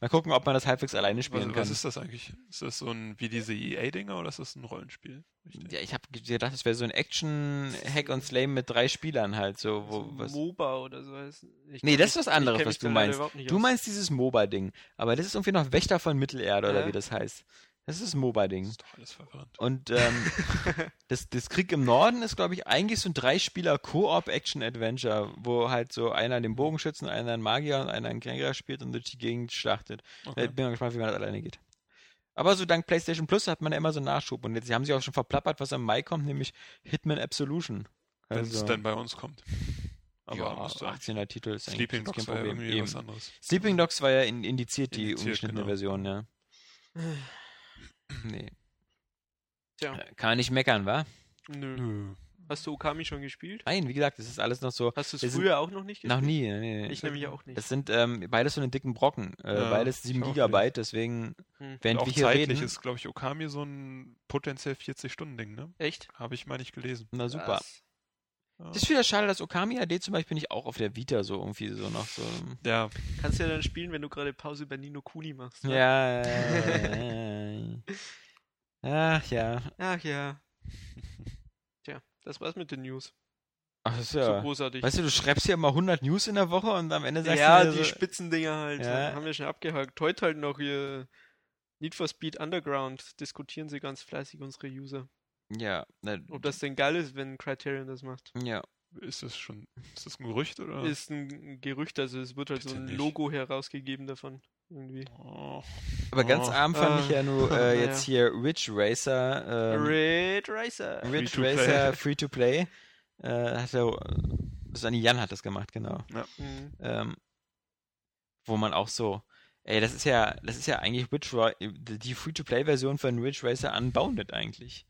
Mal gucken, ob man das halbwegs alleine Was, spielen was kann. ist das eigentlich? Ist das so ein wie diese EA-Dinger oder ist das ein Rollenspiel? Richtig. ja, ich habe gedacht, es wäre so ein Action Hack and Slay mit drei Spielern halt so, wo So was MOBA oder so heißt. Ich Nee, das ist was anderes, was du meinst. Du meinst dieses MOBA-Ding, aber das ist irgendwie noch Wächter von Mittelerde oder Ja. wie das heißt. Das ist ein MOBA-Ding. Das ist doch alles verwirrend. Und ähm, das, das Krieg im Norden ist, glaube ich, eigentlich so ein Drei-Spieler-Koop-Action-Adventure, wo halt so einer den Bogenschützen, einer einen Magier und einer einen Krieger spielt und durch die Gegend schlachtet. Okay. Ich bin mal gespannt, wie man das alleine geht. Aber so dank PlayStation Plus hat man ja immer so einen Nachschub. Und jetzt haben sie auch schon verplappert, was im Mai kommt, nämlich Hitman Absolution. Wenn es Also, dann bei uns kommt. Aber ja, musst du 18er Titel ist eigentlich Sleeping jetzt kein Dogs war ja Problem. irgendwie Eben. was anderes. Sleeping Dogs war ja in, indiziert, die Indiziert, ungeschnittene genau. Version, ja. Nee. Tja, Äh, Kann man nicht meckern, wa? nö. Nö. Hast du Okami schon gespielt? Nein, wie gesagt, das ist alles noch so. Hast du es früher auch noch nicht gespielt? Noch nie. Nee, nee. Ich nämlich auch nicht. Das sind ähm, beides so einen dicken Brocken. Äh, Ja, beides 7 ich auch Gigabyte, deswegen, Hm. während auch wir hier zeitlich reden. ist, glaube ich, Okami so ein potenziell 40-Stunden-Ding, ne? Echt? Habe ich mal nicht gelesen. Na super. Krass. Ja. Das ist wieder schade, dass Okami HD zum Beispiel nicht auch auf der Vita so irgendwie so noch so. Ja, Kannst du ja dann spielen, wenn du gerade Pause bei Nino Kuni machst. ne? Ja. Ach ja. Ach ja. Tja, das war's mit den News. Ach, das ist So ja. großartig. Weißt du, du schreibst hier immer 100 News in der Woche und am Ende sagst ja, du die wieder so, Spitzendinger halt. Ja. Haben wir schon abgehakt. Heute halt noch hier Need for Speed Underground. Diskutieren sie ganz fleißig, unsere User. Ja, na, Ob das denn geil ist, wenn Criterion das macht. ja. ist das schon, ist das ein Gerücht oder? Ist ein Gerücht, also es wird halt so Bitte ein nicht. Logo herausgegeben davon. Irgendwie. Oh. Aber ganz Oh. arm fand ich Ah. ja nur äh, jetzt hier Ridge Racer. Ähm, Red Racer. Ridge Free to play. Racer Free to Play. Äh, hat er, das Anni Jan hat das gemacht, genau. Mhm. Ähm, wo man auch so, ey, das ist ja, das ist ja eigentlich Ra die Free-to-Play-Version von Ridge Racer Unbounded eigentlich.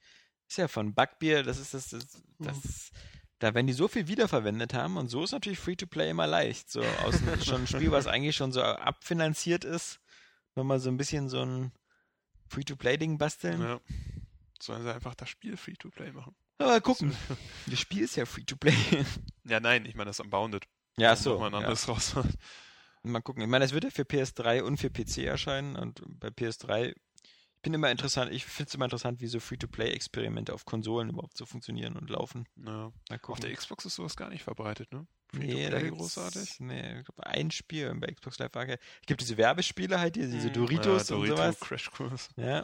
Ist ja von Bugbear, das ist das, das, das da wenn die so viel wiederverwendet haben und so ist natürlich Free-to-Play immer leicht. So aus einem, schon ein Spiel, was eigentlich schon so abfinanziert ist, nochmal so ein bisschen so ein Free-to-Play-Ding basteln. Ja. Sollen sie einfach das Spiel Free-to-Play machen? Aber gucken. Das Spiel ist ja Free-to-Play. Ja, nein, ich meine das Unbounded. Ja, so. noch Mal ein ja. raus. Mal gucken. Ich meine, es wird ja für PS3 und für PC erscheinen und bei PS3 ich bin immer interessant, ich finde es immer interessant, wie so Free-to-Play-Experimente auf Konsolen überhaupt so funktionieren und laufen. Ja. Auf der Xbox ist sowas gar nicht verbreitet, ne? Nee, da großartig. Nee, ich glaube, ein Spiel bei Xbox Live Arcade. Es gibt diese Werbespiele halt, diese, diese Mhm. Doritos ja, und Dorito, sowas. Crash Course. Ja.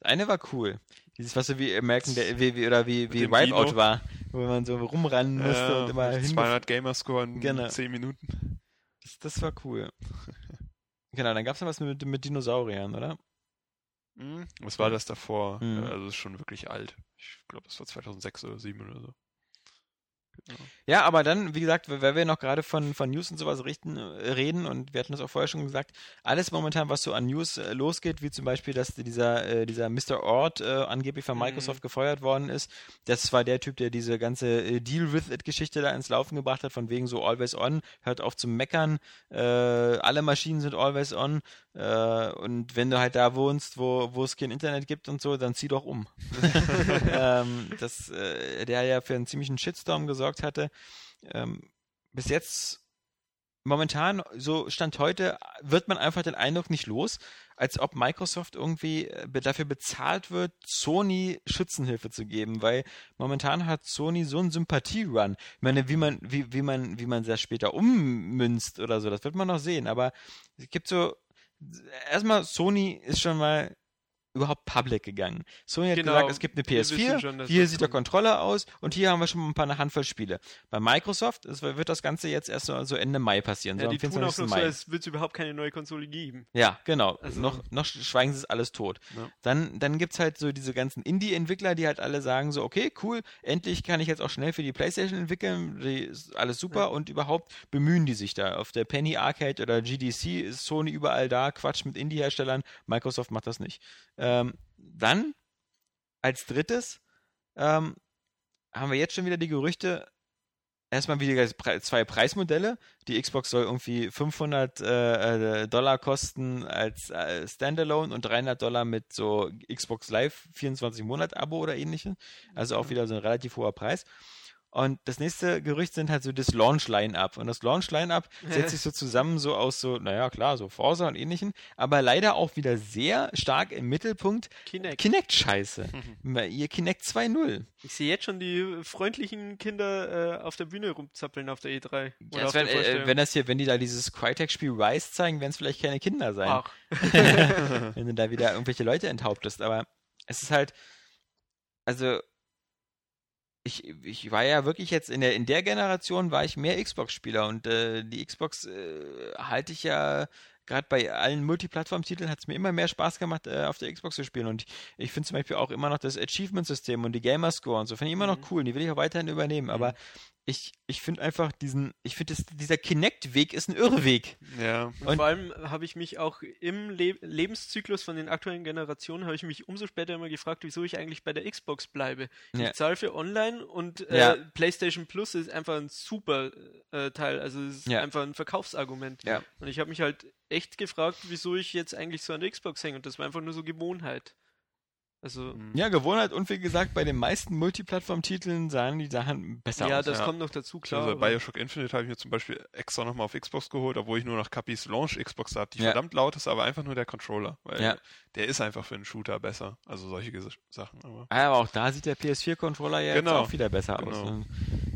Das eine war cool. Dieses, was so wie American, der, wie, wie, oder wie, wie Wipeout war, wo man so rumrennen musste Ja, und immer hin. 200 Gamerscore in Genau. 10 Minuten. Das, das war cool. genau, dann gab es noch was mit, mit Dinosauriern, oder? Mhm. Was war das davor? Mhm. Also ist schon wirklich alt. Ich glaube, das war 2006 oder 2007 oder so. Genau. Ja, aber dann, wie gesagt, weil wir noch gerade von, von News und sowas richten, äh, reden und wir hatten das auch vorher schon gesagt, alles momentan, was so an News äh, losgeht, wie zum Beispiel, dass dieser, äh, dieser Mr. Ord äh, angeblich von Mhm. Microsoft gefeuert worden ist, das war der Typ, der diese ganze äh, Deal-with-it-Geschichte da ins Laufen gebracht hat, von wegen so always on, hört auf zu meckern, äh, alle Maschinen sind always on und wenn du halt da wohnst, wo, wo es kein Internet gibt und so, dann zieh doch um. ähm, das, der ja für einen ziemlichen Shitstorm gesorgt hatte. Ähm, bis jetzt, momentan, so Stand heute, wird man einfach den Eindruck nicht los, als ob Microsoft irgendwie äh, dafür bezahlt wird, Sony Schützenhilfe zu geben, weil momentan hat Sony so einen Sympathie-Run. Ich meine, wie man, wie, wie man, wie man das später ummünzt oder so, das wird man noch sehen, aber es gibt so, erstmal, Sony ist schon mal überhaupt public gegangen. Sony hat Genau, gesagt, es gibt eine wir wissen PS4, schon, hier sieht der. Controller aus und hier haben wir schon mal ein paar eine Handvoll Spiele. Bei Microsoft es wird das Ganze jetzt erst so Ende Mai passieren, Ja, so die tun auch 24. noch so, Mai. als würde es überhaupt keine neue Konsole geben. Ja, genau. Also- noch, noch schweigen sie es alles tot. Ja. Dann, dann gibt's halt so diese ganzen Indie-Entwickler, die halt alle sagen so, okay, cool, endlich kann ich jetzt auch schnell für die Playstation entwickeln, die ist alles super Ja. und überhaupt bemühen die sich da. Auf der Penny Arcade oder GDC ist Sony überall da, Quatsch mit Indie-Herstellern, Microsoft macht das nicht. Ähm, dann, als drittes, ähm, haben wir jetzt schon wieder die Gerüchte, erstmal wieder zwei Preismodelle. Die Xbox soll irgendwie 500 äh, äh, Dollar kosten als äh, Standalone und 300 Dollar mit so Xbox Live 24 Monat Abo oder ähnlichem. Also auch wieder so ein relativ hoher Preis. Und das nächste Gerücht sind halt so das Launch-Line-Up. Und das Launch-Line-Up setzt sich so zusammen so aus so, naja, klar, so Forza und ähnlichen, aber leider auch wieder sehr stark im Mittelpunkt Kinect. Kinect-Scheiße. Ihr Kinect 2.0. Ich sehe jetzt schon die freundlichen Kinder äh, auf der Bühne rumzappeln auf der E3. Oder Ja, auf der äh, wenn das hier, wenn die da dieses Crytek-Spiel Rise zeigen, werden es vielleicht keine Kinder sein. Ach, wenn du da wieder irgendwelche Leute enthauptest. Aber es ist halt, also ich, ich war ja wirklich jetzt in der in der Generation war ich mehr Xbox-Spieler und äh, die Xbox äh, halte ich ja gerade bei allen Multiplattform-Titeln hat es mir immer mehr Spaß gemacht, äh, auf der Xbox zu spielen. Und ich, ich finde zum Beispiel auch immer noch das Achievement-System und die Gamerscore und so, finde ich immer noch Mhm. cool. Die will ich auch weiterhin übernehmen. Aber ich, ich finde einfach diesen, ich finde, dieser Kinect-Weg ist ein Irrweg. Ja. Und, Und- vor allem habe ich mich auch im Le Lebenszyklus von den aktuellen Generationen, habe ich mich umso später immer gefragt, wieso ich eigentlich bei der Xbox bleibe. Ja. Ich zahle für Online und äh, Ja. PlayStation Plus ist einfach ein super äh, Teil. Also es ist Ja. einfach ein Verkaufsargument. Ja. Und ich habe mich halt echt gefragt, wieso ich jetzt eigentlich so an der Xbox hänge. Und das war einfach nur so Gewohnheit. Also, Mhm. Ja, Gewohnheit und wie gesagt, bei den meisten Multiplattform-Titeln sahen die Sachen besser ja, aus. das ja. kommt noch dazu, klar. also Bioshock Infinite habe ich mir zum Beispiel extra nochmal auf Xbox geholt, obwohl ich nur noch Capis Launch Xbox habe, die Ja. verdammt laut ist, aber einfach nur der Controller. Weil Ja. der ist einfach für einen Shooter besser. Also solche Ges- Sachen. Aber Ah, aber auch da sieht der PS4-Controller ja jetzt Genau. auch wieder besser aus. Genau. Und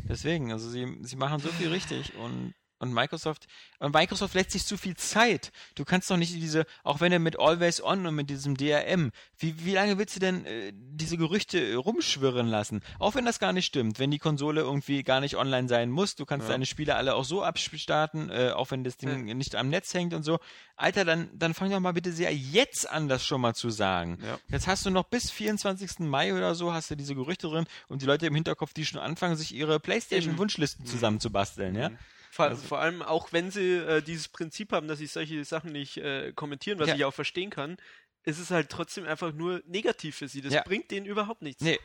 deswegen, also sie, sie machen so viel richtig und und Microsoft und Microsoft lässt sich zu viel Zeit. Du kannst doch nicht diese, auch wenn du mit Always On und mit diesem DRM, wie, wie lange willst du denn äh, diese Gerüchte äh, rumschwirren lassen? Auch wenn das gar nicht stimmt, wenn die Konsole irgendwie gar nicht online sein muss, du kannst Ja. deine Spiele alle auch so abstarten, äh, auch wenn das Ding nicht am Netz hängt und so. Alter, dann, dann fang doch mal bitte sehr jetzt an, das schon mal zu sagen. Ja. Jetzt hast du noch bis 24. Mai oder so, hast du diese Gerüchte drin und die Leute im Hinterkopf, die schon anfangen, sich ihre Playstation-Wunschlisten zusammenzubasteln, ja? Vor, Also- vor allem auch wenn sie äh, dieses Prinzip haben, dass sie solche Sachen nicht äh, kommentieren, was Ja. ich auch verstehen kann. ist es halt trotzdem einfach nur negativ für sie. Das Ja. bringt denen überhaupt nichts. Nee.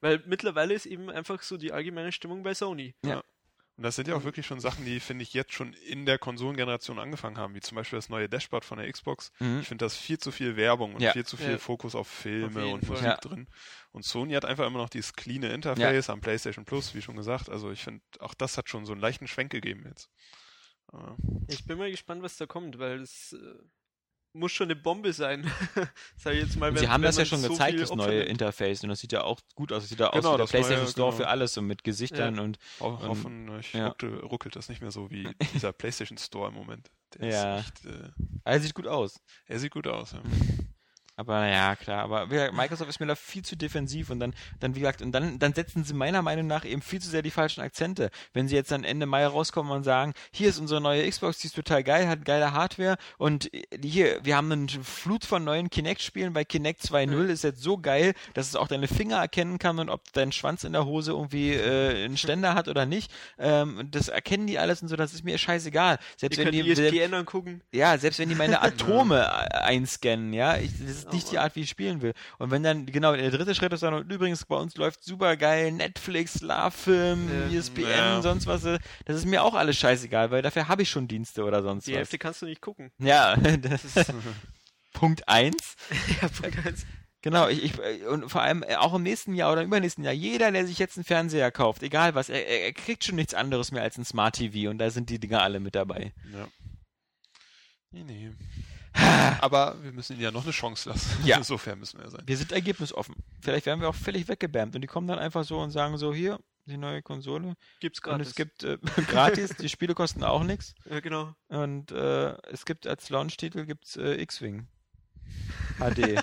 Weil mittlerweile ist eben einfach so die allgemeine Stimmung bei Sony. Und das sind ja auch wirklich schon Sachen, die, finde ich, jetzt schon in der Konsolengeneration angefangen haben, wie zum Beispiel das neue Dashboard von der Xbox. Mhm. Ich finde das viel zu viel Werbung und Ja. viel zu viel Ja. Fokus auf Auf Filme jeden und. Musik Ja. drin. Und Sony hat einfach immer noch dieses cleane Interface am PlayStation Plus, wie schon gesagt. Also ich finde, auch das hat schon so einen leichten Schwenk gegeben jetzt. Aber Ich bin mal gespannt, was da kommt, weil es äh, muss schon eine Bombe sein. Sag ich jetzt mal. Und wenn- sie haben das ja schon so gezeigt, das neue. Interface. Und das sieht ja auch gut aus. Das sieht ja aus Genau, wie der PlayStation Store genau. für alles, so mit Gesichtern und auch Und- hoffen, ja. ruckelt, ruckelt das nicht mehr so wie dieser PlayStation Store im Moment. Der Ja. echt, äh, also sieht gut aus. er sieht gut aus. Ja. Aber ja, klar, aber gesagt, Microsoft ist mir da viel zu defensiv und dann, dann wie gesagt, und dann, dann setzen sie meiner Meinung nach eben viel zu sehr die falschen Akzente. Wenn sie jetzt dann Ende Mai rauskommen und sagen, hier ist unsere neue Xbox, die ist total geil, hat geile Hardware und hier, wir haben einen Flut von neuen Kinect-Spielen, weil Kinect 2.0 ist jetzt so geil, dass es auch deine Finger erkennen kann und ob dein Schwanz in der Hose irgendwie äh, einen Ständer hat oder nicht. Ähm, das erkennen die alles und so, das ist mir scheißegal. Selbst Ihr wenn die, selbst, ESPN angucken. ja, selbst wenn die meine Atome äh, einscannen, ja, ich, das nicht die. Art, wie ich spielen will. Und wenn dann, genau, der dritte Schritt ist dann, und übrigens, bei uns läuft super geil Netflix, Love-Film, Ja. ESPN, Ja. sonst was, äh, das ist mir auch alles scheißegal, weil dafür habe ich schon Dienste oder sonst Die was. Hälfte kannst du nicht gucken. Ja, das ist Punkt eins. ja, Punkt eins. Genau, ich, ich, äh, und vor allem äh, auch im nächsten Jahr oder im übernächsten Jahr, jeder, der sich jetzt einen Fernseher kauft, egal was, er, er er kriegt schon nichts anderes mehr als ein Smart TV und da sind die Dinger alle mit dabei. Ja. Nee, nee. Aber wir müssen ihnen ja noch eine Chance lassen. Ja. Insofern müssen wir sein. Wir sind ergebnisoffen. Vielleicht werden wir auch völlig weggebammt und die kommen dann einfach so und sagen so, hier, die neue Konsole. Gibt's Und gratis. es gibt äh, gratis, die Spiele kosten auch nichts. ja, genau. Und äh, es gibt als Launch-Titel gibt's äh, X-Wing. HD.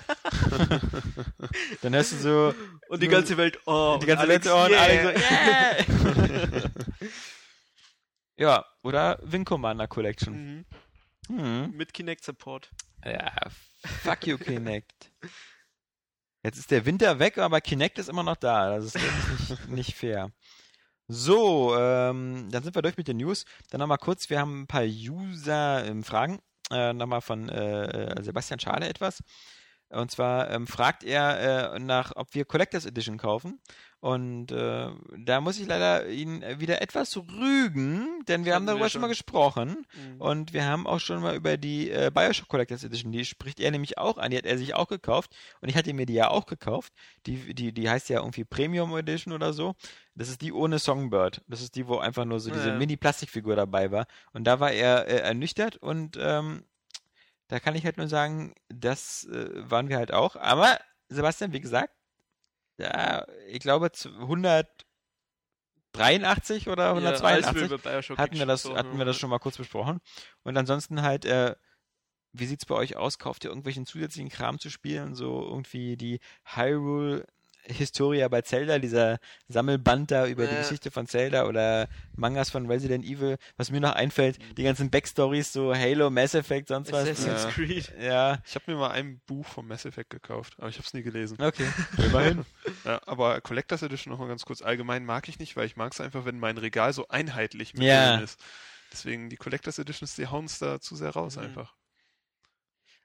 dann hast du so Und die So- ganze Welt, oh, die ganze Alex, letzte und yeah. alle so, yeah! ja, oder Wing Commander Collection. Mhm. Hm. Mit Kinect Support. Ja, fuck you, Kinect. Jetzt ist der Winter weg, aber Kinect ist immer noch da. Das ist nicht, nicht fair. So, ähm, dann sind wir durch mit den News. Dann nochmal kurz, wir haben ein paar User-Fragen. Äh, nochmal von äh, Sebastian Schade etwas. Und zwar ähm, fragt er äh, nach, ob wir Collectors Edition kaufen. Und äh, da muss ich leider ihn wieder etwas rügen, denn wir haben darüber wir schon mal schon. gesprochen. Mhm. Und wir haben auch schon mal über die äh, Bioshock Collectors Edition, die spricht er nämlich auch an, die hat er sich auch gekauft und ich hatte mir die ja auch gekauft. Die, die, die heißt ja irgendwie Premium Edition oder so. Das ist die ohne Songbird. Das ist die, wo einfach nur so diese Ja. Mini-Plastikfigur dabei war. Und da war er äh, ernüchtert und ähm, da kann ich halt nur sagen, das äh, waren wir halt auch. Aber Sebastian, wie gesagt, ja, ich glaube zu 183 oder Ja, als wir 182 über Bioshock hatten wir das, hatten wir das schon mal kurz besprochen. Und ansonsten halt, äh, wie sieht's bei euch aus? Kauft ihr irgendwelchen zusätzlichen Kram zu spielen? So irgendwie die Hyrule Historia bei Zelda, dieser Sammelband da über die Äh. Geschichte von Zelda oder Mangas von Resident Evil. Was mir noch einfällt, die ganzen Backstories, so Halo, Mass Effect, sonst was. Assassin's Ja. Creed. Ja, Ich habe mir mal ein Buch vom Mass Effect gekauft, aber ich habe es nie gelesen. okay. Immerhin. Ja, aber Collectors Edition nochmal ganz kurz allgemein mag ich nicht, weil ich mag es einfach, wenn mein Regal so einheitlich mit Ja. drin ist. Deswegen die Collectors Editions, die hauen es da zu sehr raus Mhm. einfach.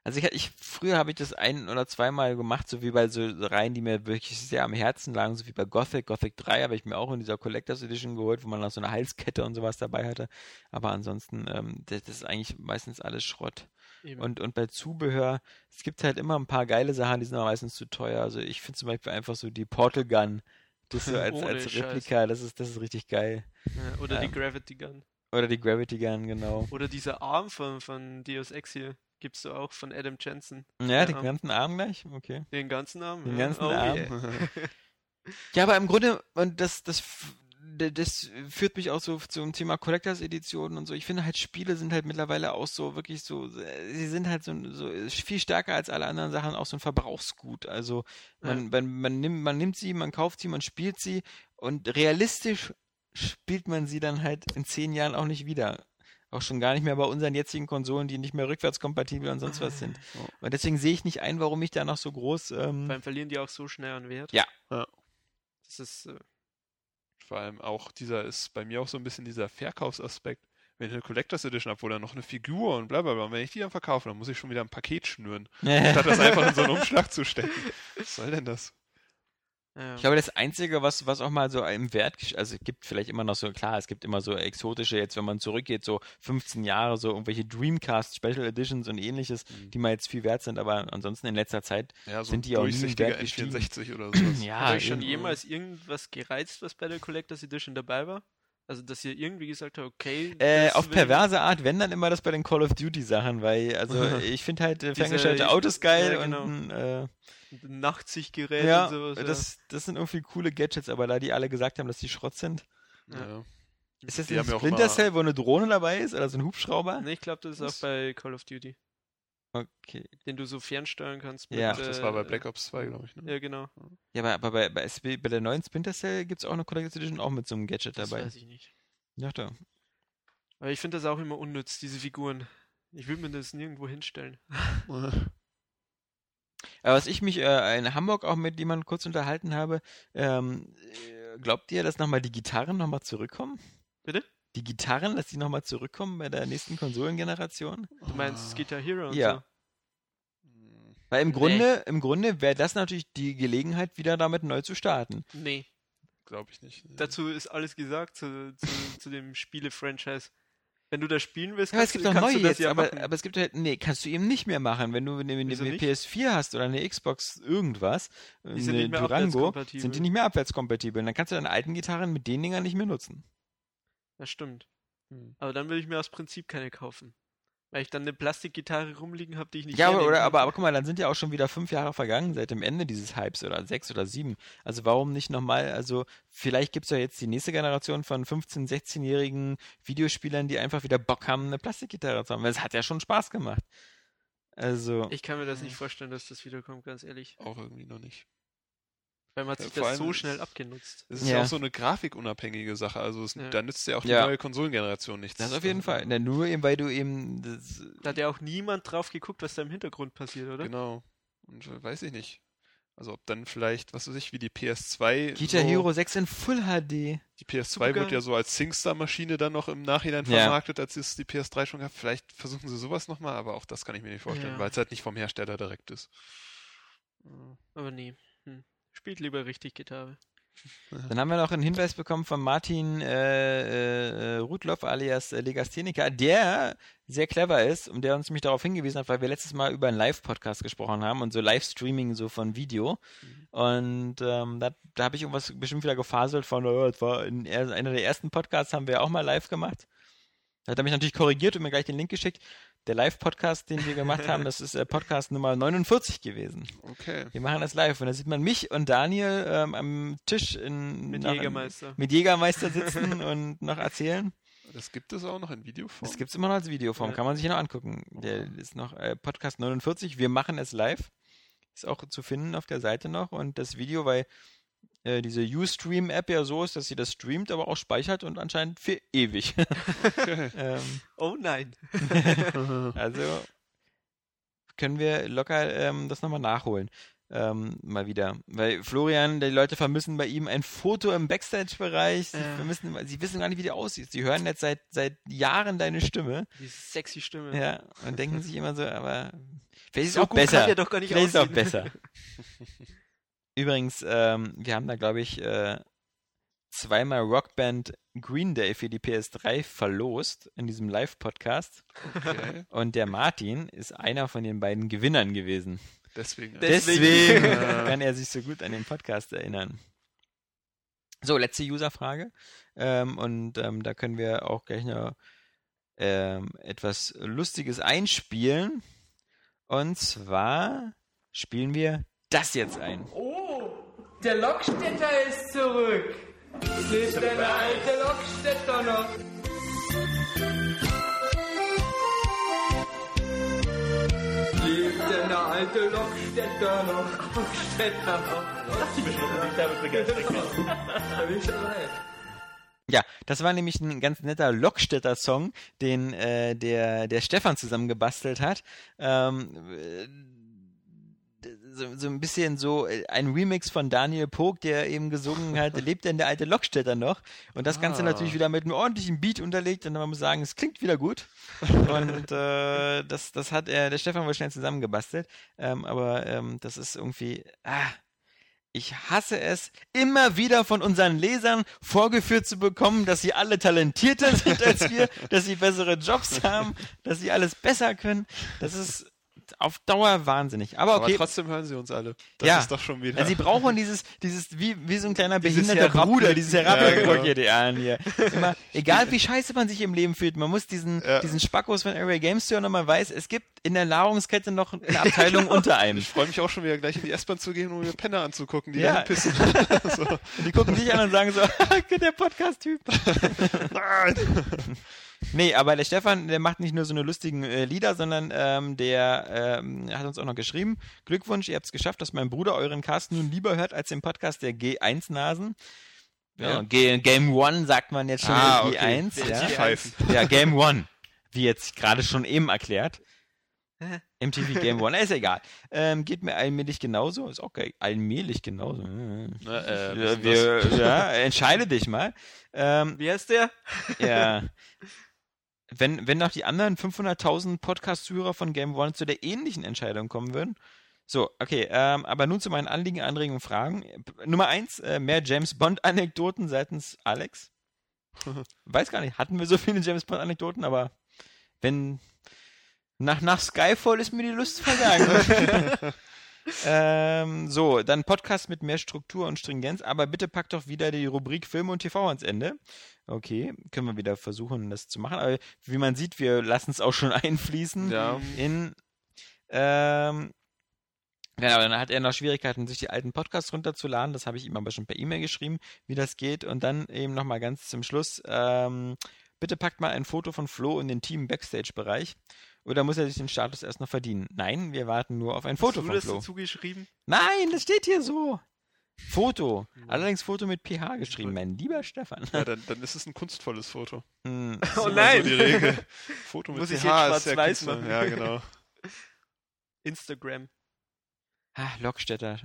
Also ich, ich früher habe ich das ein oder zweimal gemacht, so wie bei so Reihen, die mir wirklich sehr am Herzen lagen, so wie bei Gothic. Gothic 3 habe ich mir auch in dieser Collectors Edition geholt, wo man noch so eine Halskette und sowas dabei hatte. Aber ansonsten, ähm, das, das ist eigentlich meistens alles Schrott. Eben. Und, und bei Zubehör, es gibt halt immer ein paar geile Sachen, die sind aber meistens zu teuer. Also ich finde zum Beispiel einfach so die Portal Gun, das so als, Ohne als Scheiß. Replika, das ist, das ist richtig geil. ja, oder ähm, die Gravity Gun. Oder die Gravity Gun, genau. Oder dieser Arm von, von Deus Ex hier. Gibt's du auch von Adam Jensen. Ja, den Arm. ganzen Arm gleich, okay. Den ganzen Arm. Den ja. ganzen oh, Arm. Yeah. Ja, aber im Grunde, und das, das, das führt mich auch so zum Thema Collectors Editionen und so. Ich finde halt, Spiele sind halt mittlerweile auch so wirklich so, sie sind halt so, so viel stärker als alle anderen Sachen auch so ein Verbrauchsgut. Also man, man, man, nimmt, man nimmt sie, man kauft sie, man spielt sie und realistisch spielt man sie dann halt in zehn Jahren auch nicht wieder. Auch schon gar nicht mehr bei unseren jetzigen Konsolen, die nicht mehr rückwärtskompatibel und sonst was sind. Ja. Und deswegen sehe ich nicht ein, warum ich da noch so groß. Ähm, Beim verlieren die auch so schnell an Wert. Ja. Ja. Das ist, äh, Vor allem auch dieser ist bei mir auch so ein bisschen dieser Verkaufsaspekt. wenn ich eine Collectors Edition habe, wo dann noch eine Figur und bla bla bla, und wenn ich die dann verkaufe, dann muss ich schon wieder ein Paket schnüren, statt das einfach in so einen Umschlag zu stecken. Was soll denn das? Ich glaube, das Einzige, was, was auch mal so im Wert, also es gibt vielleicht immer noch so, klar, es gibt immer so exotische, jetzt wenn man zurückgeht, so 15 Jahre, so irgendwelche Dreamcast Special Editions und ähnliches, Mhm. die mal jetzt viel wert sind, aber ansonsten in letzter Zeit, Ja, so Sind die auch nie im Wert gestiegen? N64 oder sowas. ja, Hat euch schon jemals irgendwas gereizt, was bei der Collectors Edition dabei war? Also, dass ihr irgendwie gesagt habt, okay. Äh, auf perverse Art, wenn dann immer das bei den Call of Duty Sachen, weil, also ich finde halt äh, Diese- ferngesteuerte Autos geil ja, genau. und äh, Nachtsichtgerät ja, und sowas. das, das sind irgendwie coole Gadgets, aber da die alle gesagt haben, dass die Schrott sind. Ja. Ja. Ist das Die ein ja Splinter Cell, wo eine Drohne dabei ist oder so ein Hubschrauber? Ja. Nee, ich glaube, das ist auch bei Call of Duty, Okay. den du so fernsteuern kannst. Mit, Ja. Ach, das war bei äh, Black Ops 2, glaube ich. Ne? Ja, genau. Ja, aber, aber bei, bei, SB, bei der neuen Splinter Cell gibt es auch eine Collector's Edition auch mit so einem Gadget Das dabei. weiß ich nicht. Ja, da. Aber ich finde das auch immer unnütz, diese Figuren. Ich will mir das nirgendwo hinstellen. Aber was ich mich äh, in Hamburg auch mit jemandem kurz unterhalten habe, ähm, äh, glaubt ihr, dass nochmal die Gitarren nochmal zurückkommen? Bitte? Die Gitarren, dass die nochmal zurückkommen bei der nächsten Konsolengeneration? Du meinst Guitar Hero und Ja. Weil im Grunde, im Grunde wäre das natürlich die Gelegenheit, wieder damit neu zu starten. so? Nee. Glaube ich nicht. Nee. Dazu ist alles gesagt zu, zu, zu dem Spiele-Franchise. Wenn du das spielen willst, Ja, aber es kannst, gibt du- kannst neue du das jetzt, ja aber, machen. aber es gibt halt, nee, kannst du eben nicht mehr machen, wenn du eine, eine, Wieso eine nicht? PS4 hast oder eine Xbox irgendwas, Die sind eine nicht mehr Durango, abwärtskompatibel. sind die nicht mehr abwärtskompatibel. Dann kannst du deine alten Gitarren mit den Dingern nicht mehr nutzen. Das stimmt. Hm. Aber dann will ich mir aus Prinzip keine kaufen. Weil ich dann eine Plastikgitarre rumliegen habe, die ich nicht Ja, aber, oder, aber, aber guck mal, dann sind ja auch schon wieder fünf Jahre vergangen seit dem Ende dieses Hypes oder sechs oder sieben. Also warum nicht nochmal, also vielleicht gibt es ja jetzt die nächste Generation von 15-, 16-jährigen Videospielern, die einfach wieder Bock haben, eine Plastikgitarre zu haben. Weil es hat ja schon Spaß gemacht. Also, Ich kann mir das nicht vorstellen, dass das wiederkommt, ganz ehrlich. Auch irgendwie noch nicht. Weil man hat Ja, sich vor das so schnell abgenutzt. Es ist Ja. ja. auch so eine grafikunabhängige Sache. Also es, Ja. da nützt ja auch die Ja. neue Konsolengeneration nichts. das auf jeden Fall. Na, nur eben, weil du eben das, Da hat ja auch niemand drauf geguckt, was da im Hintergrund passiert, oder? Genau. Und weiß ich nicht. Also ob dann vielleicht, was weiß ich, wie die PS2. Guitar so, Hero 6 in Full HD. Die PS2 Supergeil. wird ja so als SingStar-Maschine dann noch im Nachhinein Ja. vermarktet, als es die PS3 schon gab. Vielleicht versuchen sie sowas nochmal, aber auch das kann ich mir nicht vorstellen, Ja. weil es halt nicht vom Hersteller direkt ist. Aber nee. Hm. Spielt lieber richtig Gitarre. Dann haben wir noch einen Hinweis bekommen von Martin äh, äh, Rudloff alias äh, Legastheniker, der sehr clever ist und der uns nämlich darauf hingewiesen hat, weil wir letztes Mal über einen Live-Podcast gesprochen haben und so Livestreaming so von Video. Und ähm, da, da habe ich irgendwas bestimmt wieder gefaselt von, oh, das war in er, einer der ersten Podcasts, haben wir auch mal live gemacht. Da hat er mich natürlich korrigiert und mir gleich den Link geschickt. Der Live-Podcast, den wir gemacht haben, das ist äh, Podcast Nummer 49 gewesen. Okay. Wir machen das live und da sieht man mich und Daniel ähm, am Tisch in, Mit Jägermeister. mit Jägermeister sitzen und noch erzählen. Das gibt es auch noch in Videoform. Das gibt es immer noch als Videoform, Ja. kann man sich noch angucken. Der ist noch äh, Podcast 49. Wir machen es live. Ist auch zu finden auf der Seite noch. Und das Video, weil äh, diese Ustream-App ja so ist, dass sie das streamt, aber auch speichert und anscheinend für ewig. Ähm, Oh nein. also können wir locker ähm, das nochmal nachholen. Ähm, mal wieder. Weil Florian, die Leute vermissen bei ihm ein Foto im Backstage-Bereich. Sie, vermissen, sie wissen gar nicht, wie du aussiehst. Sie hören jetzt seit, seit Jahren deine Stimme. Diese sexy Stimme. Ja, und denken sich immer so, aber vielleicht ist So es auch gut besser. kann der doch gar nicht vielleicht ist es auch aussehen. besser. Übrigens, ähm, wir haben da, glaube ich, äh, zweimal Rockband Green Day für die PS3 verlost in diesem Live-Podcast. okay. Und der Martin ist einer von den beiden Gewinnern gewesen. Deswegen. Deswegen. Deswegen kann er sich so gut an den Podcast erinnern. So, letzte Userfrage. Ähm, und ähm, da können wir auch gleich noch ähm, etwas Lustiges einspielen. Und zwar spielen wir das jetzt ein. Oh, der Lokstädter ist zurück. Denn der alte Lokstädter noch? Lebt denn der alte Lokstädter noch? Lokstädter noch. Da bin ich dabei. Ja, das war nämlich ein ganz netter Lockstädter Song, den äh, der, der Stefan zusammen gebastelt hat. Ähm, äh, so, so ein bisschen so äh, ein Remix von Daniel Pog, der eben gesungen hat, lebt denn der alte Lockstädter noch? Und das Ganze Ah. natürlich wieder mit einem ordentlichen Beat unterlegt und man muss sagen, es klingt wieder gut. Und äh, das, das hat er, der Stefan wohl schnell zusammengebastelt. Ähm, aber ähm, das ist irgendwie, ah, ich hasse es, immer wieder von unseren Lesern vorgeführt zu bekommen, dass sie alle talentierter sind als wir, dass sie bessere Jobs haben, dass sie alles besser können. Das ist auf Dauer wahnsinnig. Aber Aber okay, trotzdem hören sie uns alle. Das Ja. ist doch schon wieder. ja, sie brauchen dieses, dieses, wie, wie so ein kleiner Dieses behinderter Herabblicken. Bruder, dieses Ja, Herabblicken genau. die an hier. Immer, egal wie scheiße man sich im Leben fühlt, man muss diesen, Ja. diesen Spackos von Airway Games hören und man weiß, es gibt in der Nahrungskette noch eine Abteilung unter einem. ich freue mich auch schon wieder gleich in die S-Bahn zu gehen, um mir Penner anzugucken, die Ja. pissen. so. Und die gucken dich an und sagen so, der Podcast-Typ. Nein. Nee, aber der Stefan, der macht nicht nur so eine lustigen äh, Lieder, sondern ähm, der ähm, hat uns auch noch geschrieben. Glückwunsch, ihr habt es geschafft, dass mein Bruder euren Cast nun lieber hört als den Podcast der G1-Nasen. Ja, Ja. Game One sagt man jetzt schon Ah, mit okay. G1. Der Ja. Ja, Game One. Wie jetzt gerade schon eben erklärt. MTV Game One, ist egal. Ähm, geht mir allmählich genauso. Ist auch geil. Allmählich genauso. Na, äh, Ja, wir, ja, entscheide dich mal. Ähm, Wie heißt der? ja. Wenn, wenn noch die anderen 500.000 Podcast-Zuhörer von Game One zu der ähnlichen Entscheidung kommen würden. So, okay, ähm, aber nun zu meinen Anliegen, Anregungen, Fragen. Nummer eins, äh, mehr James Bond-Anekdoten seitens Alex. Weiß gar nicht, hatten wir so viele James Bond-Anekdoten, aber wenn nach, nach Skyfall ist mir die Lust vergangen. ähm, so, dann Podcast mit mehr Struktur und Stringenz, aber bitte packt doch wieder die Rubrik Film und TV ans Ende. Okay, können wir wieder versuchen, das zu machen. Aber wie man sieht, wir lassen es auch schon einfließen Ja. in. Ähm, genau, dann hat er noch Schwierigkeiten, sich die alten Podcasts runterzuladen. Das habe ich ihm aber schon per E-Mail geschrieben, wie das geht. Und dann eben nochmal ganz zum Schluss. Ähm, bitte packt mal ein Foto von Flo in den Team-Backstage-Bereich. Oder muss er sich den Status erst noch verdienen? Nein, wir warten nur auf ein Foto Hast du von das Flo. dazu geschrieben? Nein, das steht hier so. Foto. Hm. Allerdings Foto mit PH geschrieben, mein lieber Stefan. Ja, dann, dann ist es ein kunstvolles Foto. Hm, Oh nein! So die Regel. Foto mit Muss ich PH jetzt ist ja schwarz-weiß machen? Ja, genau. Instagram. ah, Lockstädter.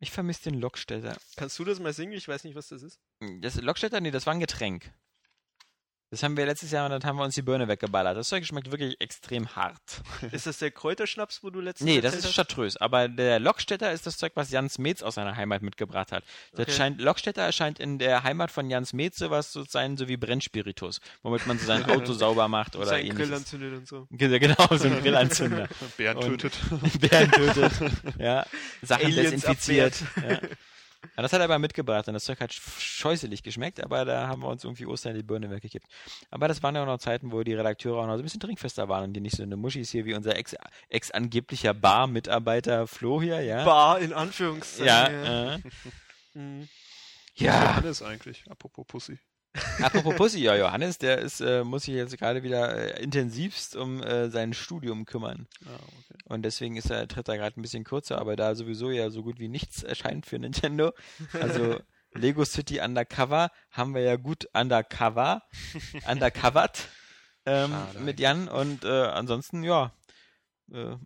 Ich vermisse den Lockstädter. Kannst du das mal singen? Ich weiß nicht, was das ist. Das Lockstädter, nee, das war ein Getränk. Das haben wir letztes Jahr und dann haben wir uns die Birne weggeballert. Das Zeug schmeckt wirklich extrem hart. Ist das der Kräuterschnaps, wo du letztens Nee, das ist? Chartreuse. Aber der Lockstädter ist das Zeug, was Jans Metz aus seiner Heimat mitgebracht hat. Okay. scheint, Lockstädter erscheint in der Heimat von Jans Metz sowas zu sein, so wie Brennspiritus, womit man so sein Auto sauber macht oder Grill ähnliches. anzündet und so. Ge- Genau, so ein Grillanzünder. Bären tötet. Bären tötet. Ja, Sachen Aliens desinfiziert. Ja. Ja, das hat er aber mitgebracht und das Zeug hat sch- scheußlich geschmeckt, aber da haben wir uns irgendwie Ostern die Birne weggekippt. Aber das waren ja auch noch Zeiten, wo die Redakteure auch noch so ein bisschen trinkfester waren und die nicht so eine Muschis hier wie unser ex- ex-angeblicher Bar-Mitarbeiter Flo hier, ja. Bar in Anführungszeichen. ja, äh, Mhm. ja. Johannes eigentlich, apropos Pussy. Apropos Pussy, ja, Johannes, der ist, äh, muss sich jetzt gerade wieder äh, intensivst um äh, sein Studium kümmern. Ah, okay. Und deswegen ist er, tritt er gerade ein bisschen kürzer, aber da sowieso ja so gut wie nichts erscheint für Nintendo. Also Lego City Undercover haben wir ja gut undercover, undercovered ähm, mit Jan und äh, ansonsten, ja. Äh,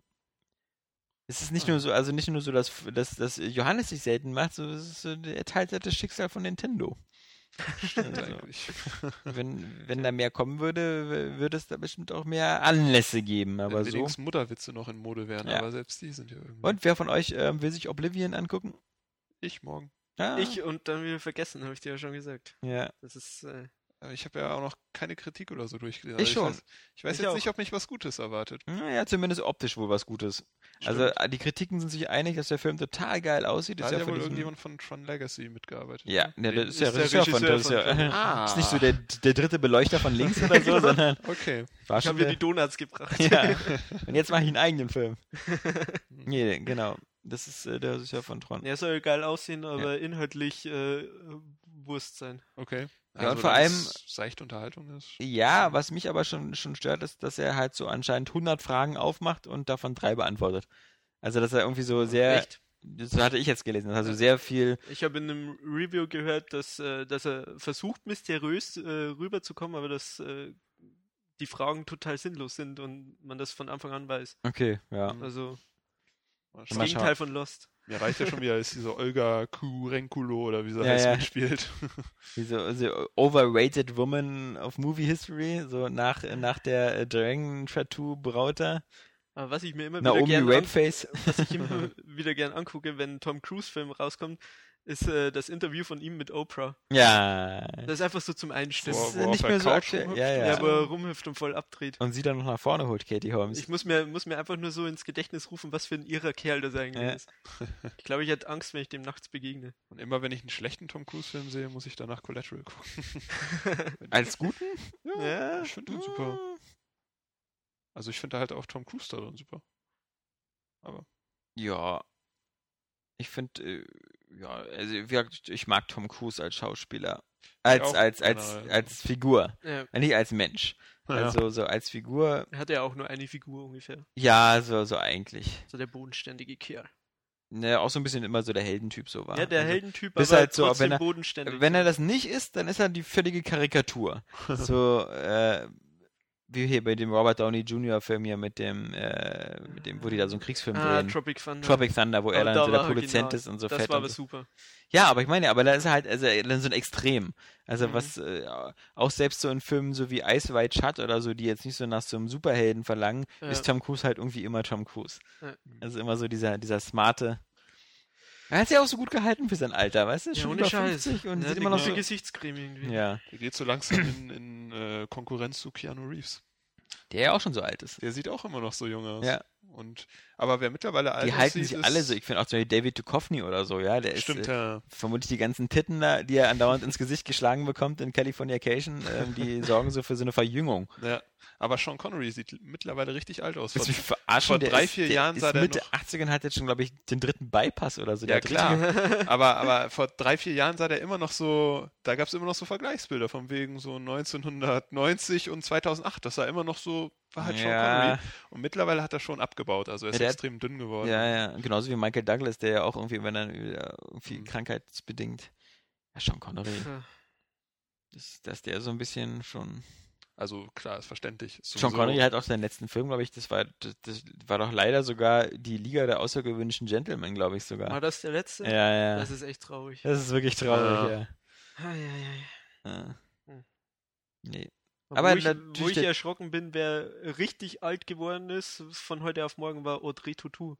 es ist nicht nur so, also nicht nur so, dass, dass, dass Johannes sich selten macht, so, es ist so, er teilt das Schicksal von Nintendo. Stimmt Also, eigentlich. wenn, wenn da mehr kommen würde, würde es da bestimmt auch mehr Anlässe geben, aber Wenn so. wenigstens Mutterwitze noch in Mode wären, Ja. aber selbst die sind ja irgendwie. Und wer von euch ähm, will sich Oblivion angucken? Ich morgen. Ah, Ich und dann wieder vergessen, habe ich dir ja schon gesagt. Ja. Das ist. Äh, ich habe ja auch noch keine Kritik oder so durchgelesen. Ich Also schon. weiß, ich weiß Ich jetzt auch. nicht, ob mich was Gutes erwartet. Naja, zumindest optisch wohl was Gutes. Also Stimmt. äh, die Kritiken sind sich einig, dass der Film total geil aussieht. Da Ist hat ja ja von wohl diesem, irgendjemand von Tron Legacy mitgearbeitet. ja, ne? ja, das ist ja ist der Regisseur von, das ist, ja. Ah. ist nicht so der, der dritte Beleuchter von links oder so, sondern Okay. war ich schon habe mir der, die Donuts gebracht. ja. Und jetzt mache ich einen eigenen Film. nee, genau. Das ist äh, der Regisseur von Tron. Er soll geil aussehen, aber inhaltlich äh, Wurst sein. Okay. Ja, und vor allem- seichte Unterhaltung ist. Ja, was mich aber schon, schon stört, ist, dass er halt so anscheinend 100 Fragen aufmacht und davon drei beantwortet. Also, dass er irgendwie so sehr, Echt? das hatte ich jetzt gelesen, also sehr viel, Ich habe in einem Review gehört, dass, äh, dass er versucht, mysteriös äh, rüberzukommen, aber dass äh, die Fragen total sinnlos sind und man das von Anfang an weiß. okay, ja. Also, Das Gegenteil von Lost. Mir reicht ja schon wieder, ist diese Olga Kurenkulo oder wie sie Ja, heißt, ja. mitspielt. Diese, diese overrated woman of movie history, so nach, nach der äh, Dragon Tattoo Brauter. Aber was ich mir immer wieder Naomi gern an, Rapeface. was ich immer wieder gern angucke, wenn ein Tom Cruise Film rauskommt, ist äh, das Interview von ihm mit Oprah. Ja. Das ist einfach so zum Einstimmen. Wo- Das wo nicht mehr so aktuell. rumhüpft Ja, ja. Ja, aber rumhüpft und voll abdreht. Und sie dann noch nach vorne holt, Katie Holmes. Ich muss mir, muss mir einfach nur so ins Gedächtnis rufen, was für ein irrer Kerl das eigentlich Ja. ist. Ich glaube, ich hätte Angst, wenn ich dem nachts begegne. Und immer wenn ich einen schlechten Tom Cruise-Film sehe, muss ich danach Collateral gucken. Als guten? Ja. Ich finde den super. Also ich finde halt auch Tom Cruise da drin super. Aber Ja. Ich finde, äh, ja, also wie gesagt, ich mag Tom Cruise als Schauspieler. Als, als, als, als Figur. Ja, Äh, Nicht als Mensch. Ja. Also so als Figur, er hat ja auch nur eine Figur ungefähr. ja, so, so eigentlich. So der bodenständige Kerl. Ne, auch so ein bisschen immer so der Heldentyp so war. Ja, der also, Heldentyp, bis aber halt so, wenn er- bodenständig. Wenn er das nicht ist, dann ist er die völlige Karikatur. so, äh, wie hier bei dem Robert Downey Jr. Film hier mit dem, äh, mit dem, wo die da so einen Kriegsfilm ah, drehen. Tropic Thunder. Tropic Thunder, wo er Aber dann da so der war er Produzent ist und so Das fett. war und aber so. super. Ja, aber ich meine, aber da ist er halt, also dann so ein Extrem. Also Mhm. was, äh, auch selbst so in Filmen so wie Ice White Shut oder so, die jetzt nicht so nach so einem Superhelden verlangen, Ja. ist Tom Cruise halt irgendwie immer Tom Cruise. Ja. Also immer so dieser, dieser smarte. Er hat sich auch so gut gehalten für sein Alter, weißt du? Ja, Schon ohne über Scheiß. 50 und ja, sieht immer noch so. Gesichtscreme irgendwie. Ja, der geht so langsam in, in äh, Konkurrenz zu Keanu Reeves. der ja auch schon so alt ist. Der sieht auch immer noch so jung aus. Ja. Und, aber wer mittlerweile alt Die halten sich alle so. Ich finde auch zum Beispiel David Duchovny oder so, ja, der Stimmt, ist äh, ja. vermutlich die ganzen Titten da, die er andauernd ins Gesicht geschlagen bekommt in Californication, ähm, die sorgen so für so eine Verjüngung. ja. Aber Sean Connery sieht mittlerweile richtig alt aus. Vor- vor drei, ist, vier Jahren ist sah der Mitte noch- 80 und hat jetzt schon, glaube ich, den dritten Bypass oder so. Ja, klar. aber, aber vor drei, vier Jahren sah der immer noch so, da gab es immer noch so Vergleichsbilder von wegen so 1990 und 2008. Das sah immer noch so, war halt Sean Ja. Connery. Und mittlerweile hat er schon abgebaut, also er ist Ja, der hat- extrem dünn geworden. Ja, ja, genauso wie Michael Douglas, der ja auch irgendwie, wenn er irgendwie Mhm. krankheitsbedingt. Ja, Sean Connery, Ja. dass, dass der so ein bisschen schon. Also klar, ist verständlich. Ist Sean Connery hat auch seinen letzten Film, glaube ich, das war, das, das war doch leider sogar die Liga der außergewöhnlichen Gentlemen, glaube ich sogar. War das der letzte? Ja, ja. Das ist echt traurig. Das ist wirklich traurig, ja. Ah, ja, ja, ja. ja. Hm. Nee. Aber wo ich, wo ich erschrocken bin, wer richtig alt geworden ist, von heute auf morgen, war Audrey Tautou.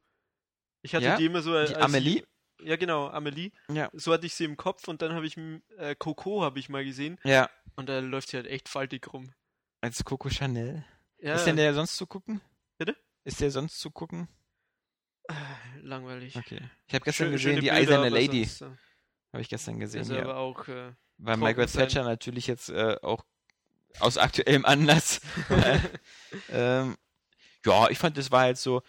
Ich hatte Ja? die immer so als Die Amelie? Ja, genau, Amelie. Ja. So hatte ich sie im Kopf und dann habe ich äh, Coco habe ich mal gesehen Ja. und da läuft sie halt echt faltig rum. Als Coco Chanel. Ja, Ist denn der sonst zu gucken? Bitte? Ist der sonst zu gucken? äh, langweilig. Okay. Ich habe gestern Schö- gesehen, die Bilder, eiserne Lady. äh, Habe ich gestern gesehen, ist ja. aber auch äh, Weil Margaret sein. Thatcher natürlich jetzt äh, auch aus aktuellem Anlass. ähm, ja, ich fand, das war halt so,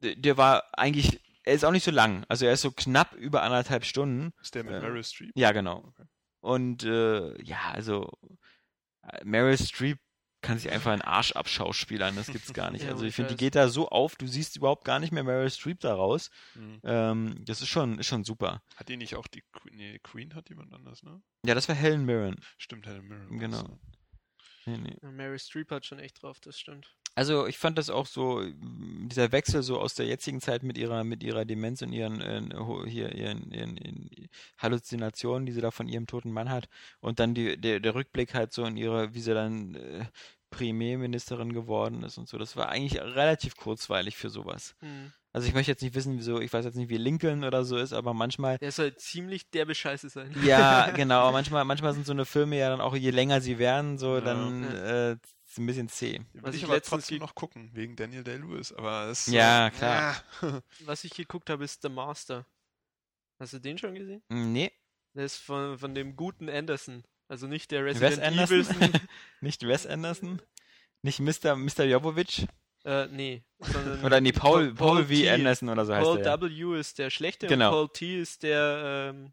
der, war eigentlich, er ist auch nicht so lang. Also er ist so knapp über anderthalb Stunden. Ist der mit Ja. Meryl Streep? Ja, genau. Okay. Und äh, ja, also äh, Meryl Streep kann sich einfach einen Arsch abschauspielern, das gibt's gar nicht. Ja, also ich finde, die geht da so auf, du siehst überhaupt gar nicht mehr Meryl Streep da raus. Hm. Ähm, das ist schon, ist schon super. Hat die nicht auch die Queen? Nee, Queen hat jemand anders, ne? Ja, das war Helen Mirren. Stimmt, Helen Mirren. Genau. ne? Nee, nee. Mary Streep hat schon echt drauf, das stimmt. Also ich fand das auch so, dieser Wechsel so aus der jetzigen Zeit mit ihrer, mit ihrer Demenz und ihren, äh, hier, ihren, ihren, ihren Halluzinationen, die sie da von ihrem toten Mann hat, und dann die, der, der Rückblick halt so in ihre, wie sie dann äh, Premierministerin geworden ist und so. Das war eigentlich relativ kurzweilig für sowas. Hm. Also ich möchte jetzt nicht wissen, wieso, ich weiß jetzt nicht, wie Lincoln oder so ist, aber manchmal Der soll ziemlich derbe Scheiße sein. ja, genau. aber Manchmal, manchmal sind so eine Filme ja dann auch, je länger sie werden, so Ja. dann Ja. äh, ist ein bisschen zäh. Will Was ich ich aber trotzdem noch gucken, wegen Daniel Day-Lewis. Aber es Ja, klar. Ja. Was ich geguckt habe, ist The Master. Hast du den schon gesehen? Nee, Der ist von, von dem guten Anderson. Also nicht der Wes Resident Anderson? Evil. nicht Wes Anderson, nicht Mr. Mr. Jovovic äh, nee. Sondern oder nee, Paul, Paul, V. T. Anderson oder so heißt Paul der. W. ist der schlechte Genau. und Paul T. ist der, ähm,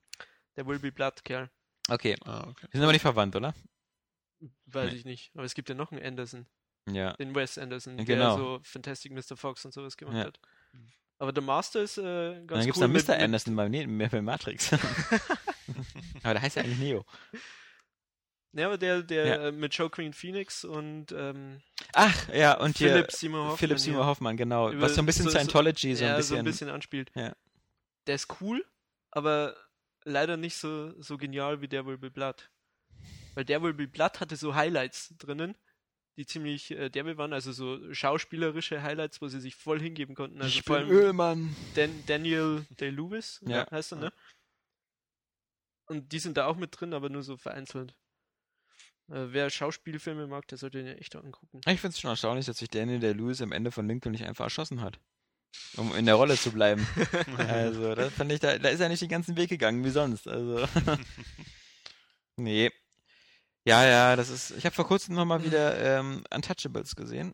der Will Be Blood Kerl. Okay, Ah, okay. die sind aber nicht verwandt, oder? Weiß Nee. ich nicht. Aber es gibt ja noch einen Anderson. Ja. Den Wes Anderson, Genau. der so Fantastic Mr. Fox und sowas gemacht Ja. hat. Aber The Master ist äh, Und ganz dann gibt's cool. da mit- Mr. mit- Anderson beim, nee, bei Matrix. aber der heißt ja eigentlich Neo. Ja, aber der, der Ja. äh, mit Joaquin Phoenix und ähm, Ach, ja, und hier Philip Seymour Hoffman. Philip Seymour. Hoffmann, genau. Über- Was so ein bisschen so- Scientology, so, ja, ein bisschen. so ein bisschen anspielt. Ja. Der ist cool, aber leider nicht so, so genial wie der Will Be Blood. Weil der Will Be Blood hatte so Highlights drinnen, die ziemlich äh, derbe waren, also so schauspielerische Highlights, wo sie sich voll hingeben konnten. Also ich vor bin allem Ölmann. Dan Daniel Day-Lewis, ja. heißt er, ne? Und die sind da auch mit drin, aber nur so vereinzelt. Äh, wer Schauspielfilme mag, der sollte den ja echt angucken. Ich finde es schon erstaunlich, dass sich Daniel der Lewis am Ende von Lincoln nicht einfach erschossen hat. Um in der Rolle zu bleiben. also, das fand ich, da, da ist er nicht den ganzen Weg gegangen, wie sonst. Also. nee. Ja, ja, das ist. Ich habe vor kurzem nochmal wieder ähm, Untouchables gesehen.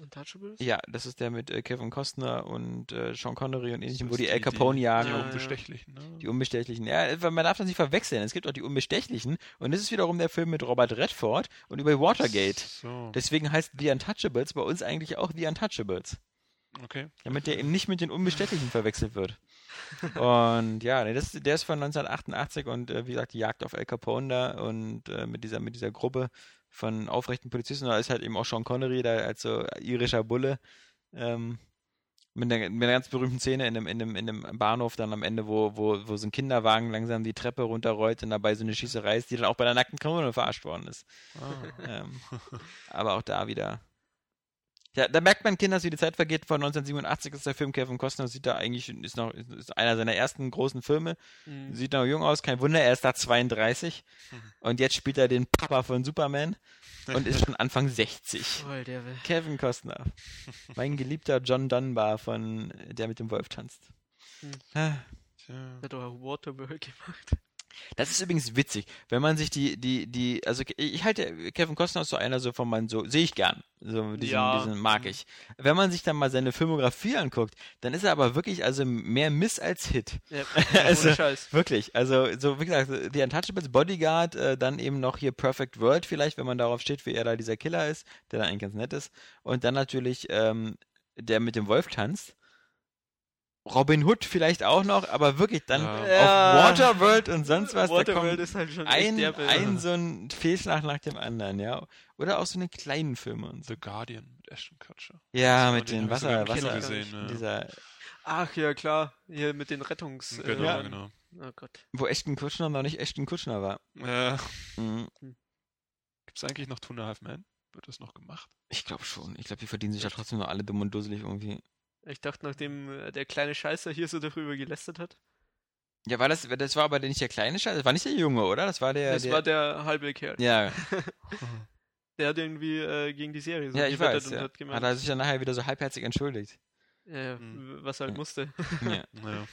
Untouchables? Ja, das ist der mit äh, Kevin Costner und äh, Sean Connery und ähnlichem, wo die ist Al die- Capone die- jagen. Die Ja. Unbestechlichen, ne? Die Unbestechlichen. Ja, weil man darf das nicht verwechseln. Es gibt auch die Unbestechlichen. Und das ist wiederum der Film mit Robert Redford und über Watergate. So, Deswegen heißt The Untouchables bei uns eigentlich auch The Untouchables. okay. Damit der eben nicht mit den Unbestechlichen verwechselt wird. Und ja, nee, das, der ist von 1988 und äh, wie gesagt, die Jagd auf Al Capone da und äh, mit dieser, mit dieser Gruppe von aufrechten Polizisten. Da ist halt eben auch Sean Connery da als so irischer Bulle. Ähm, mit einer, mit einer ganz berühmten Szene in einem, in, einem, in einem Bahnhof dann am Ende, wo, wo, wo so ein Kinderwagen langsam die Treppe runterrollt und dabei so eine Schießerei ist, die dann auch bei der nackten Kanone verarscht worden ist. Ah. Ähm, aber auch da wieder. Ja, da merkt man, Kinders, wie die Zeit vergeht. Von 1987 ist der Film Kevin Costner, sieht da eigentlich, ist noch, ist einer seiner ersten großen Filme. Mhm. Sieht noch jung aus, kein Wunder, er ist da 32. Und jetzt spielt er den Papa von Superman und ist schon Anfang 60. Oh, der will. Kevin Costner. Mein geliebter John Dunbar von Der mit dem Wolf tanzt. Hm. Ah. Der hat doch auch Waterworld gemacht. Das ist übrigens witzig, wenn man sich die, die, die, also ich halte Kevin Costner ist so einer so von meinen, so, sehe ich gern. So, diesen, Ja. diesen mag ich. Wenn man sich dann mal seine Filmografie anguckt, dann ist er aber wirklich, also mehr Miss als Hit. Ja, Also- Scheiß. Wirklich. Also, so, wie gesagt, The Untouchables, Bodyguard, äh, dann eben noch hier Perfect World vielleicht, wenn man darauf steht, wie er da dieser Killer ist, der dann eigentlich ganz nett ist. Und dann natürlich, ähm, der mit dem Wolf tanzt. Robin Hood vielleicht auch noch, aber wirklich dann Ja. auf Waterworld und sonst was, da Waterworld kommt ist halt schon ein, echt ein so ein Fehlschlag nach dem anderen, ja. Oder auch so eine kleinen Filme und so. The Guardian mit Ashton Kutcher. Ja, mit den den Wasser, Wasser, gesehen, ja. dieser, Ach ja, klar. Hier mit den Rettungs... Genau, äh, genau. Oh Gott. wo Ashton Kutcher noch nicht Ashton Kutcher war. Äh, Mhm. Gibt es eigentlich noch Two and a Half Men? Wird das noch gemacht? Ich glaube schon. Ich glaube, die verdienen sich ja trotzdem noch alle dumm und dusselig irgendwie. Ich dachte, nachdem äh, der kleine Scheißer hier so darüber gelästert hat. Ja, war das, das war aber nicht der kleine Scheiß, das war nicht der Junge, oder? Das war der. das der, war der halbe Kerl. ja, Der hat irgendwie äh, gegen die Serie so ja, ich weiß. und Ja. hat Hat er sich dann nachher wieder so halbherzig entschuldigt. ja, ja, Mhm. was halt Ja. musste. ja. Naja,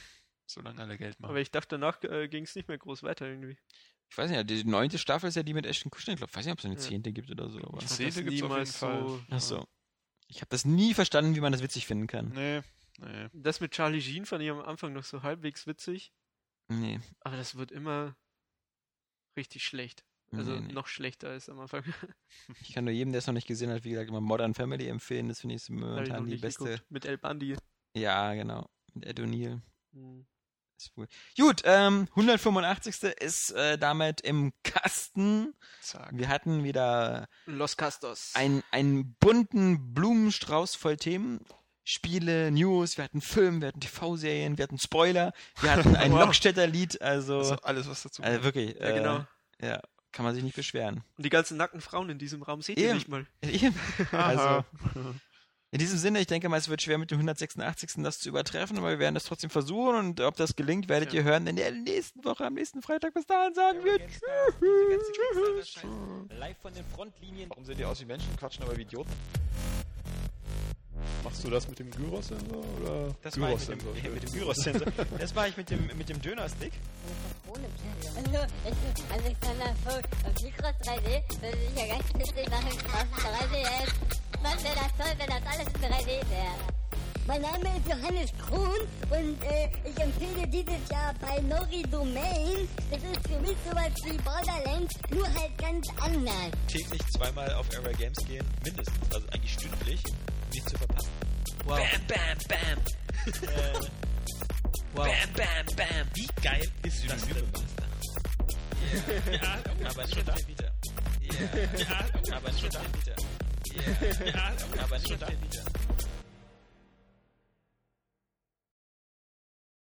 solange alle Geld machen. Aber ich dachte, danach äh, ging es nicht mehr groß weiter irgendwie. Ich weiß nicht, die neunte Staffel ist ja die mit Ashton Kutcher. Ich glaube, weiß nicht, ob es eine Ja. zehnte gibt oder so. Aber... Szene das gibt's auf jeden Fall. so- Ach so. Ich habe das nie verstanden, wie man das witzig finden kann. Nee, nee. Das mit Charlie Sheen fand ich am Anfang noch so halbwegs witzig, Nee. aber das wird immer richtig schlecht. Also nee, nee. noch schlechter als am Anfang. Ich kann nur jedem, der es noch nicht gesehen hat, wie gesagt, immer Modern Family empfehlen. Das finde ich momentan die beste. geguckt. Mit El Bandi. Ja, genau. Mit Ed O'Neill. Hm. Cool. Gut, ähm, 185. ist äh, damit im Kasten. Zack. Wir hatten wieder Los Castos. ein, einen bunten Blumenstrauß voll Themen. Spiele, News, wir hatten Film, wir hatten TV-Serien, wir hatten Spoiler, wir hatten ein Wow. Lockstädter Lied, also, Also alles, was dazu also wirklich, ja, äh, genau. ja, kann man sich nicht beschweren. Und die ganzen nackten Frauen in diesem Raum seht ihr Eben. nicht mal. Eben. also. in diesem Sinne, ich denke mal, es wird schwer mit dem 186. das zu übertreffen, aber wir werden es trotzdem versuchen und ob das gelingt, werdet Ja. ihr hören in der nächsten Woche, am nächsten Freitag. Bis dahin sagen wir Live von den Frontlinien. Warum sehen die aus wie Menschen, quatschen aber wie Idioten? Machst du das mit dem Gyros-Sensor oder? Das ich mit dem, mit dem Gyros-Sensor. Das war ich mit dem, mit dem Dönerstick. Also, ich, Alexander Vogt und Mikros 3D würde ich ja ganz witzig machen. Auf 3D jetzt. Was wäre das toll, wenn das alles in 3D wäre? Mein Name ist Johannes Kron und äh, ich empfehle dieses Jahr bei Nori Domain. Das ist für mich sowas wie Borderlands, nur halt ganz anders. Täglich zweimal auf Area Games gehen, mindestens. Also eigentlich stündlich, nicht zu verpassen. Wow. Bam, bam, bam. äh, wow. Bam, bam, bam. Wie geil ist das denn? Ja, aber nicht auf der Vita. Ja, aber schon Liter. Ja, aber schon Liter.